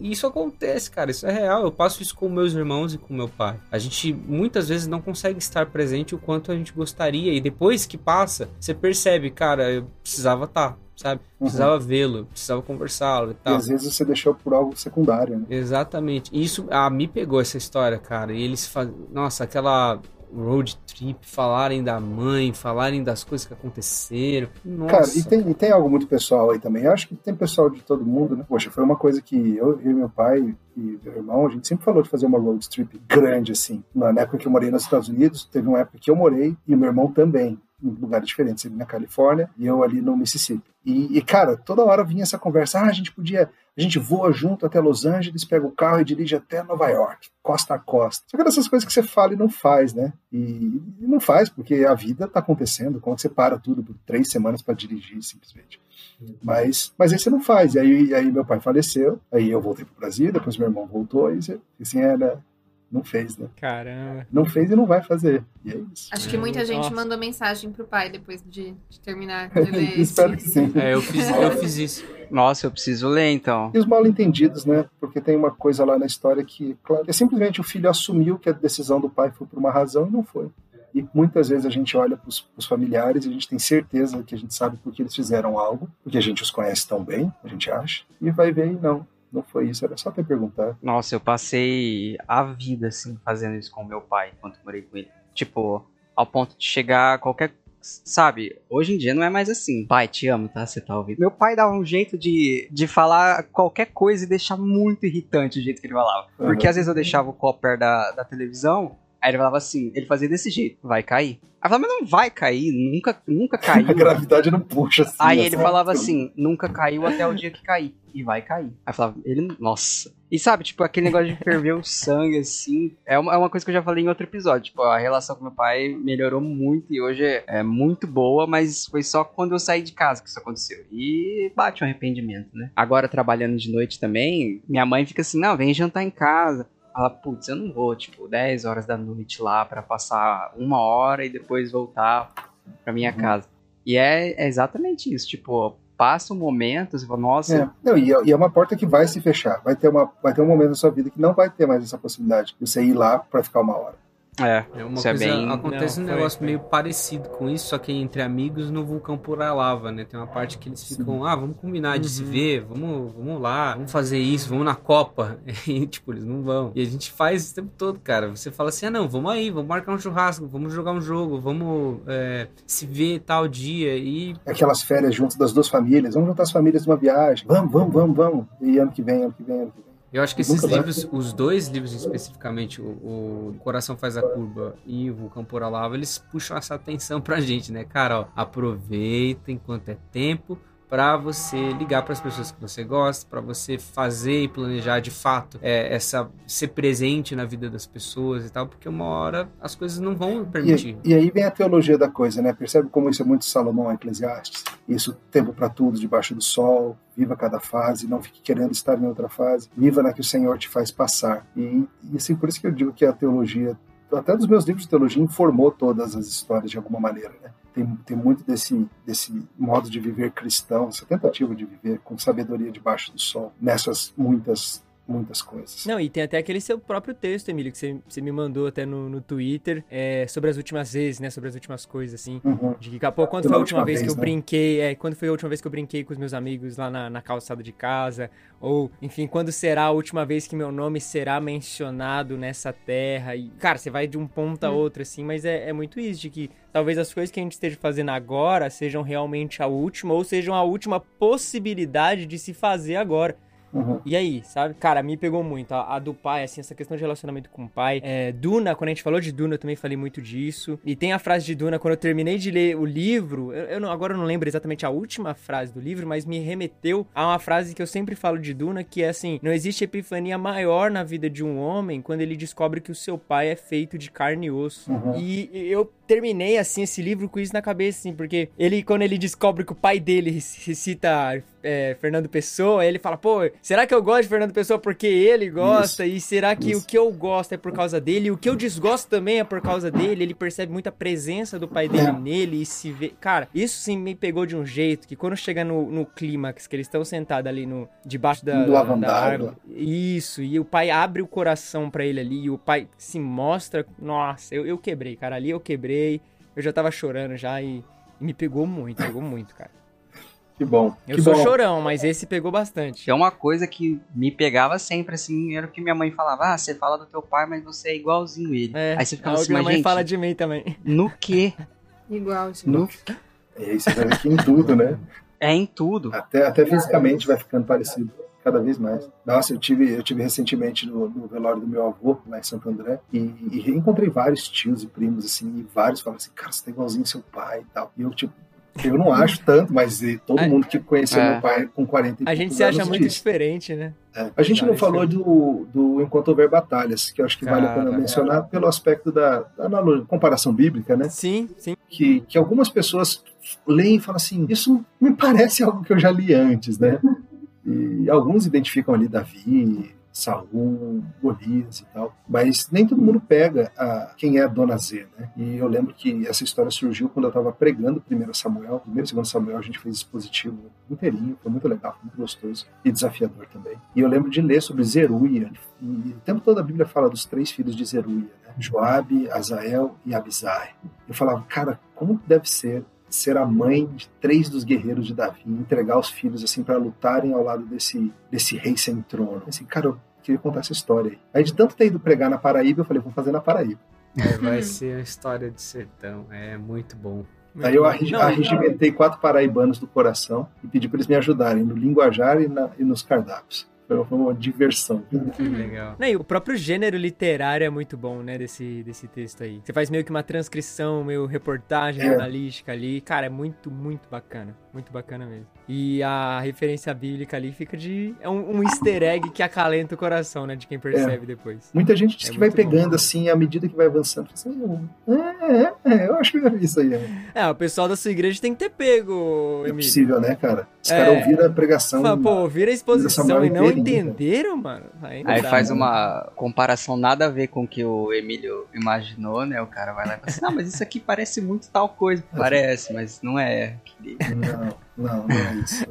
Isso acontece, cara, isso é real. Eu passo isso com meus irmãos e com meu pai. A gente muitas vezes não consegue estar presente o quanto a gente gostaria, e depois que passa, você percebe, cara, eu precisava estar, sabe? Precisava vê-lo, precisava conversá-lo e E tal. às vezes você deixou por algo secundário, né? Exatamente. Isso ah, me pegou essa história, cara. E eles fazem. Nossa, aquela road trip, falarem da mãe, falarem das coisas que aconteceram. Nossa. Cara, e tem, e tem algo muito pessoal aí também. Eu acho que tem pessoal de todo mundo, né? Poxa, foi uma coisa que eu, e meu pai e meu irmão, a gente sempre falou de fazer uma road trip grande, assim. Na época que eu morei nos Estados Unidos, teve uma época que eu morei e o meu irmão também, em lugares diferentes. Ele na Califórnia e eu ali no Mississippi. E, e, cara, toda hora vinha essa conversa. Ah, a gente podia. A gente voa junto até Los Angeles, pega o carro e dirige até Nova York, costa a costa. Só que dessas coisas que você fala e não faz, né? E, e não faz, porque a vida tá acontecendo. Como é que você para tudo por três semanas para dirigir, simplesmente? Mas, mas aí você não faz. E aí, aí meu pai faleceu, aí eu voltei pro Brasil, depois meu irmão voltou, e assim, era. Não fez, né? Caramba. Não fez e não vai fazer. E é isso. Acho que muita gente Nossa. mandou mensagem pro pai depois de, de terminar *laughs* de ler Espero que sim. É, eu fiz, eu fiz isso. Nossa, eu preciso ler então. E os mal entendidos, né? Porque tem uma coisa lá na história que, claro, é simplesmente o filho assumiu que a decisão do pai foi por uma razão e não foi. E muitas vezes a gente olha para os familiares e a gente tem certeza que a gente sabe por que eles fizeram algo, porque a gente os conhece tão bem, a gente acha, e vai ver e não, não foi isso, era só para perguntar. Nossa, eu passei a vida, assim, fazendo isso com meu pai, enquanto morei com ele. Tipo, ao ponto de chegar a qualquer. Sabe, hoje em dia não é mais assim. Pai, te amo, tá? Você tá ouvindo? Meu pai dava um jeito de, de falar qualquer coisa e deixar muito irritante o jeito que ele falava. Porque Uhum. às vezes eu deixava o copo perto da, da televisão, aí ele falava assim, ele fazia desse jeito, vai cair. Aí eu falava, mas não vai cair, nunca, nunca *laughs* caiu. A gravidade não puxa assim. Aí ele falava assim, nunca caiu até o dia que cair. E vai cair. Aí eu falava, ele, nossa. E sabe, tipo, aquele negócio de ferver o sangue, assim, é uma, é uma coisa que eu já falei em outro episódio. Tipo, a relação com meu pai melhorou muito e hoje é, é muito boa, mas foi só quando eu saí de casa que isso aconteceu. E bate um arrependimento, né? Agora, trabalhando de noite também, minha mãe fica assim, não, vem jantar em casa. Fala, putz, eu não vou, tipo, 10 horas da noite lá pra passar uma hora e depois voltar pra minha casa. E é, é exatamente isso, tipo, passa um momento, você fala, nossa, É. Não, e, é, e é uma porta que vai se fechar. Vai ter, uma, vai ter um momento na sua vida que não vai ter mais essa possibilidade de você ir lá para ficar uma hora. É, É uma é coisa, bem... acontece Não, um foi, negócio foi. meio parecido com isso, só que entre amigos no vulcão por a lava, né? Tem uma parte que eles ficam, ah, vamos combinar de se Uhum. ver, vamos, vamos lá, vamos fazer isso, vamos na Copa. *laughs* E, tipo, eles não vão. E a gente faz isso o tempo todo, cara. Você fala assim, ah, não, vamos aí, vamos marcar um churrasco, vamos jogar um jogo, vamos é, se ver tal dia. E Aquelas férias juntas das duas famílias. Vamos juntar as famílias numa viagem. Vamos, vamos, vamos, vamos. E ano que vem, ano que vem, ano que vem. Eu acho que esses livros, os dois livros especificamente, o, o Coração Faz a Curva e o Vulcão por a Lava, eles puxam essa atenção pra gente, né? Cara, ó, aproveita enquanto é tempo, para você ligar para as pessoas que você gosta, para você fazer e planejar de fato é, essa ser presente na vida das pessoas e tal, porque uma hora as coisas não vão permitir. E, e aí vem a teologia da coisa, né? Percebe como isso é muito Salomão Eclesiastes? Isso, tempo para tudo, debaixo do sol, viva cada fase, não fique querendo estar em outra fase, viva na que o Senhor te faz passar. E, e assim, por isso que eu digo que a teologia, até dos meus livros de teologia, informou todas as histórias de alguma maneira, né? Tem, tem muito desse, desse modo de viver cristão, essa tentativa de viver com sabedoria debaixo do sol, nessas muitas muitas coisas. Não, e tem até aquele seu próprio texto, Emílio, que você, você me mandou até no, no Twitter, é, sobre as últimas vezes, né? Sobre as últimas coisas, assim. Uhum. De que, pô, quando foi a última, vez, vez que eu né? brinquei, é, quando foi a última vez que eu brinquei com os meus amigos lá na, na calçada de casa, ou, enfim, quando será a última vez que meu nome será mencionado nessa terra, e, cara, você vai de um ponto a outro, assim, mas é, é muito isso, de que talvez as coisas que a gente esteja fazendo agora sejam realmente a última, ou sejam a última possibilidade de se fazer agora. Uhum. E aí, sabe? Cara, me pegou muito. A, a do pai, assim, essa questão de relacionamento com o pai. É, Duna, quando a gente falou de Duna, eu também falei muito disso. E tem a frase de Duna, quando eu terminei de ler o livro, eu, eu não, agora eu não lembro exatamente a última frase do livro, mas me remeteu a uma frase que eu sempre falo de Duna, que é assim: não existe epifania maior na vida de um homem quando ele descobre que o seu pai é feito de carne e osso. Uhum. E eu terminei, assim, esse livro com isso na cabeça, assim, porque ele, quando ele descobre que o pai dele recita é, Fernando Pessoa, ele fala, pô, será que eu gosto de Fernando Pessoa porque ele gosta? Isso, e será que isso. o que eu gosto é por causa dele? E o que eu desgosto também é por causa dele? Ele percebe muita presença do pai dele É. nele e se vê... Cara, isso sim me pegou de um jeito que quando chega no, no clímax, que eles estão sentados ali no, debaixo da, Do da, da árvore. Isso, e o pai abre o coração pra ele ali, e o pai se mostra... Nossa, eu, eu quebrei, cara, ali eu quebrei. Eu já tava chorando já e, e me pegou muito, pegou muito, cara. Que bom. Eu que sou bom. chorão, mas esse pegou bastante. É uma coisa que me pegava sempre, assim, era o que minha mãe falava. Ah, você fala do teu pai, mas você é igualzinho ele. É, Aí você ficava algo assim, que minha mãe gente, fala de mim também. no quê? Igual, gente. No... É isso, vai aqui em tudo, né? É em tudo. Até, até fisicamente vai ficando parecido cada vez mais. Nossa, eu tive, eu tive recentemente no, no velório do meu avô, lá em Santo André, e, e reencontrei vários tios e primos, assim, e vários falaram assim, cara, você tá igualzinho seu pai e tal. E eu, tipo, eu não acho tanto, mas todo mundo que conheceu É. meu pai com 40 e A gente se acha anos muito diz. diferente, né? É. A gente não isso falou é- do, do Enquanto Houver Batalhas, que eu acho que vale a pena mencionar pelo aspecto da, da comparação bíblica, né? Sim, sim. que, que algumas pessoas leem e falam assim, isso me *laughs* parece algo que eu já li antes, né? E alguns identificam ali Davi, Saul, Golias e tal, mas nem todo mundo pega a, quem é a Dona Z, né? E eu lembro que essa história surgiu quando eu estava pregando 1 Samuel, 1 e 2 Samuel, a gente fez dispositivo inteirinho, foi muito legal, muito gostoso e desafiador também. E eu lembro de ler sobre Zeruia, e o tempo todo a Bíblia fala dos três filhos de Zeruia, né? Joabe, Azael e Abisai. Eu falava, cara, como deve ser ser a mãe de três dos guerreiros de Davi, entregar os filhos assim para lutarem ao lado desse desse rei sem trono. Assim, cara, eu queria contar essa história aí. Aí de tanto ter ido pregar na Paraíba, eu falei, vou fazer na Paraíba. É, vai ser a história de sertão. É muito bom. Aí eu arregi- Não, arregimentei quatro paraibanos do coração e pedi para eles me ajudarem no linguajar e, na- e nos cardápios. Foi uma diversão. Que legal. Não, e o próprio gênero literário é muito bom, né, desse, desse texto aí. Você faz meio que uma transcrição, meio reportagem É. jornalística ali. Cara, é muito, muito bacana. Muito bacana mesmo. E a referência bíblica ali fica de... É um, um easter egg que acalenta o coração, né, de quem percebe depois. Muita gente diz É que vai muito bom. pegando assim à medida que vai avançando. Assim, é, é, é, eu acho que eu já vi isso aí. É, É, o pessoal da sua igreja tem que ter pego, é possível, né, cara? Os É. caras ouviram a pregação. Fala, pô, vira a exposição e não entenderam, mano? Aí, Aí dá, faz né? uma comparação nada a ver com o que o Emílio imaginou, né? O cara vai lá e fala assim, não, mas isso aqui parece muito tal coisa. *laughs* Parece, mas não é. Não, não, não é isso.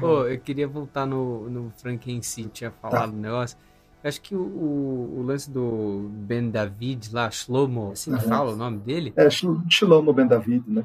Pô, eu queria voltar no, no Frank em si, tinha falado um negócio. Eu acho que o, o, o lance do Ben David lá, Shlomo, assim Aham. fala o nome dele? É Shilomo Ben David, né?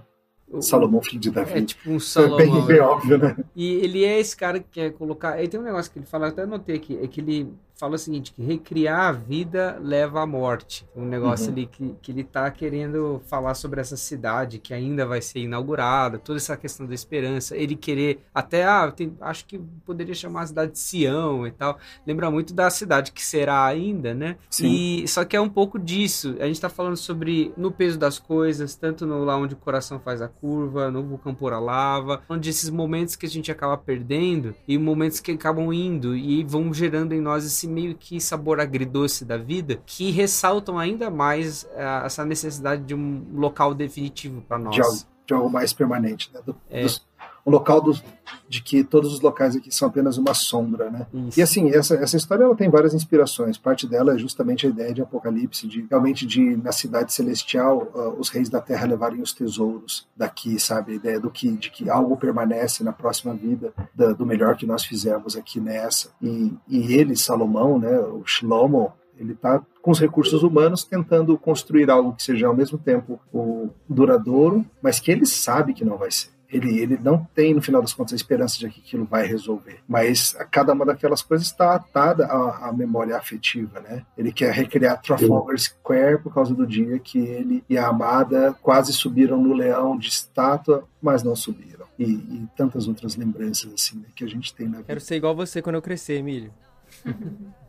O- Salomão, filho de É Davi. tipo um É Salomão. bem, bem óbvio, né? E ele é esse cara que quer colocar. Aí tem um negócio que ele fala, até anotei aqui, é que ele fala o seguinte, que recriar a vida leva à morte. Um negócio Uhum. ali que, que ele tá querendo falar sobre essa cidade que ainda vai ser inaugurada, toda essa questão da esperança, ele querer até, ah, tem- acho que poderia chamar a cidade de Sião e tal, lembra muito da cidade que será ainda, né? Sim. E só que é um pouco disso. A gente tá falando sobre no peso das coisas, tanto no lá onde o coração faz a curva, no vulcão por a lava, onde esses momentos que a gente acaba perdendo e momentos que acabam indo e vão gerando em nós esse meio que sabor agridoce da vida, que ressaltam ainda mais ah, essa necessidade de um local definitivo para nós. de algo, de algo mais permanente, né? Do, É. dos- um local dos- de que todos os locais aqui são apenas uma sombra, né? Isso. E assim, essa, essa história ela tem várias inspirações. Parte dela é justamente a ideia de Apocalipse, de realmente de na cidade celestial ah, os reis da Terra levarem os tesouros daqui, sabe? A ideia do que de que algo permanece na próxima vida da- do melhor que nós fizemos aqui nessa. E, e ele, Salomão, né? O Shlomo, ele está com os recursos humanos tentando construir algo que seja ao mesmo tempo o duradouro, mas que ele sabe que não vai ser. Ele, ele não tem, no final das contas, a esperança de que aquilo vai resolver. Mas a cada uma daquelas coisas está atada à, à memória afetiva, né? Ele quer recriar Trafalgar Square por causa do dia que ele e a amada quase subiram no leão de estátua, mas não subiram. E, e tantas outras lembranças, assim, né, que a gente tem na vida. Quero ser igual você quando eu crescer, Emílio. *laughs*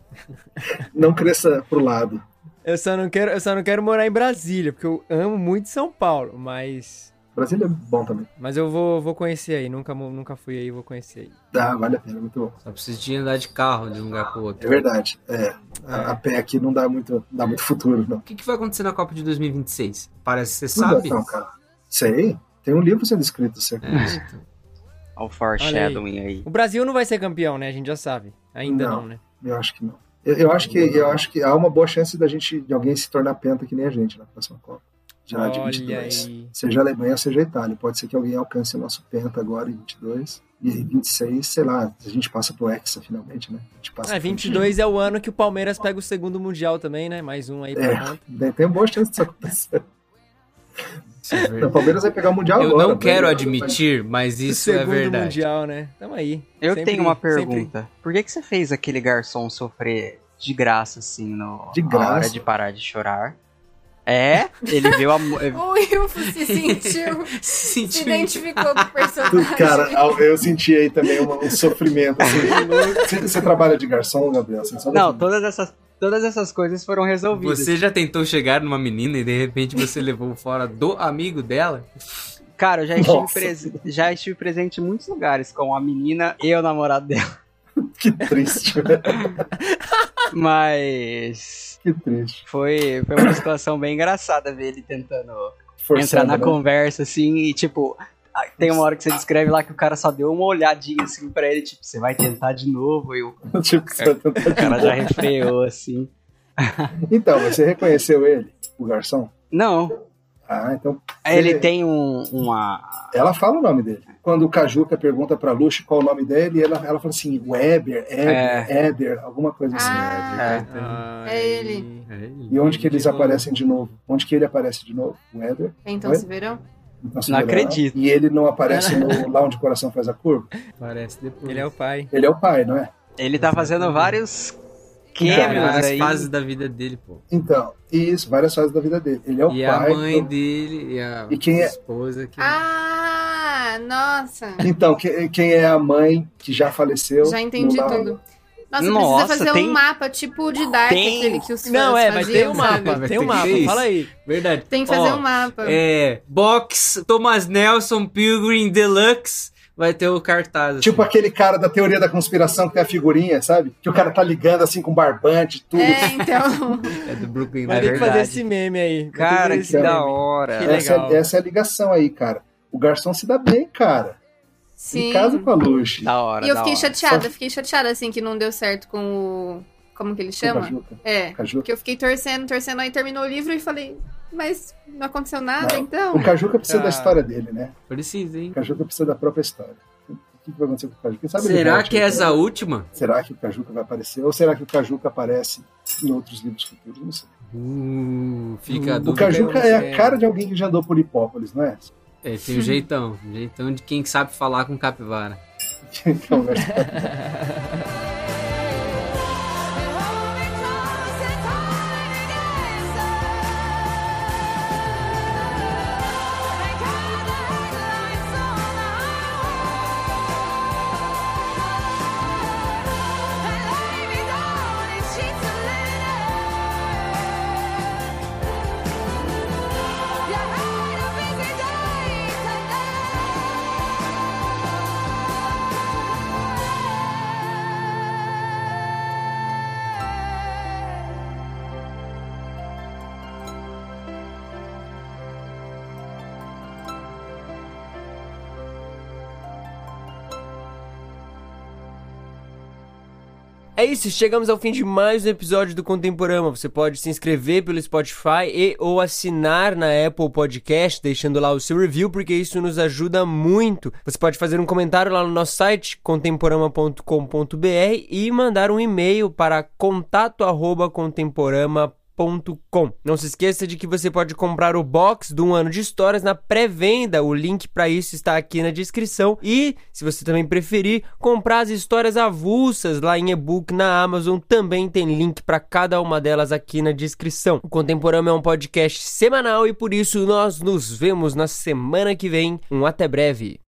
Não cresça pro lado. Eu só não quero, eu só não quero morar em Brasília, porque eu amo muito São Paulo, mas Brasília é bom também. mas eu vou, vou conhecer aí, nunca nunca fui aí, vou conhecer aí. Dá, vale a pena, muito bom. Só precisa de andar de carro de um lugar É outro. verdade. É, a, a pé aqui não dá muito, não dá muito futuro, não. O que, que vai acontecer na Copa de 2026? Parece que você Não sabe. não, cara. Sei. Tem um livro sendo escrito, certo? É, então. Olha o foreshadowing aí. O Brasil não vai ser campeão, né? A gente já sabe. Ainda não, Não. né? Eu acho que não. Eu, eu acho que, eu acho que há uma boa chance da gente, de alguém se tornar penta que nem a gente na próxima Copa. Já de Olha 22. aí. Seja a Alemanha, seja a Itália. Pode ser que alguém alcance o nosso penta agora em 22. E em 26, sei lá, a gente passa pro Hexa finalmente, né? A gente passa Ah, pro- 22 é o ano que o Palmeiras pega o segundo mundial também, né? Mais um aí pra É, conta. *laughs* tem, boa chance disso acontecer. Isso é verdade. *laughs* O Palmeiras vai pegar o Mundial Eu agora. não quero vai- admitir, mas isso é segundo verdade. mundial, né? Tamo aí. Eu Sempre- tenho uma sempre- pergunta. Por que, que você fez aquele garçom sofrer de graça, assim, no, De na graça? hora de parar de chorar? É, ele viu a. *laughs* O Wilfo se sentiu, *laughs* se Sentiu- identificou com o personagem. Cara, eu senti aí também um, um sofrimento. assim. *laughs* Você, você trabalha de garçom, Gabriel? Você só Não, todas essas, todas essas coisas foram resolvidas. Você já tentou chegar numa menina e de repente você levou fora do amigo dela? Cara, eu já estive, já estive presente em muitos lugares com a menina e o namorado dela. *laughs* Que triste, Mas que triste. foi, foi uma situação bem engraçada ver ele tentando Forçando, entrar na né? conversa, assim, e tipo, tem uma hora que você descreve lá que o cara só deu uma olhadinha assim pra ele, tipo, você vai tentar de novo, e *laughs* o Tipo, tá tentando- cara já refreou, assim. Então, você reconheceu ele, o garçom? Não, Ah, então. ele Ele- tem um, uma. Ela fala o nome dele. Quando o Cajuca pergunta pra Lucy qual o nome dele, ela, ela fala assim: Weber, Eber, Éder, alguma coisa assim. Ah, É. É ele. E onde que eles aparecem de novo? Onde que ele aparece de novo? O? Então Oi? se verão? Então, se Não acredito. E ele não aparece no, *laughs* lá onde o coração faz a curva? Parece depois. Ele é o pai. Ele é o pai, não é? Ele tá fazendo vários Então, cameos as aí. fases da vida dele, pô. Então, isso, várias fases da vida dele. Ele é o e pai. a mãe então- dele e a E quem é- esposa que. Ah, nossa. Então, que- quem é a mãe que já faleceu? Já entendi tudo. Nossa, Nossa, precisa fazer tem- um mapa tipo de Dark, tem- aquele que os Não, fãs é, mas tem faziam, um mapa. sabe? Tem um mapa, isso. fala aí. Verdade. Tem que fazer Ó, um mapa. É. Box Thomas Nelson Pilgrim Deluxe. Vai ter o cartaz. assim. Tipo aquele cara da teoria da conspiração que tem a figurinha, sabe? Que o cara tá ligando assim com barbante, tudo. É, então. *laughs* É do Brooklyn Vai ter que fazer esse meme aí. Cara, que da hora. Que essa, legal. é, essa é a ligação aí, cara. O garçom se dá bem, cara. Sim. Em casa com a Luxi. Da hora. E eu da fiquei hora. chateada, Só- fiquei chateada assim que não deu certo com o. Como que ele chama? Cajuca. É. Cajuca. Porque eu fiquei torcendo, torcendo, aí terminou o livro e falei, mas não aconteceu nada, Não. então. O Cajuca precisa Ah. da história dele, né? Precisa, hein? O Cajuca precisa da própria história. O que que vai acontecer com o Cajuca? Quem sabe Será que é aí, essa a né? última? Será que o Cajuca vai aparecer? Ou será que o Cajuca aparece em outros livros futuros? Não sei. Uh, fica a O. Cajuca é a cara de alguém que já andou por Hipópolis, não é? É, tem um jeitão. Um jeitão de quem sabe falar com capivara. *laughs* Conversa *laughs* É isso, chegamos ao fim de mais um episódio do Contemporama. Você pode se inscrever pelo Spotify e ou assinar na Apple Podcast, deixando lá o seu review, porque isso nos ajuda muito. Você pode fazer um comentário lá no nosso site, contemporama.com.br, e mandar um e-mail para contato@contemporama.com não se esqueça de que você pode comprar o box do um ano de histórias na pré-venda. O link para isso está aqui na descrição. E, se você também preferir, comprar as histórias avulsas lá em e-book na Amazon, também tem link para cada uma delas aqui na descrição. O Contemporâneo é um podcast semanal e por isso nós nos vemos na semana que vem. Um até breve.